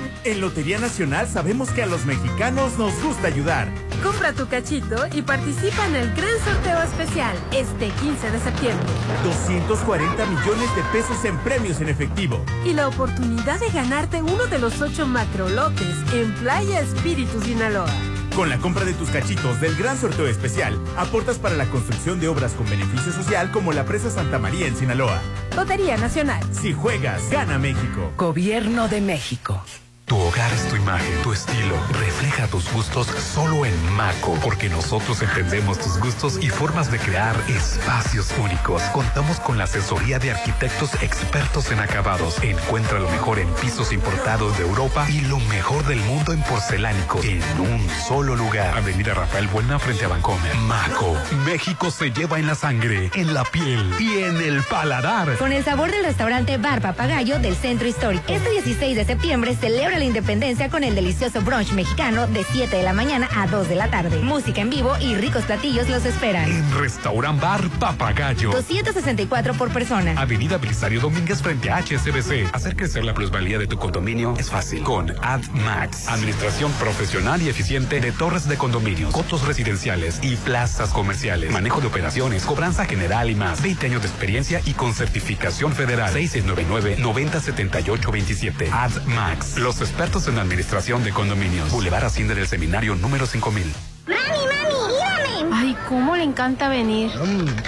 En Lotería Nacional sabemos que a los mexicanos nos gusta ayudar. Compra tu cachito y participa en el gran sorteo especial este 15 de septiembre. 240 millones de pesos en premios en efectivo. Y la oportunidad de ganarte uno de los ocho macrolotes en Playa Espíritu Sinaloa. Con la compra de tus cachitos del gran sorteo especial, aportas para la construcción de obras con beneficio social como la presa Santa María en Sinaloa. Lotería Nacional. Si juegas, gana México. Gobierno de México. Tu hogar es tu imagen, tu estilo. Refleja tus gustos solo en Maco, porque nosotros entendemos tus gustos y formas de crear espacios únicos. Contamos con la asesoría de arquitectos expertos en acabados. Encuentra lo mejor en pisos importados de Europa y lo mejor del mundo en porcelánicos en un solo lugar. Avenida Rafael Buena frente a Bancomer. Maco, México se lleva en la sangre, en la piel y en el paladar. Con el sabor del restaurante Bar Papagayo del Centro Histórico. Este 16 de septiembre celebra la independencia con el delicioso brunch mexicano de 7 de la mañana a 2 de la tarde. Música en vivo y ricos platillos los esperan. En Restaurant Bar Papagayo. 264 por persona. Avenida Belisario Domínguez frente a HSBC. Hacer crecer la plusvalía de tu condominio es fácil. Con AdMax. Administración profesional y eficiente de torres de condominios, cotos residenciales y plazas comerciales. Manejo de operaciones, cobranza general y más. 20 años de experiencia y con certificación federal. 6699-907827. AdMax. Los expertos en administración de condominios. Boulevard Hacienda del Seminario número 5000. ¡Mami, mami, dígame! Ay, cómo le encanta venir.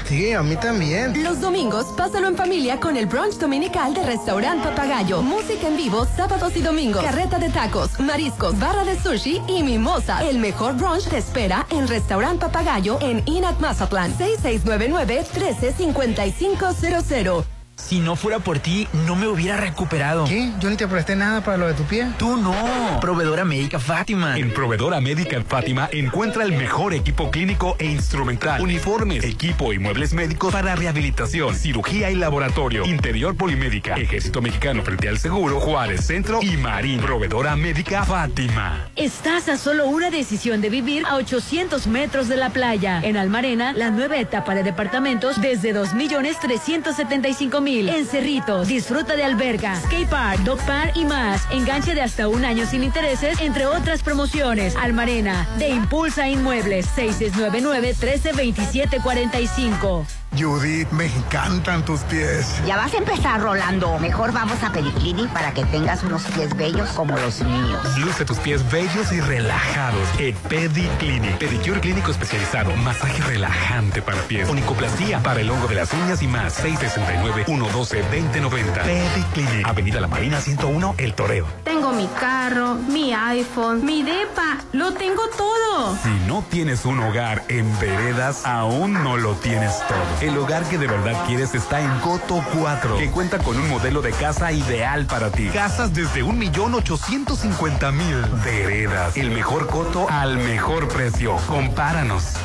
sí, a mí también. Los domingos, pásalo en familia con el brunch dominical de Restaurant Papagayo. Música en vivo sábados y domingos. Carreta de tacos, mariscos, barra de sushi y mimosa. El mejor brunch te espera en Restaurant Papagayo en Inat Mazatlán. 6699-135500. Si no fuera por ti, no me hubiera recuperado. ¿Qué? Yo ni te presté nada para lo de tu pie. Tú no. Proveedora médica Fátima. En Proveedora Médica Fátima encuentra el mejor equipo clínico e instrumental, uniformes, equipo y muebles médicos para rehabilitación, cirugía y laboratorio, interior polimédica, Ejército Mexicano frente al Seguro, Juárez Centro y Marín. Proveedora Médica Fátima. Estás a solo una decisión de vivir a 800 metros de la playa. En Almarena, la nueva etapa de departamentos desde 2.375.000. En Cerritos, disfruta de alberga, skate park, dog park y más. Enganche de hasta un año sin intereses, entre otras promociones. Almarena, de Impulsa Inmuebles, 6699-132745. Judith, me encantan tus pies. Ya vas a empezar, Rolando. Mejor vamos a Pediclinic para que tengas unos pies bellos como los míos. Luce tus pies bellos y relajados en Pediclinic. Pedicure clínico especializado, masaje relajante para pies, onicoplastía para el hongo de las uñas y más. 669-112-2090. Pediclinic. Avenida La Marina 101, El Toreo. Tengo mi carro, mi iPhone, mi depa. Lo tengo todo. Si no tienes un hogar en veredas, aún no lo tienes todo. El hogar que de verdad quieres está en Coto 4, que cuenta con un modelo de casa ideal para ti. Casas desde 1.850.000. Veredas, el mejor coto al mejor precio. Compáranos.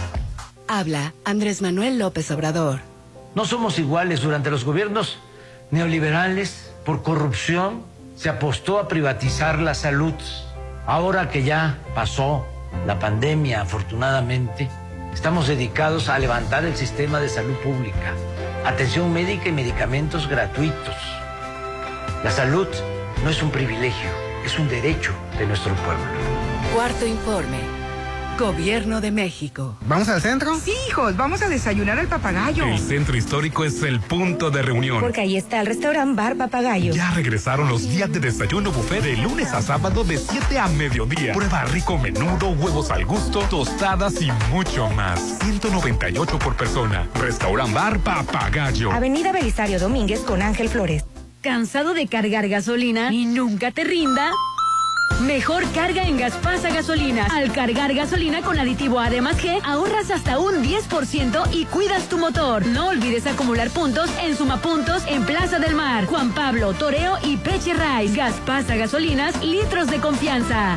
Habla Andrés Manuel López Obrador. No somos iguales durante los gobiernos neoliberales por corrupción. Se apostó a privatizar la salud. Ahora que ya pasó la pandemia, afortunadamente, estamos dedicados a levantar el sistema de salud pública, atención médica y medicamentos gratuitos. La salud no es un privilegio, es un derecho de nuestro pueblo. Cuarto informe. Gobierno de México. ¿Vamos al centro? Sí, hijos, vamos a desayunar al papagayo. El centro histórico es el punto de reunión. Porque ahí está el restaurante Bar Papagayo. Ya regresaron los días de desayuno buffet de lunes a sábado de 7 a mediodía. Prueba rico menudo, huevos al gusto, tostadas y mucho más. 198 por persona. Restaurant Bar Papagayo. Avenida Belisario Domínguez con Ángel Flores. ¿Cansado de cargar gasolina y nunca te rinda? Mejor carga en Gaspasa Gasolinas. Al cargar gasolina con aditivo A de más G, ahorras hasta un 10% y cuidas tu motor. No olvides acumular puntos en Sumapuntos en Plaza del Mar, Juan Pablo, Toreo y Peche Rice. Gaspasa Gasolinas, litros de confianza.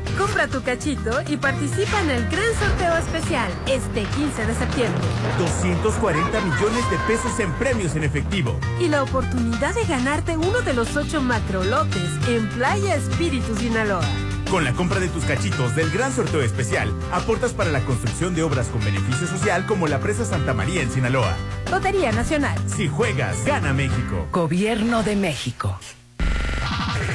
Compra tu cachito y participa en el gran sorteo especial este 15 de septiembre. 240 millones de pesos en premios en efectivo. Y la oportunidad de ganarte uno de los ocho macrolotes en Playa Espíritu Sinaloa. Con la compra de tus cachitos del gran sorteo especial, aportas para la construcción de obras con beneficio social como la presa Santa María en Sinaloa. Lotería Nacional. Si juegas, gana México. Gobierno de México.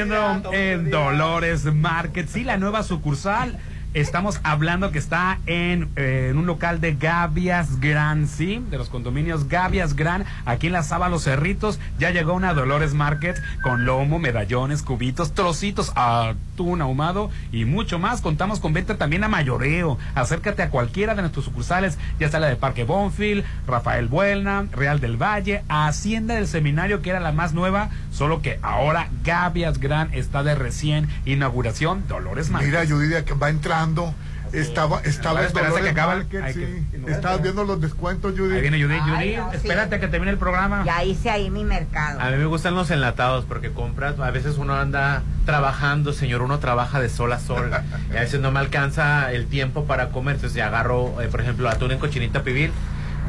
en Dolores Market, sí, la nueva sucursal. Estamos hablando que está en, eh, en un local de Gavias Gran, sí, de los condominios Gavias Gran, aquí en la Saba Los Cerritos. Ya llegó una Dolores Market con lomo, medallones, cubitos, trocitos, atún ahumado y mucho más. Contamos con venta también a mayoreo. Acércate a cualquiera de nuestros sucursales, ya sea la de Parque Bonfil, Rafael Buelna, Real del Valle, Hacienda del Seminario, que era la más nueva, solo que ahora Gavias Gran está de recién inauguración. Dolores Market. Mira, Yuridia, que va Estaba, estaba esperanza Dolores que acaba- Market, hay sí. que- Estabas viendo los descuentos, Judy. Ahí viene Judy, Ay, Judy, no, espérate que termine el programa. Ya hice ahí mi mercado. A mí me gustan los enlatados porque compras, a veces uno anda trabajando, señor, uno trabaja de sol a sol y a veces no me alcanza el tiempo para comer, entonces ya agarro, eh, por ejemplo, atún en cochinita pibil.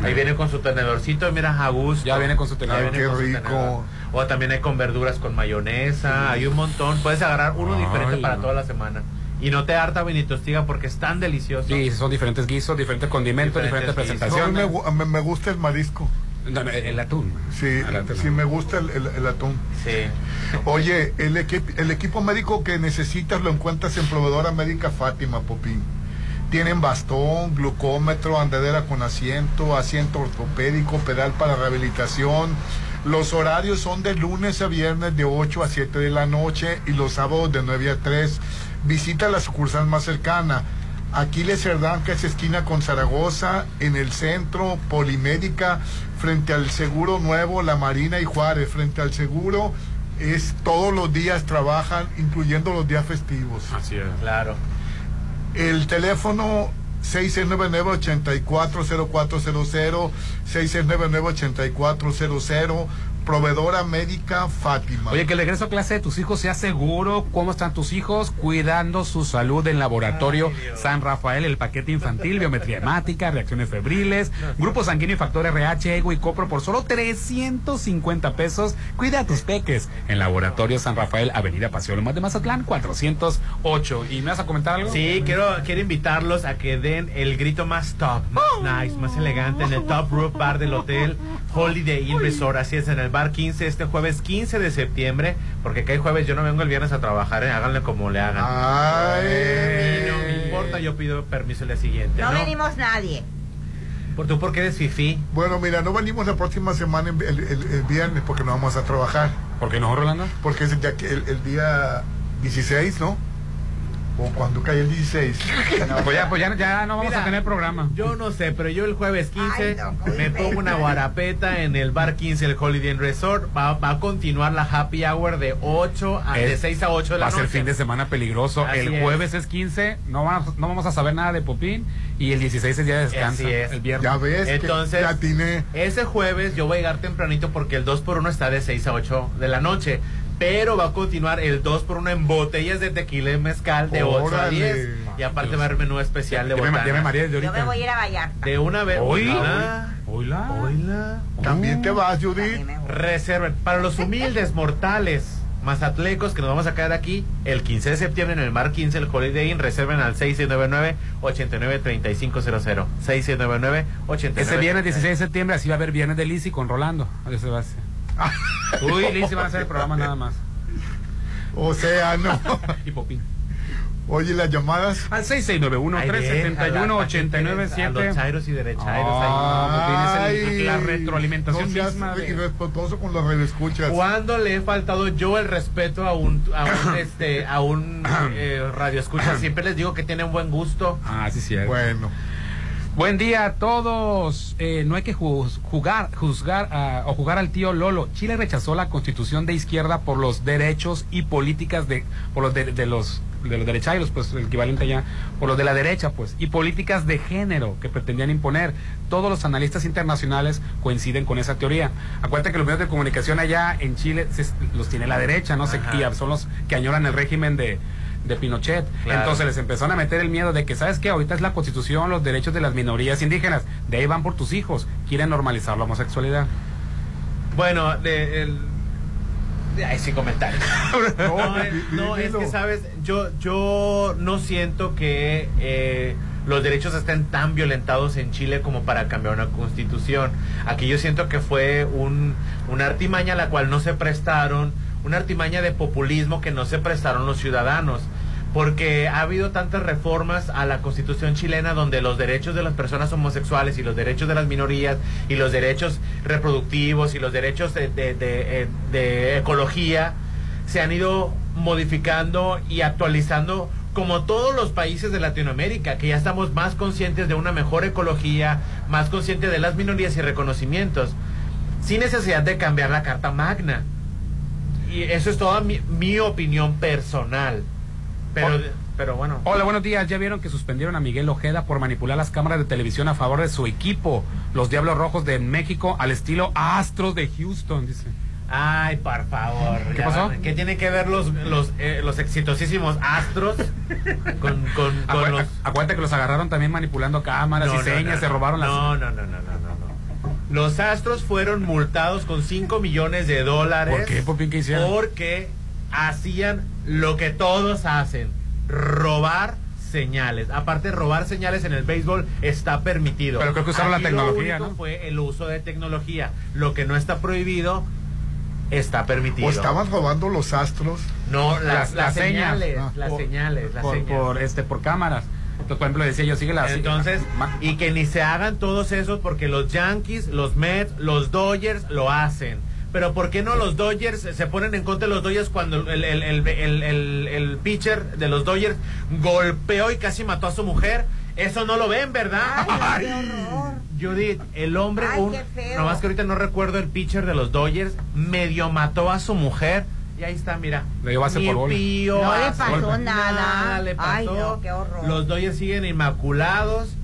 Ahí viene con su tenedorcito, mira, a gusto. Ya viene con su tenedor. Qué con su rico. tenedor. O también hay con verduras con mayonesa, hay un montón. Puedes agarrar uno Ay, diferente para no. toda la semana. Y no te harta ni tostiga porque es tan delicioso. Sí, son diferentes guisos, diferentes condimentos, Diferentes diferentes, guisos. No, me, presentaciones. me- me gusta el marisco. No, no, el, el atún. Sí, El atún. sí me gusta el, el- el atún. Sí. Oye, el, equi- el equipo médico que necesitas lo encuentras en Proveedora Médica Fátima, Popín. Tienen bastón, glucómetro, andadera con asiento, asiento ortopédico, pedal para rehabilitación. Los horarios son de lunes a viernes de 8 a 7 de la noche y los sábados de 9 a 3. Visita la sucursal más cercana. Aquiles Cerdán, que es esquina con Zaragoza, en el centro, Polimédica, frente al Seguro Nuevo, La Marina y Juárez, frente al Seguro, es todos los días trabajan, incluyendo los días festivos. Así es. Claro. El teléfono 6699-840400, 6699-8400, proveedora médica Fátima. Oye, que el regreso a clase de tus hijos sea seguro. ¿Cómo están tus hijos? Cuidando su salud en Laboratorio San Rafael, el paquete infantil, biometría hemática, reacciones febriles, grupo sanguíneo y factor RH, ego y copro por solo 350 pesos. Cuida a tus peques en Laboratorio San Rafael, Avenida Paseo Lomas de Mazatlán, 408. ¿Y me vas a comentar algo? Sí, quiero, quiero invitarlos a que den el grito más top, más nice, más elegante en el Top Roof Bar del Hotel Holiday Inn Resort. Así es, en el Bar 15, este jueves 15 de septiembre, porque que hay jueves yo no vengo el viernes a trabajar, ¿eh? háganle como le hagan. Ay. No me importa, yo pido permiso el día siguiente. No ¿no? venimos nadie. ¿Por tú por qué eres fifí? Bueno, mira, no venimos la próxima semana el, el- el- el viernes porque no vamos a trabajar. ¿Por qué no, Rolando? Porque es el día, que- el, el día 16, ¿no? O cuando cae el 16. Pues ya, pues ya, ya no vamos Mira, a tener programa. Yo no sé, pero yo el jueves 15 Ay, no, ¿cómo me pongo una guarapeta en el bar 15 el Holiday Inn Resort. Va, va a continuar la happy hour de 8 a, de Es- 6 a 8 de la Va a ser noche. fin de semana peligroso. Así el es. jueves es 15, no, vamos- no vamos a saber nada de Popín. Y el 16 es día de descanso. Así es. El viernes. Ya ves, que Entonces, ya tiene. Ese jueves yo voy a llegar tempranito porque el 2 por 1 está de 6 a 8 de la noche. Pero va a continuar el 2 por 1 en botellas de tequila y mezcal de 8 a Órale. 10. Y aparte va a haber menú especial de Ya me- botana. ya me mareé desde Yo me voy a ir a Vallarta. De una vez. Oíla. Oíla. Oíla. También te vas, Judith. Reserven. Para los humildes mortales mazatlecos que nos vamos a quedar aquí el 15 de septiembre en el Mar 15, el Holiday Inn, reserven al 6699-893500. 6699-893500. Ese viernes 16 de septiembre, así va a haber viernes de Lizzy con Rolando. Ese va ser. Uy, Lizzy van a hacer el programa nada más. O sea, no. y Popín. Oye, las llamadas. Al 6691-371-897. A los chairos y derechairos Ah, ahí. Popín es el- la retroalimentación no seas misma de- irrespetuoso con los. ¿Cuándo le he faltado yo el respeto a un, a un, este, a un eh, radio escucha? Siempre les digo que tienen buen gusto. Ah, sí, cierto. Bueno. Buen día a todos. Eh, no hay que jugar, juzgar o jugar al tío Lolo. Chile rechazó la constitución de izquierda por los derechos y políticas de, por los de, de los de los derechairos, pues el equivalente allá, por los de la derecha, pues, y políticas de género que pretendían imponer. Todos los analistas internacionales coinciden con esa teoría. Acuérdate que los medios de comunicación allá en Chile se- los tiene la derecha, no sé, Ajá. y son los que añoran el régimen de, de Pinochet. Claro. Entonces les empezaron a meter el miedo de que, ¿sabes qué? Ahorita es la constitución, los derechos de las minorías indígenas. De ahí van por tus hijos. Quieren normalizar la homosexualidad. Bueno, de, el... Ay, sin comentarios. no, eh, no, es que, ¿sabes? Yo, yo no siento que eh, los derechos estén tan violentados en Chile como para cambiar una constitución. Aquí yo siento que fue un, una artimaña a la cual no se prestaron, una artimaña de populismo que no se prestaron los ciudadanos. Porque ha habido tantas reformas a la constitución chilena donde los derechos de las personas homosexuales y los derechos de las minorías y los derechos reproductivos y los derechos de, de- de, eh, ecología se han ido modificando y actualizando como todos los países de Latinoamérica, que ya estamos más conscientes de una mejor ecología, más conscientes de las minorías y reconocimientos, sin necesidad de cambiar la Carta Magna. Y eso es toda mi, mi opinión personal. Pero, pero bueno. Hola, buenos días. ¿Ya vieron que suspendieron a Miguel Ojeda por manipular las cámaras de televisión a favor de su equipo, los Diablos Rojos de México, al estilo Astros de Houston? Dice. Ay, por favor. ¿Qué pasó? van- ¿Qué tiene que ver los, los, eh, los exitosísimos astros con, con, con los... acuérdate que los agarraron también manipulando cámaras No, y no, señas, no, se robaron las. No, no, no, no, no. Los astros fueron multados con 5 millones de dólares. ¿Por qué, Popín? ¿Qué hicieron? Porque hacían lo que todos hacen: robar señales. Aparte, robar señales en el béisbol está permitido. Pero creo que usaron la tecnología, Lo único ¿no? fue el uso de tecnología. Lo que no está prohibido está permitido. ¿O estaban robando los astros? No, las, las, señas. señales, Ah. las Por- señales, las por, señas. por, este, por cámaras. Entonces, por ejemplo, decía yo, sigue las. Entonces, y que ni se hagan todos esos porque los Yankees, los Mets, los Dodgers lo hacen. Pero ¿por qué no los Dodgers se ponen en contra de los Dodgers cuando el, el, el, el, el- el pitcher de los Dodgers golpeó y casi mató a su mujer? Eso no lo ven, ¿verdad? Judith, el hombre, Ay, un, qué feo. nomás que ahorita no recuerdo el pitcher de los Dodgers, medio mató a su mujer. Y ahí está, mira. Le dio base Ni por bola. pío, No le pasó golpe. nada. le Ay, pasó. no, qué horror. Los Dodgers siguen inmaculados.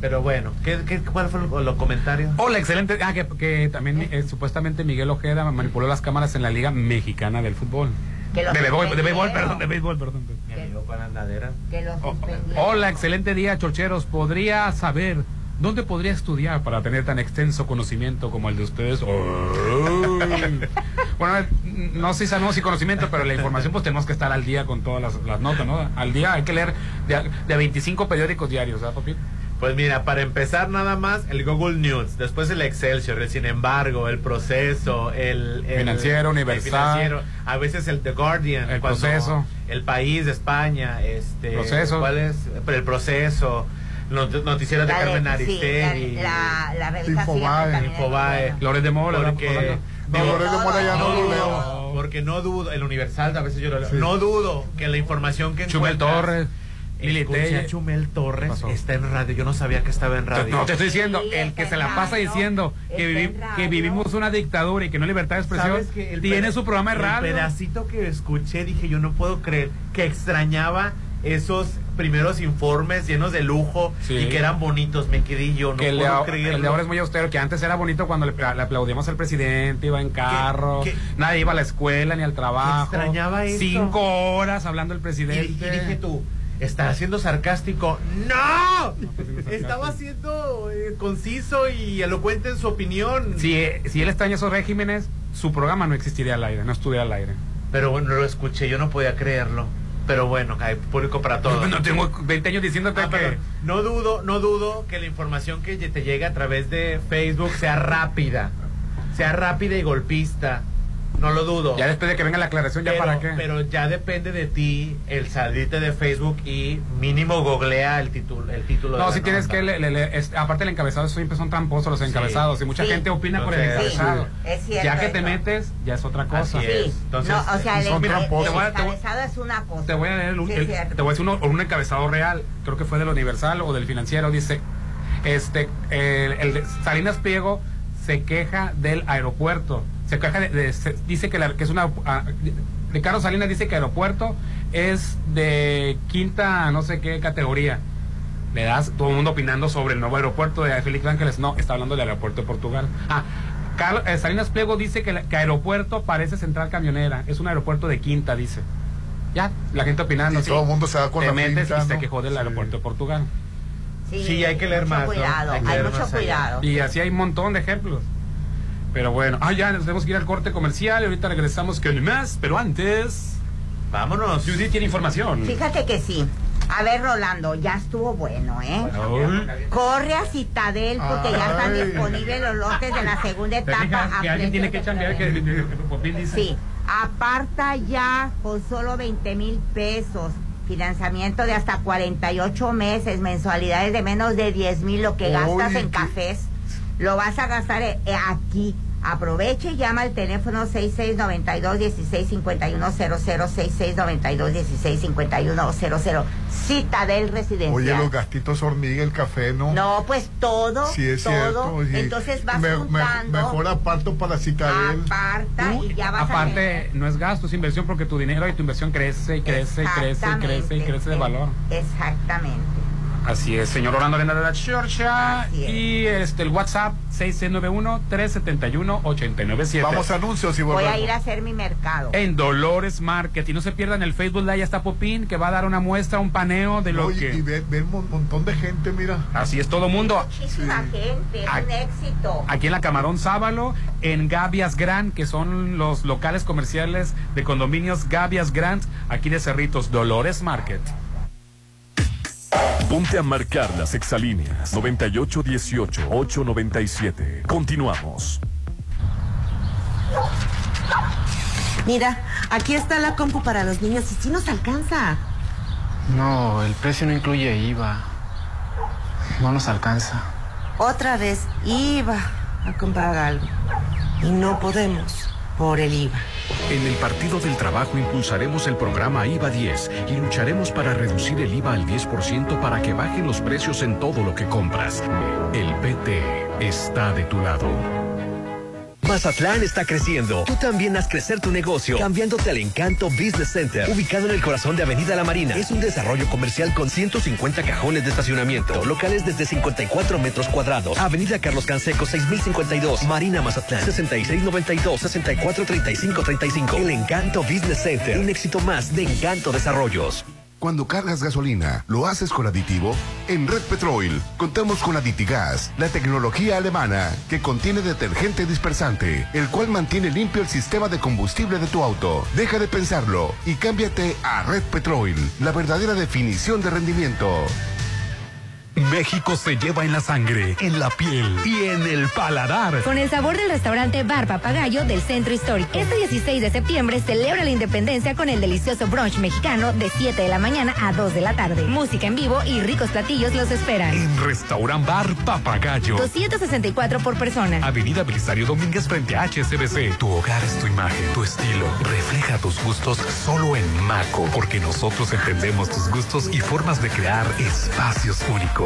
Pero bueno, ¿qué, qué, cuál fue lo- los comentarios? Hola, excelente. Ah, que, que también eh, supuestamente Miguel Ojeda manipuló las cámaras en la Liga Mexicana del Fútbol. Que De béisbol, de béisbol, perdón, de béisbol, perdón. Mi amigo con andadera. Que los Oh, suspendieron. Hola, excelente día, chorcheros. ¿Podría saber dónde podría estudiar para tener tan extenso conocimiento como el de ustedes? Bueno, no sé si sabemos si conocimiento, pero la información pues tenemos que estar al día con todas las, las notas, ¿no? Al día hay que leer de, de a 25 periódicos diarios, ¿verdad, papi? Pues mira, para empezar nada más el Google News, después el Excelsior, el Sin embargo, el proceso, el, el- Financiero, el Universal. financiero, a veces el The Guardian, El cuando- Proceso. el País de España, este, Proceso. ¿cuál es? El proceso, not- noticieros de La Carmen sí, Aristegui, la, la, la Infobae. Infobae. Lores de Mola, ¿verdad? porque? No, de Mola ya no lo dudo, leo. porque no dudo, el Universal a veces yo lo leo, Sí. no dudo que la información que Chumel Torres, Lili Escuché Telle. a Chumel Torres pasó? está en radio. Yo no sabía que estaba en radio. No te estoy diciendo, Sí, el que se la pasa radio, diciendo que, vivi- vivimos una dictadura y que no hay libertad de expresión, ¿Sabes que el tiene su programa de radio. El pedacito que escuché, dije, yo no puedo creer que extrañaba esos primeros informes llenos de lujo Sí. y que eran bonitos, me quedé yo, no que puedo ahora- creerlo. el de ahora es muy austero, que antes era bonito cuando le, le aplaudíamos al presidente, iba en carro, nadie iba a la escuela ni al trabajo. Extrañaba eso. Cinco horas hablando el Y, presidente. y dije tú, ¿está siendo sarcástico? ¡No! Estaba siendo eh, conciso y elocuente en su opinión. Si, si él extraña esos regímenes, su programa no existiría al aire, no estuviera al aire. Pero bueno, lo escuché, yo no podía creerlo. Pero bueno, hay público para todo. No tengo 20 años diciéndote Ah, que... No dudo, no dudo que la información que te llegue a través de Facebook sea rápida. Sea rápida y golpista. No lo dudo. Ya después de que venga la aclaración, ¿ya pero, para qué? Pero ya depende de ti el salirte de Facebook y mínimo googlea el título. El título de No, la si tienes nota. que, le- le- le- es- aparte el encabezado siempre son tramposos los encabezados y mucha Sí. gente opina por el encabezado. sí, es cierto ya que te metes, ya es otra cosa. Así es. Entonces, no, o sea, el, son tramposos. encabezado es una cosa. Te voy a leer un, Sí, el- te voy a decir uno, un encabezado real, creo que fue del Universal o del Financiero, dice, este, el, el de Salinas Pliego se queja del aeropuerto, se queja de, de- se- dice que, la- que es una, ah, Ricardo Salinas dice que aeropuerto es de quinta, no sé qué categoría. Le das todo el mundo opinando sobre el nuevo aeropuerto de Félix Ángeles, no, está hablando del aeropuerto de Portugal. Ah, Carlos, eh, Salinas Pliego dice que, la- que aeropuerto parece central camionera, es un aeropuerto de quinta, dice. Ya, la gente opinando. Y todo el mundo se va con Te la metes finta, y se quejó del aeropuerto de Portugal. Sí, hay que leer mucho más, ¿no? Cuidado, Hay hay, que leer mucho más allá. cuidado. Y así hay un montón de ejemplos. Pero bueno, ah, ya nos tenemos que ir al corte comercial y ahorita regresamos con más, pero antes. Vámonos. Judith tiene información. Fíjate que sí. A ver, Rolando, ya estuvo bueno, ¿eh? Corre a Citadel porque ya están disponibles los lotes de la segunda ¿Te etapa. fijas a que alguien tiene que precios chambear? Que Popín dice. Sí, aparta ya con solo 20 mil pesos. Financiamiento de hasta 48 meses, mensualidades de menos de 10 mil, lo que gastas Oye, en qué- cafés, lo vas a gastar eh, aquí. Aproveche y llama al teléfono 6692-165100, Citadel Residencial. Oye, los gastitos hormiga, el café, ¿no? No, pues todo, Sí, es todo. cierto. Entonces vas Me- juntando, mejor aparto para Citadel. aparta y ya vas a Aparte, no es gasto, es inversión porque tu dinero y tu inversión crece y crece y crece y crece y crece de valor. Exactamente. Así es, señor Orlando Arena de la Chorcha. Y este el WhatsApp 6691-371-897. Vamos a anuncios y Voy volvemos. a ir a hacer mi mercado. En Dolores Market. Y no se pierdan el Facebook Live, ya está Popín, que va a dar una muestra, un paneo de lo y, que. y ven, ven un montón de gente, mira. Así es todo mundo. Muchísima gente, es un éxito. Aquí en la Camarón Sábalo, en Gavias Grand, que son los locales comerciales de condominios Gavias Grand, aquí de Cerritos, Dolores Market. Ponte a marcar las exalíneas 9818-897. Continuamos. Mira, aquí está la compu para los niños y sí nos alcanza. No, el precio no incluye IVA. No nos alcanza. Otra vez iba a comprar algo y no podemos por el IVA. En el Partido del Trabajo impulsaremos el programa IVA 10 y lucharemos para reducir el IVA al 10% para que bajen los precios en todo lo que compras. El PT está de tu lado. Mazatlán está creciendo. Tú también haz crecer tu negocio cambiándote al Encanto Business Center, ubicado en el corazón de Avenida La Marina. Es un desarrollo comercial con 150 cajones de estacionamiento, locales desde 54 metros cuadrados. Avenida Carlos Canseco 6052, Marina Mazatlán 6692-643535. El Encanto Business Center, un éxito más de Encanto Desarrollos. Cuando cargas gasolina, ¿lo haces con aditivo? En Red Petrol contamos con Aditigas, la tecnología alemana que contiene detergente dispersante, el cual mantiene limpio el sistema de combustible de tu auto. Deja de pensarlo y cámbiate a Red Petrol, la verdadera definición de rendimiento. México se lleva en la sangre, en la piel y en el paladar. Con el sabor del restaurante Bar Papagayo del Centro Histórico. Este 16 de septiembre celebra la independencia con el delicioso brunch mexicano de 7 de la mañana a 2 de la tarde. Música en vivo y ricos platillos los esperan. En Restaurant Bar Papagayo. 264 por persona. Avenida Belisario Domínguez frente a HSBC. Tu hogar es tu imagen, tu estilo. Refleja tus gustos solo en Maco, porque nosotros entendemos tus gustos y formas de crear espacios únicos.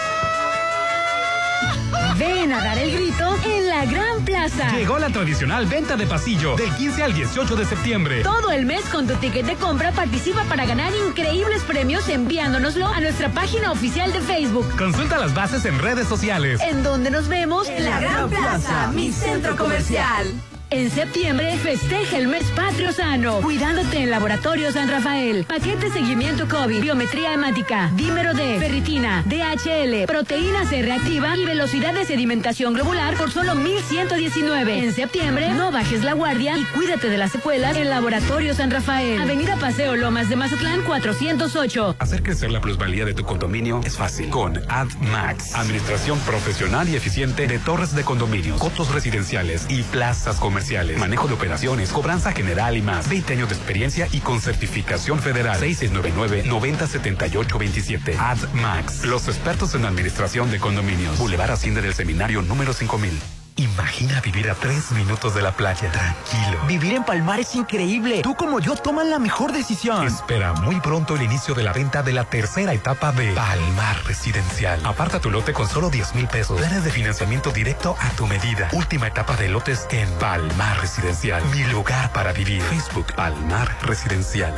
Ven a dar el grito en la Gran Plaza. Llegó la tradicional venta de pasillo del 15 al 18 de septiembre. Todo el mes con tu ticket de compra participa para ganar increíbles premios enviándonoslo a nuestra página oficial de Facebook. Consulta las bases en redes sociales. En donde nos vemos en la Gran Plaza, mi centro comercial. En septiembre, festeja el mes patrio sano, cuidándote en Laboratorio San Rafael. Paquete seguimiento COVID, biometría hemática, dímero D, ferritina, DHL, proteína C reactiva y velocidad de sedimentación globular por solo 1119. En septiembre, no bajes la guardia y cuídate de las secuelas en Laboratorio San Rafael. Avenida Paseo Lomas de Mazatlán 408. Hacer crecer la plusvalía de tu condominio es fácil con AdMax, administración profesional y eficiente de torres de condominios, cotos residenciales y plazas comerciales manejo de operaciones, cobranza general y más. 20 años de experiencia y con certificación federal. 6699-907827. AdMax. Los expertos en administración de condominios. Boulevard Asciende del Seminario número 5000. Imagina vivir a tres minutos de la playa, tranquilo. Vivir en Palmar es increíble. Tú como yo toman la mejor decisión. Espera muy pronto el inicio de la venta de la tercera etapa de Palmar Residencial. Aparta tu lote con solo 10 mil pesos. Planes de financiamiento directo a tu medida. Última etapa de lotes en Palmar Residencial. Mi lugar para vivir. Facebook Palmar Residencial.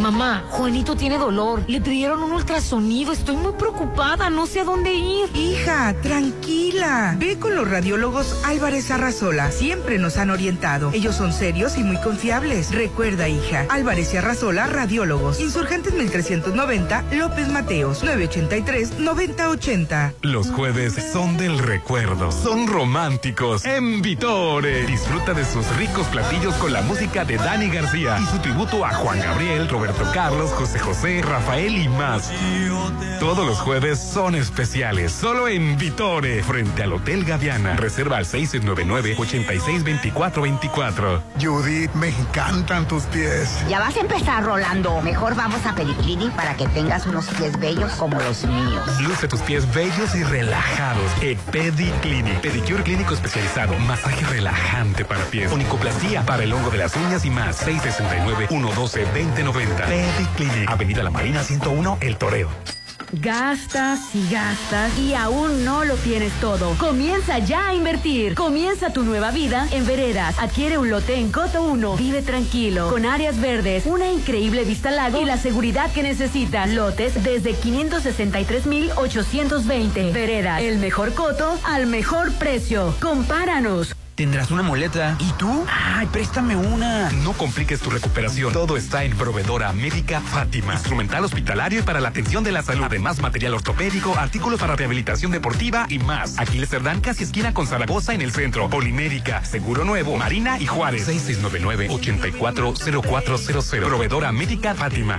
Mamá, Juanito tiene dolor. Le pidieron un ultrasonido. Estoy muy preocupada. No sé a dónde ir. Hija, tranquila. Ve con los radiólogos Álvarez Arrasola. Siempre nos han orientado. Ellos son serios y muy confiables. Recuerda, hija. Álvarez y Arrasola, radiólogos. Insurgentes 1390, López Mateos, 983-9080. Los jueves son del recuerdo. Son románticos. En Vitore. Disfruta de sus ricos platillos con la música de Dani García y su tributo a Juan Gabriel, Roberto Carlos, José José, Rafael y más. Todos los jueves son especiales, solo en Vitore, frente al Hotel Gaviana. Reserva al 699-862424. Judith, me encantan tus pies. Ya vas a empezar, Rolando. Mejor vamos a Pediclinic para que tengas unos pies bellos como los míos. Luce tus pies bellos y relajados en Pediclinic. Pedicure clínico especializado, masaje relajante para pies, onicoplastía para el hongo de las uñas y más. 669-112-2090. Pediclinic. Avenida La Marina 101, El Toreo. Gastas y gastas y aún no lo tienes todo. Comienza ya a invertir. Comienza tu nueva vida en Veredas. Adquiere un lote en Coto 1. Vive tranquilo, con áreas verdes, una increíble vista al lago y la seguridad que necesitas. Lotes desde 563,820. Veredas, el mejor coto al mejor precio. Compáranos. Tendrás una muleta. ¿Y tú? Ay, préstame una. No compliques tu recuperación. Todo está en Proveedora Médica Fátima. Instrumental hospitalario y para la atención de la salud. Además, material ortopédico, artículos para rehabilitación deportiva y más. Aquiles Cerdán, casi esquina con Zaragoza en el centro. Polimédica, Seguro Nuevo, Marina y Juárez. 6699-840400. Proveedora Médica Fátima.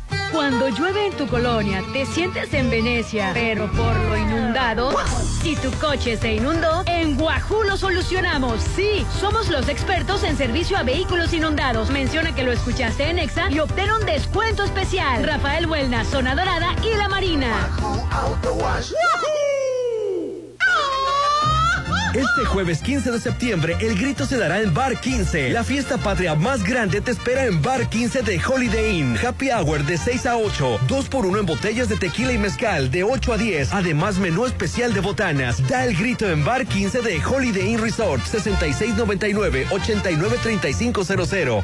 Cuando llueve en tu colonia, te sientes en Venecia, pero por lo inundado, si tu coche se inundó, en Guajú lo solucionamos. Sí, somos los expertos en servicio a vehículos inundados. Menciona que lo escuchaste en Exa y obtén un descuento especial. Rafael Buelna, Zona Dorada y La Marina. Este jueves 15 de septiembre, el grito se dará en Bar 15. La fiesta patria más grande te espera en Bar 15 de Holiday Inn. Happy Hour de 6 a 8. 2 por 1 en botellas de tequila y mezcal de 8 a 10. Además, menú especial de botanas. Da el grito en Bar 15 de Holiday Inn Resort. 6699-893500.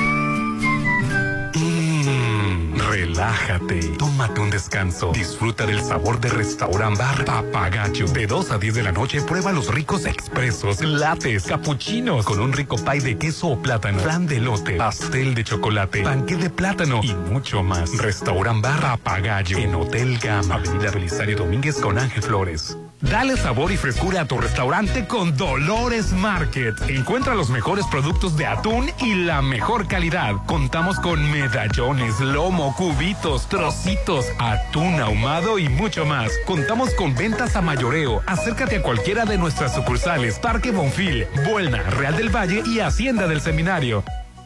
Relájate, tómate un descanso, disfruta del sabor de Restaurant Bar Papagayo. De 2 a 10 de la noche prueba los ricos expresos, lates, capuchinos con un rico pie de queso o plátano, flan de lote, pastel de chocolate, panque de plátano y mucho más. Restaurant Bar Papagayo en Hotel Gama, Avenida Belisario Domínguez con Ángel Flores. Dale sabor y frescura a tu restaurante con Dolores Market. Encuentra los mejores productos de atún y la mejor calidad. Contamos con medallones, lomo, cubitos, trocitos, atún ahumado y mucho más. Contamos con ventas a mayoreo. Acércate a cualquiera de nuestras sucursales Parque Bonfil, Buelna, Real del Valle y Hacienda del Seminario.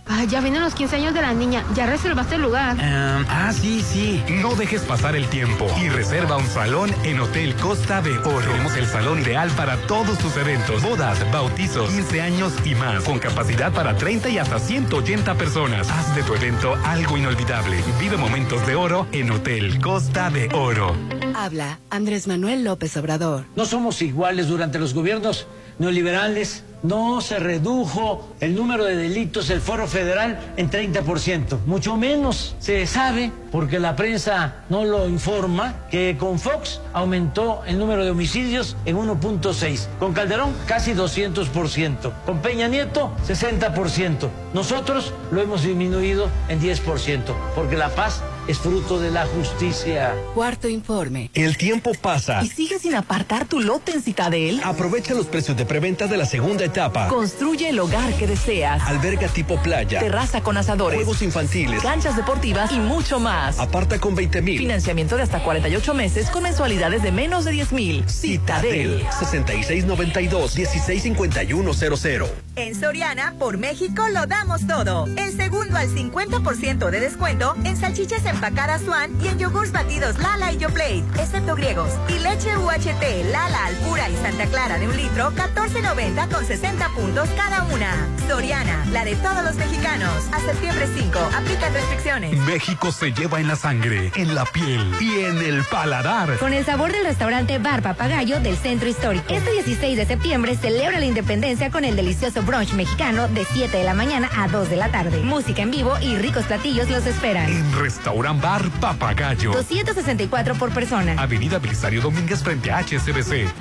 Ah, ya vienen los 15 años de la niña. Ya reservaste el lugar. ah, sí, sí. No dejes pasar el tiempo y reserva un salón en Hotel Costa de Oro. Tenemos el salón ideal para todos tus eventos, bodas, bautizos, 15 años y más, con capacidad para 30 y hasta 180 personas. Haz de tu evento algo inolvidable. Vive momentos de oro en Hotel Costa de Oro. Habla Andrés Manuel López Obrador. No somos iguales durante los gobiernos neoliberales no se redujo el número de delitos del foro federal en 30%, mucho menos se sabe, porque la prensa no lo informa, que con Fox aumentó el número de homicidios en 1.6, con Calderón casi 200%, con Peña Nieto 60%, nosotros lo hemos disminuido en 10%, porque la paz es fruto de la justicia. Cuarto informe. El tiempo pasa. ¿Y sigues sin apartar tu lote en Citadel? Aprovecha los precios de preventa de la segunda etapa. Construye el hogar que deseas. Alberga tipo playa. Terraza con asadores. Juegos infantiles. Canchas deportivas y mucho más. Aparta con 20 mil. Financiamiento de hasta 48 meses con mensualidades de menos de 10 mil. Citadel. 6692-165100. En Soriana, por México, lo damos todo. El segundo al 50% de descuento en salchichas empacadas Swan y en yogurts batidos Lala y Yoplait, excepto griegos. Y leche UHT, Lala, Alpura y Santa Clara de un litro, 14.90 con 60 puntos cada una. Soriana, la de todos los mexicanos. A septiembre 5, aplica restricciones. México se lleva en la sangre, en la piel y en el paladar. Con el sabor del restaurante Bar Papagayo del Centro Histórico. Este 16 de septiembre celebra la independencia con el delicioso brunch mexicano de 7 de la mañana a 2 de la tarde. Música en vivo y ricos platillos los esperan. En Restaurant Bar Papagayo. 264 por persona. Avenida Belisario Domínguez frente a HCBC.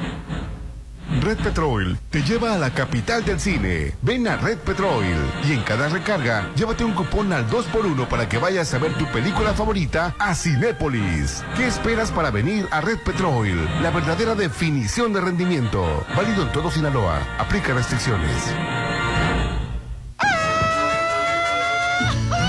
Red Petrol te lleva a la capital del cine. Ven a Red Petrol y en cada recarga llévate un cupón al 2x1 para que vayas a ver tu película favorita a Cinépolis. ¿Qué esperas para venir a Red Petrol? La verdadera definición de rendimiento. Válido en todo Sinaloa. Aplica restricciones.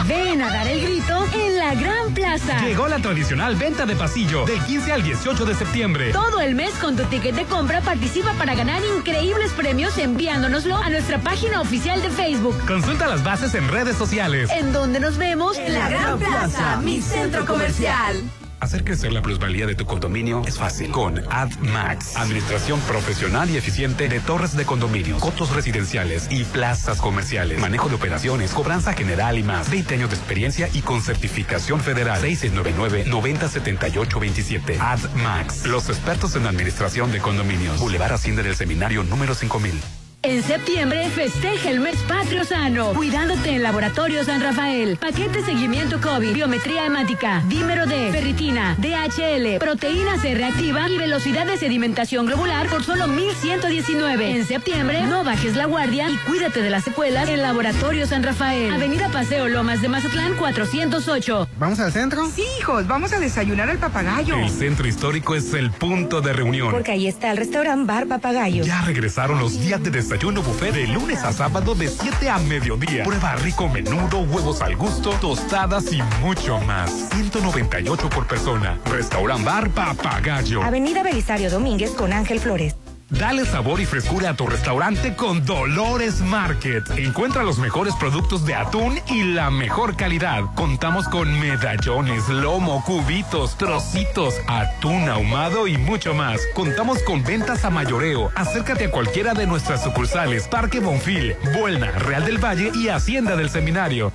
Ven a dar el grito en la Gran Plaza. Llegó la tradicional venta de pasillo del 15 al 18 de septiembre. Todo el mes con tu ticket de compra participa para ganar increíbles premios enviándonoslo a nuestra página oficial de Facebook. Consulta las bases en redes sociales. En donde nos vemos en la Gran Plaza, mi centro comercial. Hacer crecer la plusvalía de tu condominio es fácil con AdMax. Administración profesional y eficiente de torres de condominios, cotos residenciales y plazas comerciales. Manejo de operaciones, cobranza general y más. 20 años de experiencia y con certificación federal. 699-907827. AdMax. Los expertos en administración de condominios. Boulevard Hacienda del Seminario número 5000. En septiembre festeja el mes patrio sano, cuidándote en Laboratorio San Rafael. Paquete seguimiento COVID, biometría hemática, dímero D, ferritina, DHL, proteína C reactiva y velocidad de sedimentación globular por solo 1119. En septiembre, no bajes la guardia y cuídate de las secuelas en Laboratorio San Rafael. Avenida Paseo Lomas de Mazatlán 408. ¿Vamos al centro? Sí, hijos, vamos a desayunar al papagayo. El centro histórico es el punto de reunión. Porque ahí está el restaurante Bar Papagayo. Ya regresaron los días de desayuno buffet de lunes a sábado de 7 a mediodía. Prueba rico menudo, huevos al gusto, tostadas y mucho más. 198 por persona. Restaurant Bar Papagayo. Avenida Belisario Domínguez con Ángel Flores. Dale sabor y frescura a tu restaurante con Dolores Market. Encuentra los mejores productos de atún y la mejor calidad. Contamos con medallones, lomo, cubitos, trocitos, atún ahumado y mucho más. Contamos con ventas a mayoreo. Acércate a cualquiera de nuestras sucursales Parque Bonfil, Buelna, Real del Valle y Hacienda del Seminario.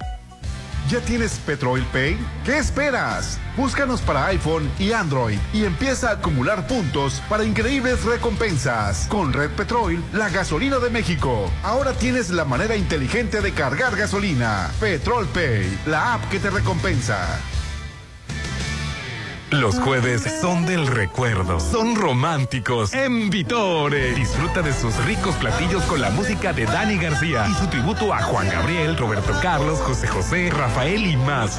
¿Ya tienes Petrol Pay? ¿Qué esperas? Búscanos para iPhone y Android y empieza a acumular puntos para increíbles recompensas. Con Red Petrol, la gasolina de México. Ahora tienes la manera inteligente de cargar gasolina. Petrol Pay, la app que te recompensa. Los jueves son del recuerdo, son románticos. En Vitore, disfruta de sus ricos platillos con la música de Dani García y su tributo a Juan Gabriel, Roberto Carlos, José José, Rafael y más.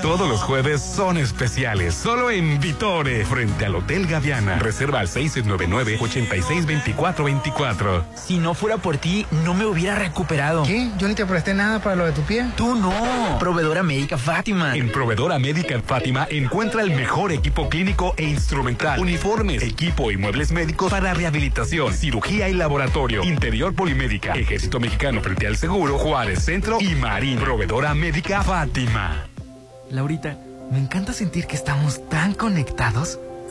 Todos los jueves son especiales, solo en Vitore, frente al Hotel Gaviana. Reserva al 699-862424. Si no fuera por ti, no me hubiera recuperado. ¿Qué? Yo ni te presté nada para lo de tu pie. Tú no. Proveedora médica Fátima. En Proveedora Médica Fátima encuentra el mejor equipo clínico e instrumental, uniformes, equipo y muebles médicos para rehabilitación, cirugía y laboratorio, interior polimédica, Ejército Mexicano frente al Seguro, Juárez Centro y Marín. Proveedora Médica Fátima. Laurita, me encanta sentir que estamos tan conectados.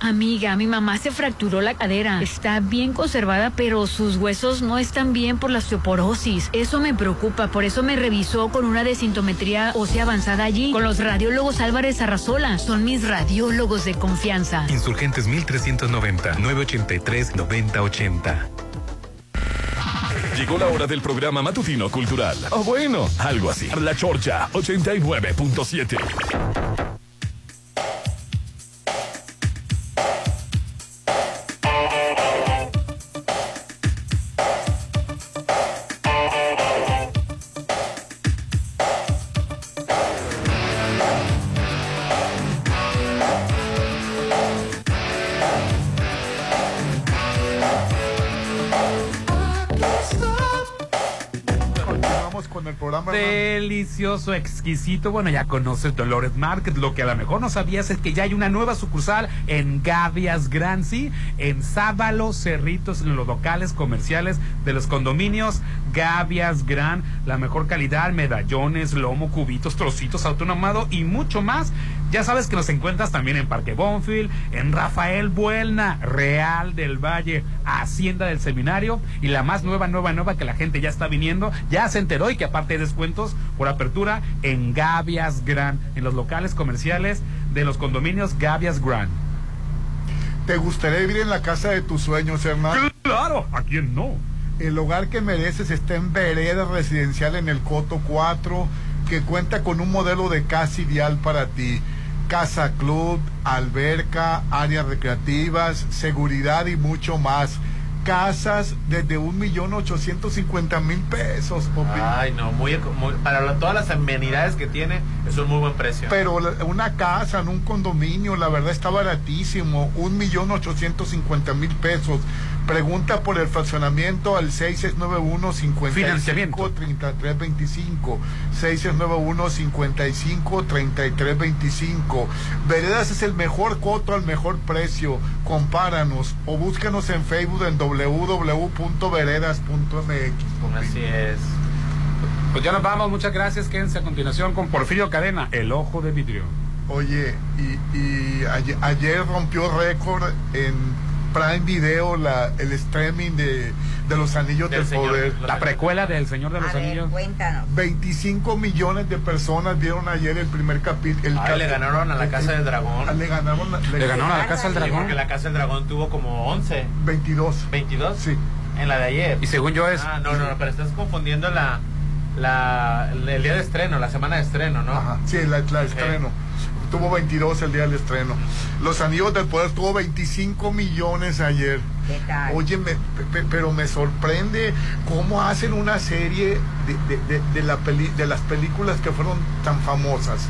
Amiga, mi mamá se fracturó la cadera. Está bien conservada, pero sus huesos no están bien por la osteoporosis. Eso me preocupa, por eso me revisó con una desintometría ósea avanzada allí, con los radiólogos Álvarez Arrazola. Son mis radiólogos de confianza. Insurgentes 1390 983 9080. Llegó la hora del programa matutino cultural. O bueno, algo así. La Chorcha 89.7. Delicioso, exquisito. Bueno, ya conoces Dolores Market. Lo que a lo mejor no sabías es que ya hay una nueva sucursal en Gavias Grancy, en Sábalo, Cerritos, en los locales comerciales de los condominios Gavias Gran. La mejor calidad, medallones, lomo, cubitos, trocitos, autonomado y mucho más. Ya sabes que los encuentras también en Parque Bonfil, en Rafael Buelna, Real del Valle, Hacienda del Seminario y la más nueva, nueva, nueva que la gente ya está viniendo, ya se enteró y que aparte hay descuentos por apertura en Gavias Gran, en los locales comerciales de los condominios Gavias Gran. ¿Te gustaría vivir en la casa de tus sueños, hermano? Claro, ¿a quién no? El hogar que mereces está en Vereda Residencial en el Coto 4, que cuenta con un modelo de casa ideal para ti. Casa club, alberca, áreas recreativas, seguridad y mucho más. Casas desde un millón ochocientos cincuenta mil pesos. papi. Ay, no, muy, muy- para lo- todas las amenidades que tiene, es un muy buen precio. Pero la- una casa en un condominio, la verdad está baratísimo, un millón ochocientos cincuenta mil pesos. Pregunta por el fraccionamiento al 6691 55 33 25 6691 55 33 25 Veredas es el mejor coto al mejor precio. Compáranos o búscanos en Facebook en www.veredas.mx. Así es. Pues ya nos vamos, muchas gracias. Quédense a continuación con Porfirio Cadena, el ojo de vidrio. Oye, y, y ayer, ayer rompió récord en Prime Video la, el streaming de, de Los Anillos del, Poder. La precuela del Señor de los Anillos. Cuéntanos. 25 millones de personas vieron ayer el primer capítulo. Ay, le ganaron a la Casa del Dragón. Le ganaron, Le ganaron a la Casa del Dragón. Porque la Casa del Dragón tuvo como 11. 22. ¿22? Sí. En la de ayer. Y según yo es- Ah, no, no, no, pero estás confundiendo la, la, el día de estreno, la semana de estreno, ¿no? Ajá, sí, la, la estreno. Tuvo 22 el día del estreno. Los Anillos del Poder tuvo 25 millones ayer. ¿Qué tal? Oye, me- pe- pero me sorprende cómo hacen una serie de, de- de- de la peli- de las películas que fueron tan famosas.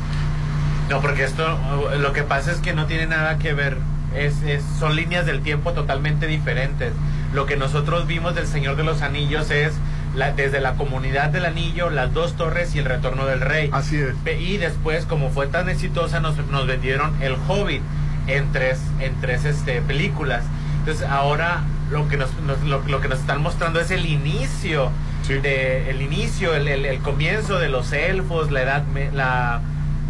No, porque esto, lo que pasa es que no tiene nada que ver, es, es- son líneas del tiempo totalmente diferentes. Lo que nosotros vimos del Señor de los Anillos es la- desde la comunidad del anillo, las dos torres y el retorno del rey. Así es. Y después, como fue tan exitosa, nos, nos vendieron el Hobbit en tres, en tres este, películas. Entonces ahora lo que nos, nos- lo, lo que nos están mostrando es el inicio, de, el inicio, el, el- el comienzo de los elfos, la edad, la,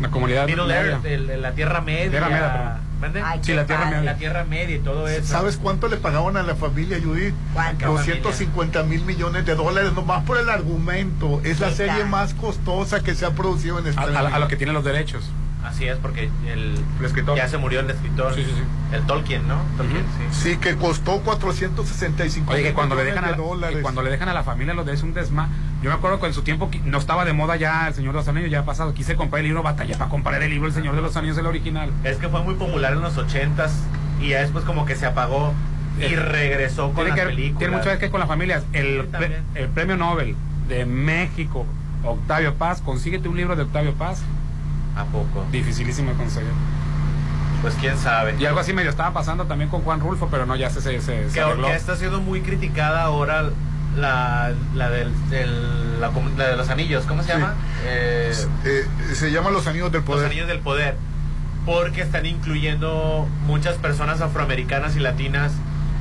La comunidad Middle. Earth, el- la Tierra Media. Tierra Media, perdón. ¿Mande? Ay, Sí, la Tierra padre. Media. La Tierra Media y todo eso. ¿Sabes cuánto le pagaban a la familia Judith? ¿Cuánto? 250 mil millones de dólares, nomás por el argumento. Es la serie está. más costosa que se ha producido en A, España. a- a lo que tienen los derechos. Así es, porque el, escritor. ya se murió el escritor. Sí, sí, sí. El Tolkien, ¿no? Tolkien, sí. Sí, que costó 465 Oye, que cuando le, dejan a de la, dólares. que cuando le dejan a la familia los derechos un desma. Yo me acuerdo que en su tiempo no estaba de moda ya El Señor de los Anillos, ya ha pasado. Quise comprar el libro, batalla para comprar el libro El Señor de los Anillos, el original. Es que fue muy popular en los ochentas y ya después como que se apagó y regresó con Tiene, las que, películas. tiene mucho que con las familias. El, pre- el premio Nobel de México, Octavio Paz, consíguete un libro de Octavio Paz. ¿A poco? Dificilísimo de conseguir. Pues quién sabe. Y algo así medio estaba pasando también con Juan Rulfo, pero no, ya se, se, se, se que, arregló. que está siendo muy criticada ahora la, la, del, del- la, comu- la de los anillos, ¿cómo se Sí. llama? Eh, Eh, se llama Los Anillos del los Poder. anillos del poder. Porque están incluyendo muchas personas afroamericanas y latinas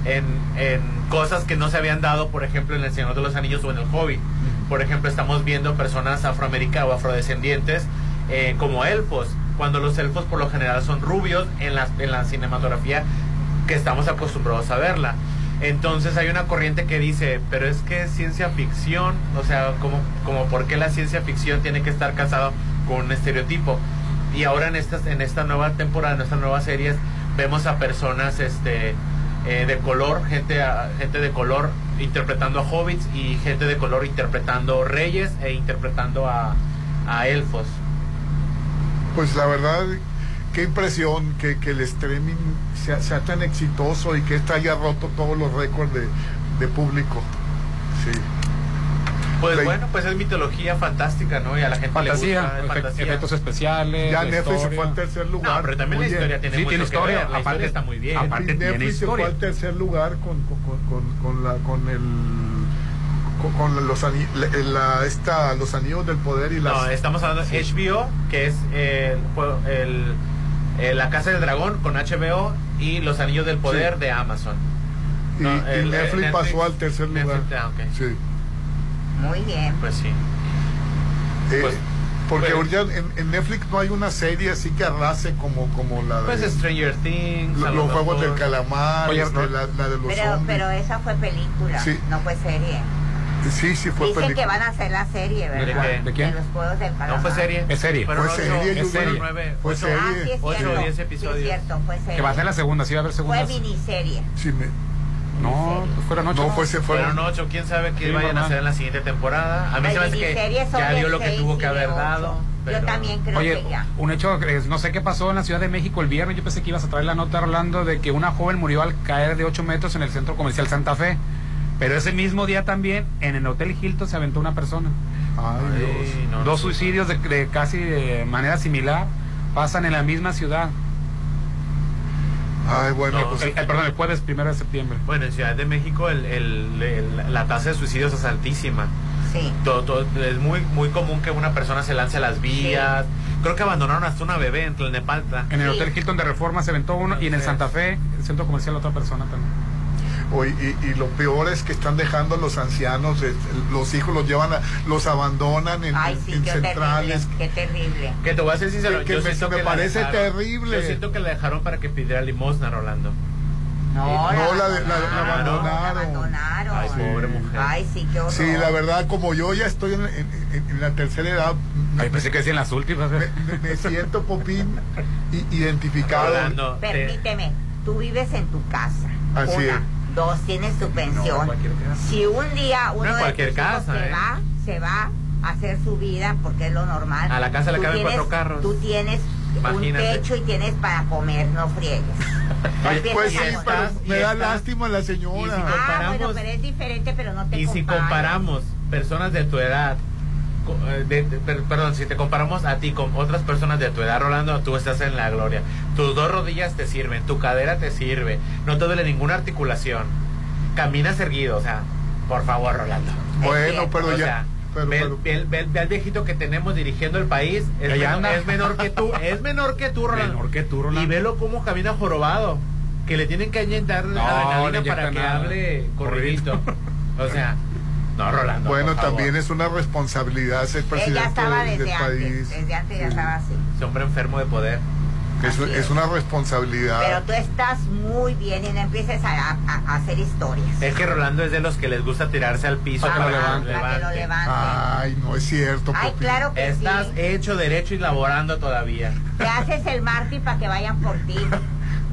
en, en cosas que no se habían dado, por ejemplo, en El Señor de los Anillos o en El Hobbit. Por ejemplo, estamos viendo personas afroamericanas o afrodescendientes eh, como elfos, cuando los elfos por lo general son rubios en la, en la cinematografía que estamos acostumbrados a verla. Entonces hay una corriente que dice, pero es que es ciencia ficción, o sea, como, como por qué la ciencia ficción tiene que estar casado con un estereotipo. Y ahora en estas, en esta nueva temporada, en estas nuevas series, vemos a personas este eh, de color, gente a- gente de color interpretando a hobbits y gente de color interpretando reyes e interpretando a elfos. Pues la verdad, qué impresión que, que el streaming sea, sea tan exitoso y que este haya roto todos los récords de, de público. Sí. Pues bueno, pues es mitología fantástica, ¿no? Y a la gente Fantasía, le gusta, efe- fantasía. efectos especiales. Ya Netflix se fue al tercer lugar. No, pero también Muy la historia bien. tiene Sí, mucho tiene que historia, ver, La aparte- historia está muy bien. aparte- Y tiene Netflix se fue al tercer lugar con, con, con, con- con la, con el con, con los ani- la, la- esta, los anillos del poder y las No, estamos hablando de HBO, que es eh, fue el, eh, La Casa del Dragón con HBO y Los Anillos del Poder Sí. de Amazon. y, No, y el- Netflix, el pasó al tercer Netflix, lugar. ah. Sí. Muy bien. Pues sí. Eh, Pues- porque pues- ahorita en, en Netflix no hay una serie así que arrase como, como la Pues de Stranger Things. lo- los lo juegos del calamar, Oye, este, no- la, la de los Pero, zombies. pero esa fue película, Sí. no fue serie. Sí, sí fue Dicen película. que van a hacer la serie, ¿De ¿verdad? qué? ¿De quién? los juegos del calamar. No fue serie. Es serie. Fueron Fue ocho- serie, es Judy. serie, nueve, Fue ocho- serie. Ah, sí es Ocho cierto. o diez Sí episodios. es cierto, fue serie. Que va a ser la segunda, sí va a haber Fue segundas. miniserie. Sí, me- No, pues fueron ocho. no fue se fueron Fueron ocho, quién sabe qué Sí, vayan a normal. hacer en la siguiente temporada. A mí Las se me hace que ya de dio lo que tuvo que de haber ocho. dado. pero- Yo también creo Oye, que ya. un hecho, que no sé qué pasó en la Ciudad de México el viernes. Yo pensé que ibas a traer la nota, Orlando, de que una joven murió al caer de 8 metros en el centro comercial Santa Fe. Pero ese mismo día también, en el Hotel Hilton se aventó una persona. Ay, Dios. Ay, no, Dos suicidios de, de casi de manera similar pasan en la misma ciudad. Ay, bueno, No, pues, El- el- perdón, el jueves primero de septiembre. Bueno, en Ciudad de México el, el- el- la tasa de suicidios es altísima. Sí. Todo, todo- es muy muy común que una persona se lance a las vías. Creo que abandonaron hasta una bebé en Tlalnepalta. En el Sí. Hotel Hilton de Reforma se aventó uno y en el Sí. Santa Fe, el centro comercial, otra persona también. Oye, y, y lo peor es que están dejando a los ancianos, los hijos los llevan, a, los abandonan en, Ay, sí, en qué terrible, centrales. qué terrible. Que te voy a ser sincero, Que- que yo me- siento me que la parece dejaron- terrible. Yo siento que la dejaron para que pidiera limosna, Rolando. No, No, la de- la- la abandonaron, abandonaron. la. Ay, pobre mujer. Ay, sí, qué horror. Sí, la verdad, como yo ya estoy en, en- en- en la tercera edad, me, Ay, pensé que decían las últimas. me- me siento, Popín, identificado. Rolando, te- Permíteme, tú vives en tu casa. Así Una, es. Dos, tienes tu pensión. si un día uno de cualquier casa, se ¿eh? va, se va a hacer su vida porque es lo normal. A la casa le caben cuatro carros. Tú tienes Imagínate. un techo y tienes para comer, no friegues. Oye, Pues sí, pero me y da lástima la y si señora. Ah, bueno, comparamos- pero es diferente, pero no te Y si comparamos personas de tu edad, de- de- per- perdón, si te comparamos a ti con otras personas de tu edad, Rolando, tú estás en la gloria. Tus dos rodillas te sirven, tu cadera te sirve, no te duele ninguna articulación, caminas erguido, o sea, Por favor, Rolando. Bueno, pero O ya. sea, pero- ve, pero- ve- ve- ve al viejito que tenemos dirigiendo el país. Es, menor, es menor que tú. Es menor que tú, Rolando. Menor que tú, Rolando. Y velo cómo camina jorobado. Que le tienen que inyectar No, adrenalina para que nada. hable corridito. o sea, no, Rolando. Bueno, también es una responsabilidad ser Ella presidente estaba del, desde del antes, país. desde antes ya Sí. estaba así. Ese hombre enfermo de poder. Es, Así es es. una responsabilidad. Pero tú estás muy bien y no empieces a, a- a hacer historias. Es que Rolando es de los que les gusta tirarse al piso Ah, para que lo para que lo levanten. Ay, no es cierto. Ay, Popín. claro que Estás sí. hecho derecho y laborando todavía. Te haces el Marty para que vayan por ti.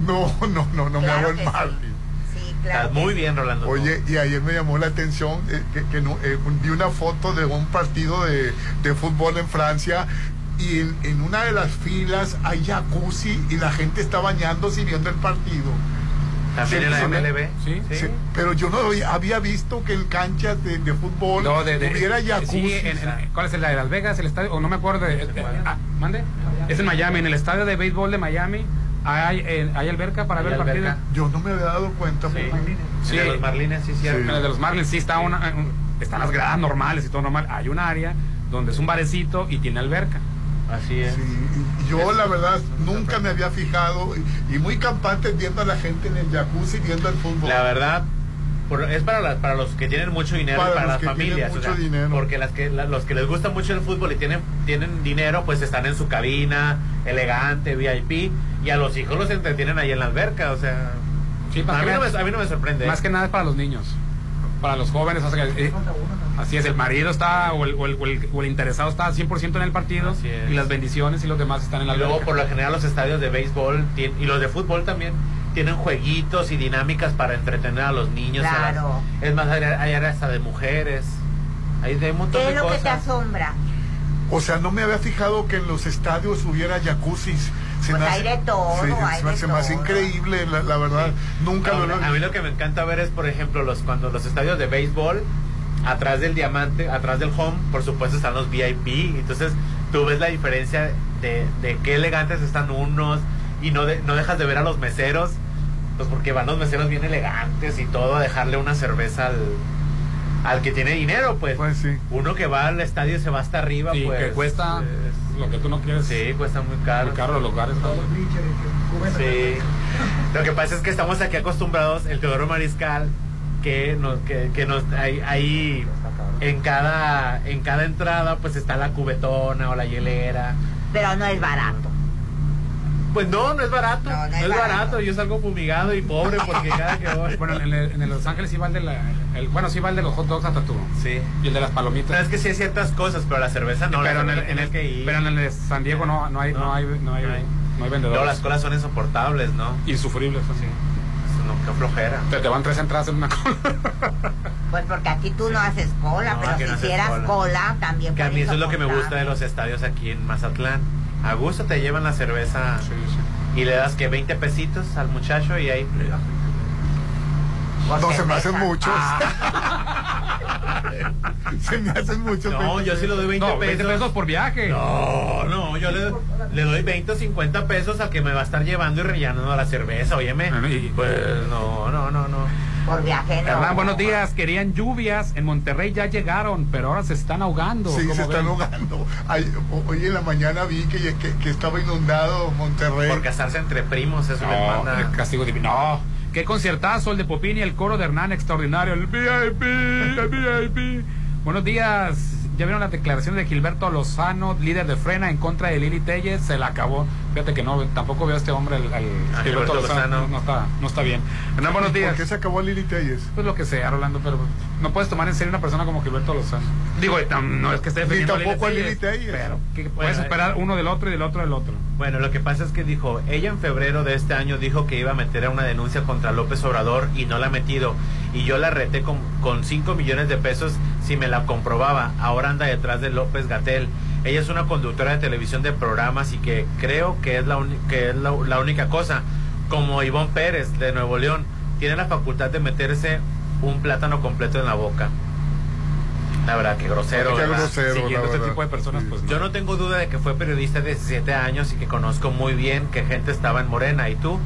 No, no, no, no me hago el. Sí, claro. Muy sí. bien, Rolando. Oye, y ayer me llamó la atención eh, que, que no- eh, vi una foto de un partido de, de fútbol en Francia y en, en una de las filas hay jacuzzi y la gente está bañándose y viendo el partido. También Sí, en la sí, MLB. Sí, Sí, pero yo no había- visto que en canchas de, de fútbol No, de, de- hubiera jacuzzi. sí, en- en- ¿Cuál es el de Las Vegas? El estadio, o no me acuerdo. de- de- ah, ¿Mande? Es en Miami, en el estadio de béisbol de Miami. Hay, eh, hay alberca para Hay ver el partido. alberca. Yo no me había dado cuenta. Sí. Popín. Sí. De los Marlines, sí, En cierto. el de los Marlins sí está una, un- están las gradas normales y todo normal. Hay un área donde es un barecito y tiene alberca. Así es. Sí, yo la verdad nunca me había fijado y, y muy campante viendo a la gente en el jacuzzi viendo el fútbol. La verdad, por- es para, las- para los que tienen mucho dinero Para y para las familias. o mucho sea, dinero. Porque las que, la- los que les gusta mucho el fútbol y tienen, tienen dinero, pues están en su cabina, elegante, VIP, y a los hijos los entretienen ahí en la alberca. O sea, Sí, a, mí no me, a mí no me sorprende. Más que nada es para los niños, para los jóvenes. o sea, eh, así es, el marido está o el, o el- o el- o el interesado está 100% en el partido y las bendiciones y los demás están en la Y luego, alberca. por lo general, los estadios de béisbol y los de fútbol también tienen jueguitos y dinámicas para entretener a los niños. y a las- Claro. es más, hay, hay área hasta de mujeres. Hay de un montón ¿Qué de es lo que te asombra? O sea, no me había fijado que en los estadios hubiera jacuzzis. Se Pues me hay de todo, se, hay se me- de se me hace todo. increíble, la, la verdad. Nunca Ahora, lo a mí lo que me encanta ver es, por ejemplo, los cuando los estadios de béisbol, atrás del diamante, atrás del home, por supuesto están los VIP. Entonces tú ves la diferencia de, de qué elegantes están unos y no, de- no dejas de ver a los meseros, pues porque van los meseros bien elegantes y todo, a dejarle una cerveza al, al que tiene dinero, pues. Pues sí. Uno que va al estadio y se va hasta arriba, Sí, pues. que cuesta es- lo que tú no quieres. sí, cuesta muy caro. Muy caro los lugares. ¿no? Sí. Lo que pasa es que estamos aquí acostumbrados, el Teodoro Mariscal, que nos, que, que nos, hay, hay en cada, en cada entrada, pues está la cubetona o la hielera. Pero no es barato. Pues no, no es barato. No, No, no es barato. barato. Yo salgo fumigado y pobre porque cada que voy. Bueno, en el, en el Los Ángeles sí va el de la, el- bueno, sí va el de los hot dogs a Tatú. Sí. Y el de las No, palomitas. es que sí hay ciertas cosas, pero la cerveza no. pero, la en el, en que ir. pero en el de San Diego no, no hay, no, No, hay, no hay, no hay. no hay vendedores. las colas son insoportables, ¿no? Insufribles, así. No, qué flojera. Te, te van tres entradas en una cola. Pues porque aquí tú no haces cola, No, pero si no haces hicieras cola. cola, también Que a mí eso es lo que me gusta de los estadios aquí en Mazatlán. A gusto te llevan la cerveza y le das que 20 pesitos al muchacho y ahí. No se me hacen muchos. se me hacen muchos. No, yo sí lo doy 20 No, 20 pesos. pesos por viaje. No, no, yo le, le doy 20 o 50 pesos al que me va a estar llevando y rellenando la cerveza, óyeme. Pues no, no, no, no. Por viaje no. Hernán, buenos días. Querían lluvias. En Monterrey ya llegaron, pero ahora se están ahogando. Sí, ¿Cómo se están ahogando. Ay, hoy en la mañana vi que, que, que estaba inundado Monterrey. Por casarse entre primos, eso les No, manda. el castigo divino. No. Qué conciertazo el de Popín y el coro de Hernán extraordinario. El VIP, el VIP. Buenos días. Ya vieron las declaraciones de Gilberto Lozano, líder de Frena, en contra de Lili Telles. Se la acabó. Fíjate que no, tampoco veo a este hombre, el Ah, Gilberto, Lozano. Lozano. No, no está, no está bien. Hernán, buenos días. ¿Por qué se acabó Lili Telles? Pues lo que sea, Rolando, pero no puedes tomar en serio una persona como Gilberto Lozano. Digo, eh, no es que esté Ni defendiendo tampoco a Lili Lili Telles. Pero que puedes eh. esperar uno del otro y del otro del otro. Bueno, lo que pasa es que dijo, ella en febrero de este año dijo que iba a meter una denuncia contra López Obrador y no la ha metido. Y yo la reté con, con 5 millones de pesos si me la comprobaba. Ahora anda detrás de López Gatel. Ella es una conductora de televisión de programas y que creo que es la, que es la, la única cosa. Como Ivonne Pérez de Nuevo León, tiene la facultad de meterse un plátano completo en la boca. La verdad, que grosero. Qué ¿verdad? grosero, la Siguiendo este tipo de personas, pues no. Yo no tengo duda de que fue periodista de 17 años y que conozco muy bien que gente estaba en Morena. ¿Y tú?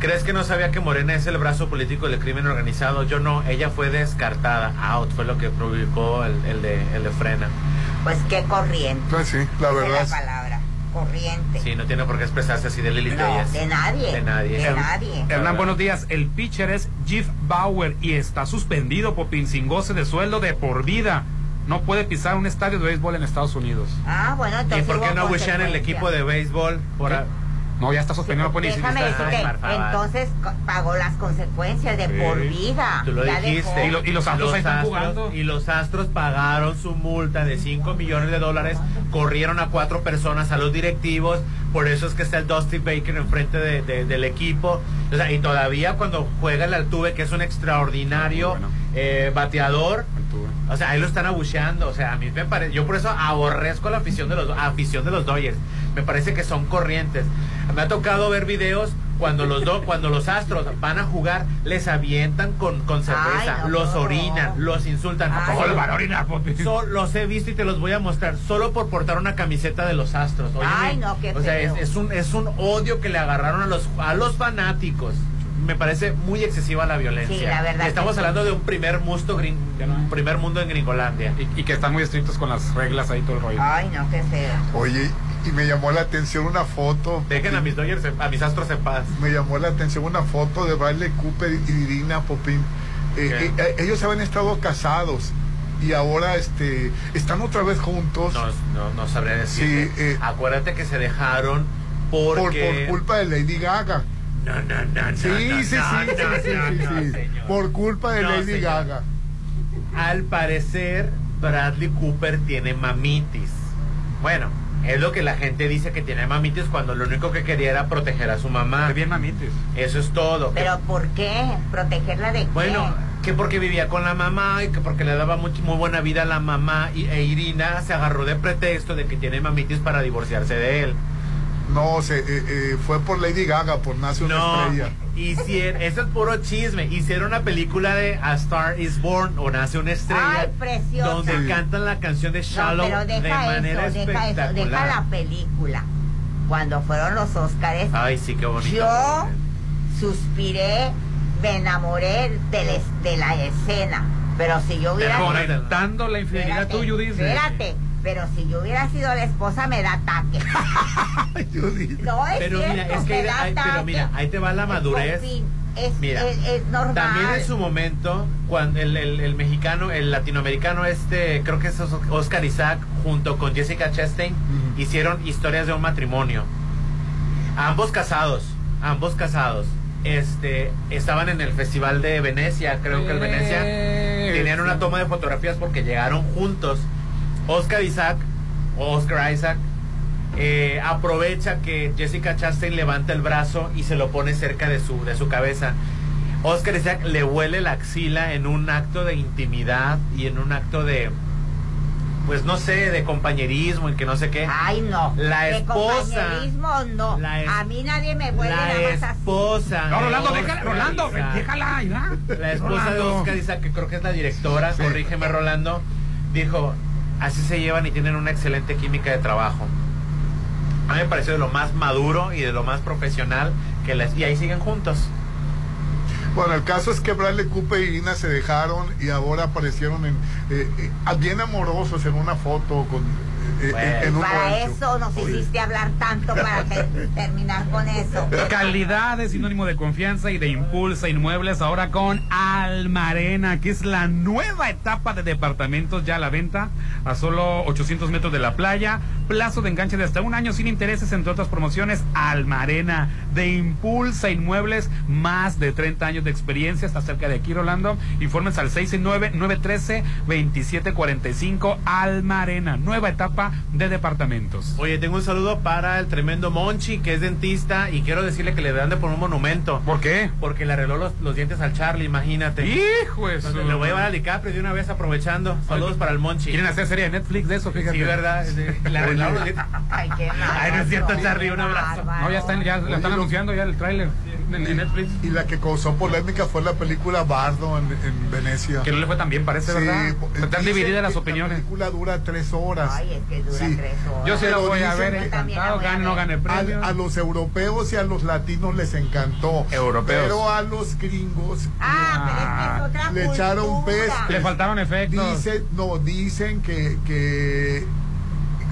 ¿Crees que no sabía que Morena es el brazo político del crimen organizado? Yo no, ella fue descartada. Out fue lo que publicó el, el de, el de Frena. Pues qué corriente. Pues sí, la verdad. es la palabra. Corriente. Sí, no tiene por qué expresarse así de Lili No, de nadie. De nadie. De nadie. Hernán, buenos días. El pitcher es Jeff Bauer y está suspendido, Popín, sin goce de sueldo de por vida. No puede pisar un estadio de béisbol en Estados Unidos. Ah, bueno, ¿Y entonces. por qué no abuchean el equipo de béisbol? Por a- No, ya está suspendido, ni Déjame decirte, entonces pagó las consecuencias de Sí. por vida. Tú lo Ya dijiste. Y lo- y los Astros ahí están Astros- jugando. Y los Astros pagaron su multa de 5 millones de dólares, corrieron a cuatro personas, a los directivos, por eso es que está el Dusty Baker enfrente de, de- del equipo. O sea, y todavía cuando juega el Altuve, que es un extraordinario eh, bateador, o sea, ahí lo están abucheando. O sea, a mí me parece, yo por eso aborrezco la afición de los, afición de los Dodgers. Me parece que son corrientes. Me ha tocado ver videos cuando los do, cuando los astros van a jugar, les avientan con, con cerveza, Ay, no, los no. orinan, los insultan. Ay, Solo- van a orinar, so- los he visto y te los voy a mostrar, solo por portar una camiseta de los astros. Óyeme, Ay, no, qué o sea, es, un, es un odio que le agarraron a los, a los fanáticos. Me parece muy excesiva la violencia. Sí, la verdad Estamos que sí. hablando de un primer, musto gring- un primer mundo en Gringolandia. Y, y que están muy estrictos con las reglas ahí todo el rollo. Ay, no, qué feo. Oye, y me llamó la atención una foto. Dejen a mis Dodgers, a mis astros en paz. Me llamó la atención una foto de Bradley Cooper y Irina Popín. Eh, eh, eh, ellos habían estado casados y ahora este están otra vez juntos No, no, no sabría decir. Sí, eh, Acuérdate que se dejaron por, porque... por culpa de Lady Gaga. No, no, no, no. Sí, no, sí, sí, sí, no, sí, no, sí, sí. Por culpa de Lady señor. Gaga. Al parecer, Bradley Cooper tiene mamitis. Bueno, es lo que la gente dice que tiene mamitis cuando lo único que quería era proteger a su mamá. bien mamitis. Eso es todo. Que- ¿Pero por qué? ¿Protegerla de qué? bueno, que porque vivía con la mamá y que porque le daba much- muy buena vida a la mamá y, e Irina se agarró de pretexto de que tiene mamitis para divorciarse de él. No, se, eh, eh, fue por Lady Gaga, por Nace una No, estrella. hicieron, eso es puro chisme. Hicieron una película de A Star is Born o Nace una estrella. Ay, preciosa. Donde Sí. cantan la canción de No, Shallow pero de deja manera eso, deja eso, espectacular. deja la película. Cuando fueron los Óscares, Ay, sí, qué bonito. yo suspiré, me enamoré de, de la escena. Pero si yo hubiera... Conectando la infidelidad tú, Judith. Espérate, pero si yo hubiera sido la esposa me da ataque. no es Pero cierto, mira, es que me ahí- da ahí- pero mira, ahí te va la madurez. Es, Mira, es, es normal. También en su momento, cuando el, el- el mexicano, el latinoamericano este, creo que es Os- Oscar Isaac, junto con Jessica Chastain, hicieron historias de un matrimonio. Ambos casados, ambos casados. Este, estaban en el Festival de Venecia, creo que el Venecia. Tenían una toma de fotografías porque llegaron juntos. Oscar Isaac, Oscar Isaac, eh, aprovecha que Jessica Chastain levanta el brazo y se lo pone cerca de su, de su cabeza. Oscar Isaac le huele la axila en un acto de intimidad y en un acto de, pues no sé, de compañerismo y que no sé qué. Ay, no. La De esposa. compañerismo, no. La es- A mí nadie me huele La nada más así. esposa. No, Rolando, déjala, Rolando, déjala. La esposa de. Oscar Isaac, que creo que es la directora, corrígeme Rolando, dijo, así se llevan y tienen una excelente química de trabajo. A mí me pareció de lo más maduro y de lo más profesional que les... Y ahí siguen juntos. Bueno, el caso es que Bradley Cooper y Irina se dejaron y ahora aparecieron en, eh, eh, bien amorosos en una foto con, eh, eh, en un Para rancho. eso nos hiciste hablar tanto para ter- terminar con eso. Calidad es sinónimo de confianza y de impulsa inmuebles ahora con Almarena, que es la nueva etapa de departamentos ya a la venta a solo 800 metros de la playa, plazo de enganche de hasta un año sin intereses, entre otras promociones. Almarena de Impulsa Inmuebles, más de 30 años de experiencia, está cerca de aquí, Rolando. Informes al 669-913-2745. Almarena, nueva etapa de departamentos. Oye, tengo un saludo para el tremendo Monchi, que es dentista, y quiero decirle que le dan de poner un monumento. ¿Por qué? Porque le arregló los, los dientes al Charlie, imagínate. ¡Hijo Entonces, Le voy a llevar a DiCaprio de una vez aprovechando. Saludos para el Monchi. Quieren hacer serie de Netflix de eso, fíjate. Sí, ¿verdad? Ay, qué Ay, no es cierto, Charlie, un abrazo. No, ya están, ya lo están anunciando ya el tráiler. en, en Netflix. Y la que causó polémica fue la película Bardo en, en Venecia. Que no le fue tan bien, parece, ¿verdad? Están divididas las opiniones. La película dura tres horas. Ay, es que dura Sí. tres horas. Yo sí la voy a ver encantado, gane o no gane premio. A, a los europeos y a los latinos les encantó. Europeos. Pero a los gringos Ah, pero es que es otra le echaron cultura. peste. Le faltaron efectos. Dicen, no, dicen que, que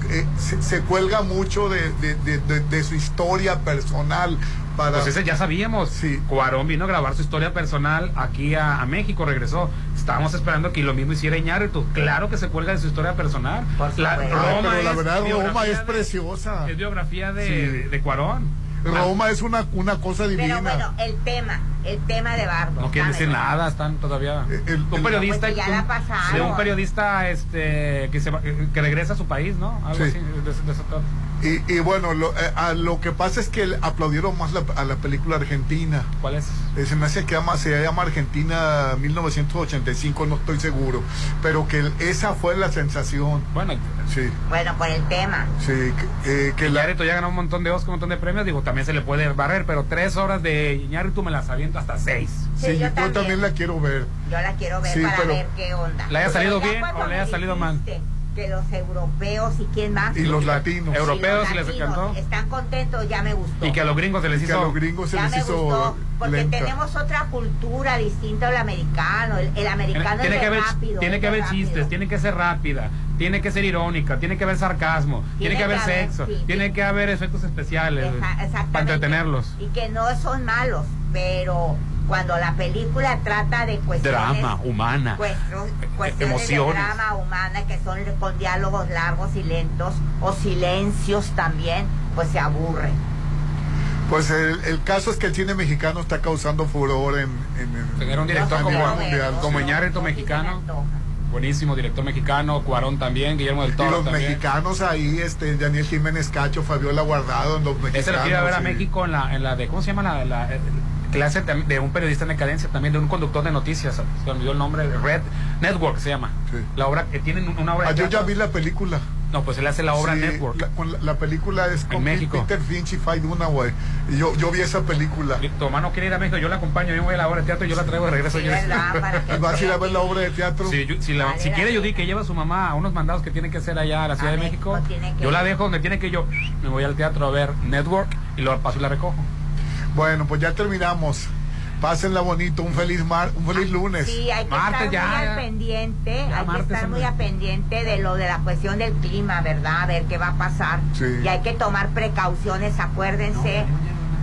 eh, se, se cuelga mucho de, de- de- de- de su historia personal. Para, Pues ese ya sabíamos. Cuarón vino a grabar su historia personal aquí a, a México, regresó. Estábamos esperando que lo mismo hiciera Iñárritu. Claro que se cuelga de su historia personal. La, Ay, Roma pero la es verdad, Roma es de- preciosa. Es biografía de, Sí. de, de Cuarón. Roma es una, una cosa divina. Pero bueno, el tema, el tema de Bardo. No quieren decir nada, están todavía. el- un periodista Pues que ya la pasaron. de un periodista este que se va- que regresa a su país, ¿no? Algo Sí. así. de- de trata. Y, y bueno, lo, eh, a lo que pasa es que aplaudieron más la- a la película argentina. ¿Cuál es? Eh, Se me hace que llama, se llama Argentina 1985, no estoy seguro. Pero que el- esa fue la sensación. Bueno, sí. Bueno, por el tema. Sí, que, eh, que la, Iñárritu ya ganó un montón de Oscar, un montón de premios. Digo, también se le puede barrer, pero tres horas de Iñárritu me las aviento hasta seis. sí, Sí, yo, yo también. también. la quiero ver. Yo la quiero ver Sí, para pero- ver qué onda. ¿Le haya salido bien o le haya salido mal? Que los europeos y quién más. Y los latinos. Europeos, Y les encantó. Están contentos, ya me gustó. Y que a los gringos se les Y que hizo. a los gringos se ya les me hizo gustó, porque lenta. tenemos otra cultura distinta al americano. El, el americano tiene es que haber, rápido. tiene que haber rápido. chistes, tiene que ser rápida, tiene que ser irónica, tiene que haber sarcasmo, tiene, que haber sexo, sí, tiene que haber efectos especiales Eja- para entretenerlos. Y que no son malos, pero cuando la película trata de cuestiones Drama, humana, cuestro- cuestiones emociones. de drama humana que son con diálogos largos y lentos o silencios también, pues se aburre. Pues el, el caso es que el cine mexicano está causando furor en, en, en- Tener un director como, mundial. como. Iñárritu mexicano, buenísimo director mexicano, Cuarón también, Guillermo del Y Toro los también. mexicanos ahí, este, Daniel Jiménez Cacho, Fabiola Guardado, los mexicanos. Ese lo quiero ver a. México en la, en la de, ¿cómo se llama? La, la, eh, clase de, de un periodista en decadencia, también de un conductor de noticias, se me olvidó el nombre, Red Network se llama. La obra que tienen una obra Ah, de yo ya vi la película. No, pues él hace la obra Sí, Network. La, con la, la película es con México. Peter Finch y Faye Dunaway. Y yo, yo vi esa película. Tu hermano quiere ir a México, yo la acompaño, yo voy a la obra de teatro y yo la traigo de regreso. Sí, yo que ¿Vas a ir a ver la obra de teatro? Sí, yo- si, la- Vale, si quiere vale. Judy que lleva a su mamá a unos mandados que tiene que hacer allá a la Ciudad de México, México que yo la ir. dejo donde tiene que ir, yo me voy al teatro a ver Network y lo paso y la recojo. Bueno, pues ya terminamos. Pásenla bonito, un feliz mar, un feliz lunes. Sí, hay que estar ya, muy al pendiente, Ya, hay que estar muy al pendiente de lo de la cuestión del clima, ¿verdad? A ver qué va a pasar. Sí. Y hay que tomar precauciones, acuérdense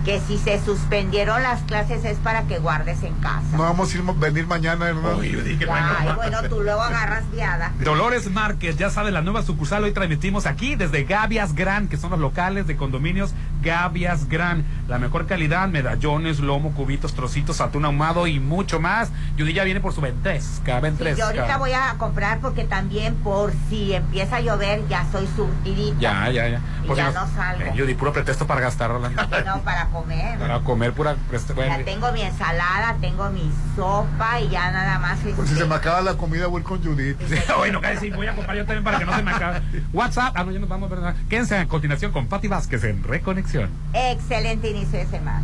que si se suspendieron las clases es para que guardes en casa. No vamos a ir, venir mañana, Hernán. Uy, Judy, qué Ay, bueno. bueno, tú luego agarras viada. Dolores Márquez, ya sabe la nueva sucursal. Hoy transmitimos aquí desde Gavias Gran, que son los locales de condominios Gavias Gran. La mejor calidad, medallones, lomo, cubitos, trocitos, atún ahumado y mucho más. Judy ya viene por su ventresca, Sí, ventresca. yo ahorita voy a comprar porque también por si empieza a llover ya soy surtidita. Ya, ya, ya. Y ya no salgo. Eh, Judy, puro pretexto para gastar, Rolando. No, para comer. Para comer pura... preste- bueno. Ya tengo mi ensalada, tengo mi sopa y ya nada más. Pues si este, se me acaba la comida, voy con Judith. Sí, bueno, casi voy a comprar yo también para que no se me acabe. WhatsApp, ah, no, ya nos vamos, ¿verdad? Quédense a continuación con Pati Vázquez en Reconexión. Excelente inicio de semana.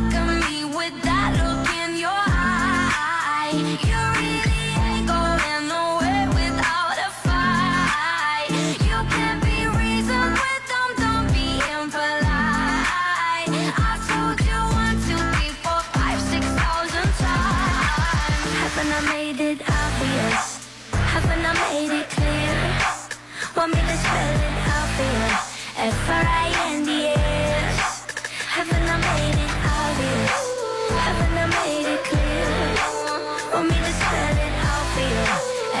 F-R-I-N-D-S Haven't I made it obvious? Haven't I made it clear? Want me?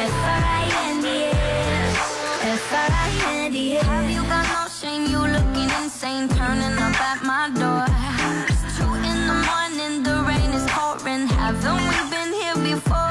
F-R-I-N-D-S F-R-I-N-D-S you got no shame? You looking insane Turning up at my door It's two in the morning The rain is pouring Haven't we been here before?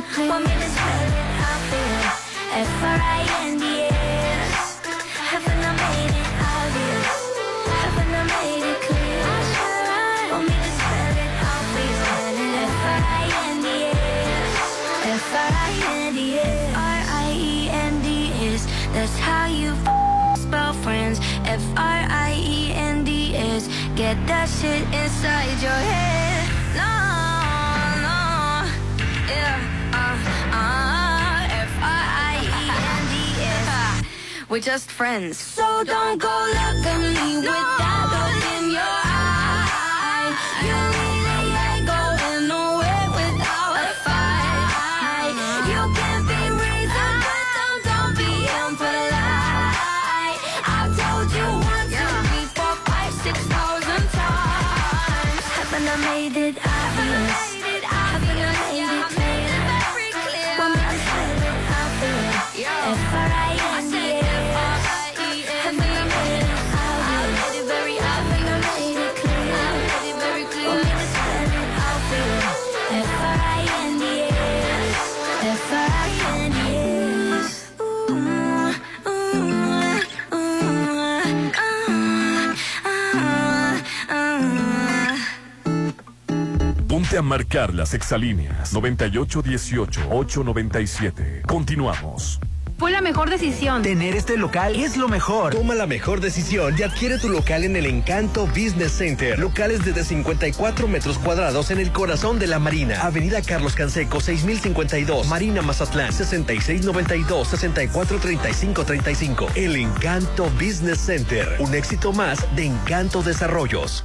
To spell it. Haven't I made it obvious? Haven't I made it clear? To spell it. That's how you spell friends. F-R-I-E-N-D-S. Get that shit inside your head. We're just friends. So don't go look at me with that a marcar las exalíneas 9818-897. Continuamos. Fue la mejor decisión. Tener este local es lo mejor. Toma la mejor decisión y adquiere tu local en el Encanto Business Center. Locales desde 54 metros cuadrados en el corazón de la Marina. Avenida Carlos Canseco, 6052. Marina Mazatlán, 6692-643535. El Encanto Business Center. Un éxito más de Encanto Desarrollos.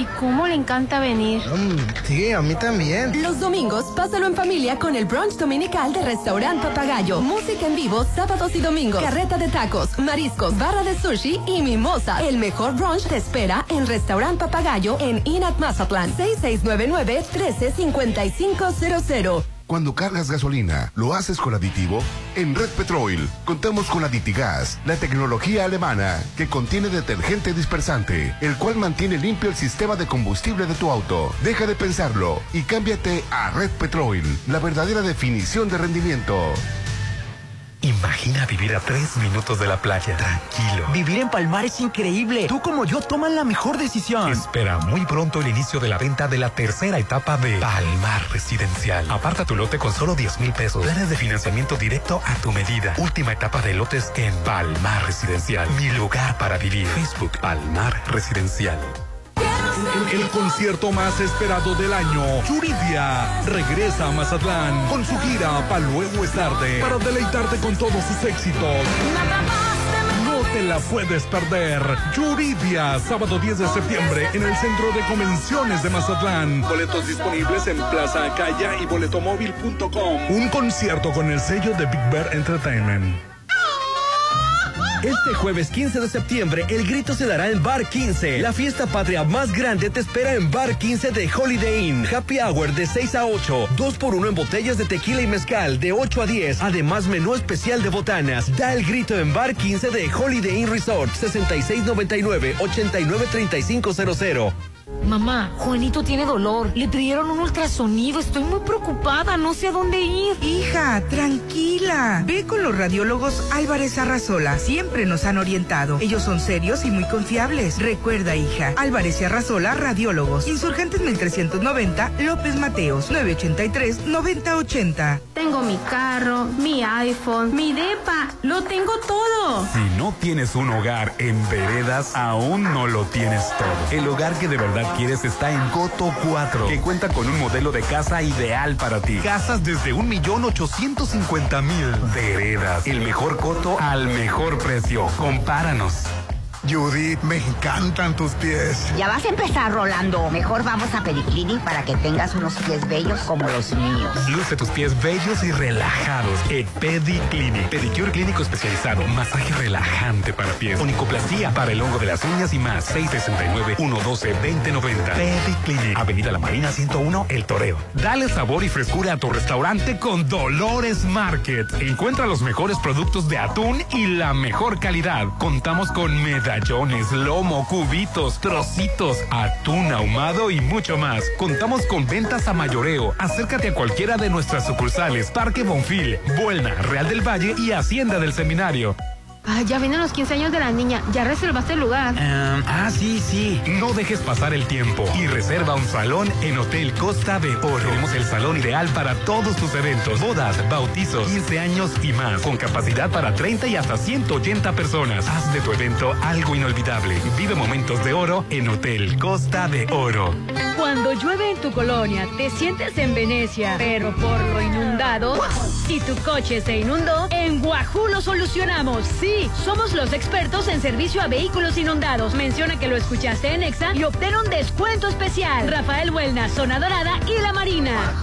Ay, cómo le encanta venir. sí, a mí también. Los domingos, pásalo en familia con el brunch dominical de Restaurant Papagayo. Música en vivo sábados y domingos. Carreta de tacos, mariscos, barra de sushi y mimosa. El mejor brunch te espera en Restaurant Papagayo en Inat Mazatlán. 6699-135500. Cuando cargas gasolina, ¿lo haces con aditivo? En Red Petrol contamos con Aditigas, la tecnología alemana que contiene detergente dispersante, el cual mantiene limpio el sistema de combustible de tu auto. Deja de pensarlo y cámbiate a Red Petrol, la verdadera definición de rendimiento. Imagina vivir a tres minutos de la playa, tranquilo. Vivir en Palmar es increíble. Tú como yo toman la mejor decisión. Espera muy pronto el inicio de la venta de la tercera etapa de Palmar Residencial. Aparta tu lote con solo 10 mil pesos. Planes de financiamiento directo a tu medida. Última etapa de lotes en Palmar Residencial. Mi lugar para vivir. Facebook Palmar Residencial. El, el concierto más esperado del año, Yuridia, regresa a Mazatlán con su gira Pa' luego es tarde para deleitarte con todos sus éxitos. No te la puedes perder. Yuridia, sábado 10 de septiembre en el Centro de Convenciones de Mazatlán. Boletos disponibles en Plaza Acaya y boletomóvil.com. Un concierto con el sello de Big Bear Entertainment. Este jueves 15 de septiembre, el grito se dará en Bar 15. La fiesta patria más grande te espera en Bar 15 de Holiday Inn. Happy Hour de 6 a 8. 2 por 1 en botellas de tequila y mezcal de 8 a 10. Además, menú especial de botanas. Da el grito en Bar 15 de Holiday Inn Resort. 6699-893500. Mamá, Juanito tiene dolor. Le pidieron un ultrasonido. Estoy muy preocupada. No sé a dónde ir. Hija, tranquila. Ve con los radiólogos Álvarez Arrasola. Siempre nos han orientado. Ellos son serios y muy confiables. Recuerda, hija. Álvarez y Arrasola, radiólogos. Insurgentes 1390, López Mateos, 983-9080. Tengo mi carro, mi iPhone, mi DEPA. Lo tengo todo. Si no tienes un hogar en veredas, aún no lo tienes todo. El hogar que de verdad quieres está en Coto 4, que cuenta con un modelo de casa ideal para ti. Casas desde un millón ochocientos cincuenta mil. Veredas, el mejor coto al mejor precio. Compáranos. Judith, me encantan tus pies. Ya vas a empezar, Rolando. Mejor vamos a Pediclinic para que tengas unos pies bellos como los míos. Luce tus pies bellos y relajados en Pediclinic. Pedicure clínico especializado, masaje relajante para pies, onicoplastía para el hongo de las uñas y más. 669-112-2090. Pediclinic. Avenida La Marina 101, El Toreo. Dale sabor y frescura a tu restaurante con Dolores Market. Encuentra los mejores productos de atún y la mejor calidad. Contamos con medallones, lomo, cubitos, trocitos, atún ahumado y mucho más. Contamos con ventas a mayoreo. Acércate a cualquiera de nuestras sucursales. Parque Bonfil, Buelna, Real del Valle y Hacienda del Seminario. Ah, ya vienen los 15 años de la niña. Ya reservaste el lugar. ah, sí, sí. No dejes pasar el tiempo y reserva un salón en Hotel Costa de Oro. Tenemos el salón ideal para todos tus eventos, bodas, bautizos, 15 años y más, con capacidad para 30 y hasta 180 personas. Haz de tu evento algo inolvidable. Vive momentos de oro en Hotel Costa de Oro. Cuando llueve en tu colonia, te sientes en Venecia, pero por lo inundado, si tu coche se inundó, en Guajú lo solucionamos. Sí, somos los expertos en servicio a vehículos inundados. Menciona que lo escuchaste en Exa y obtén un descuento especial. Rafael Buelna, Zona Dorada y La Marina.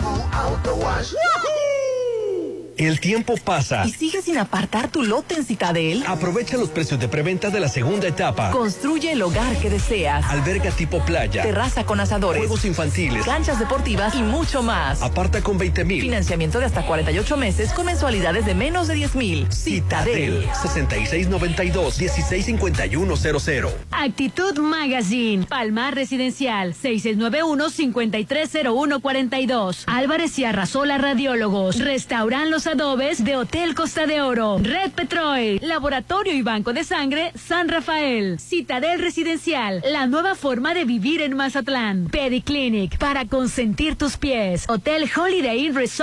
El tiempo pasa. ¿Y sigues sin apartar tu lote en Citadel? Aprovecha los precios de preventa de la segunda etapa. Construye el hogar que deseas. Alberga tipo playa. Terraza con asadores. Juegos infantiles. Canchas deportivas y mucho más. Aparta con 20 mil. Financiamiento de hasta 48 meses con mensualidades de menos de 10 mil. Citadel. 6692-165100. Actitud Magazine. Palmar Residencial. 6691-530142. Álvarez y Arrasola Radiólogos. Restauran Adobes de Hotel Costa de Oro. Red Petrol. Laboratorio y Banco de Sangre San Rafael. Citadel Residencial. La nueva forma de vivir en Mazatlán. Pediclinic. Para consentir tus pies. Hotel Holiday Inn Resort.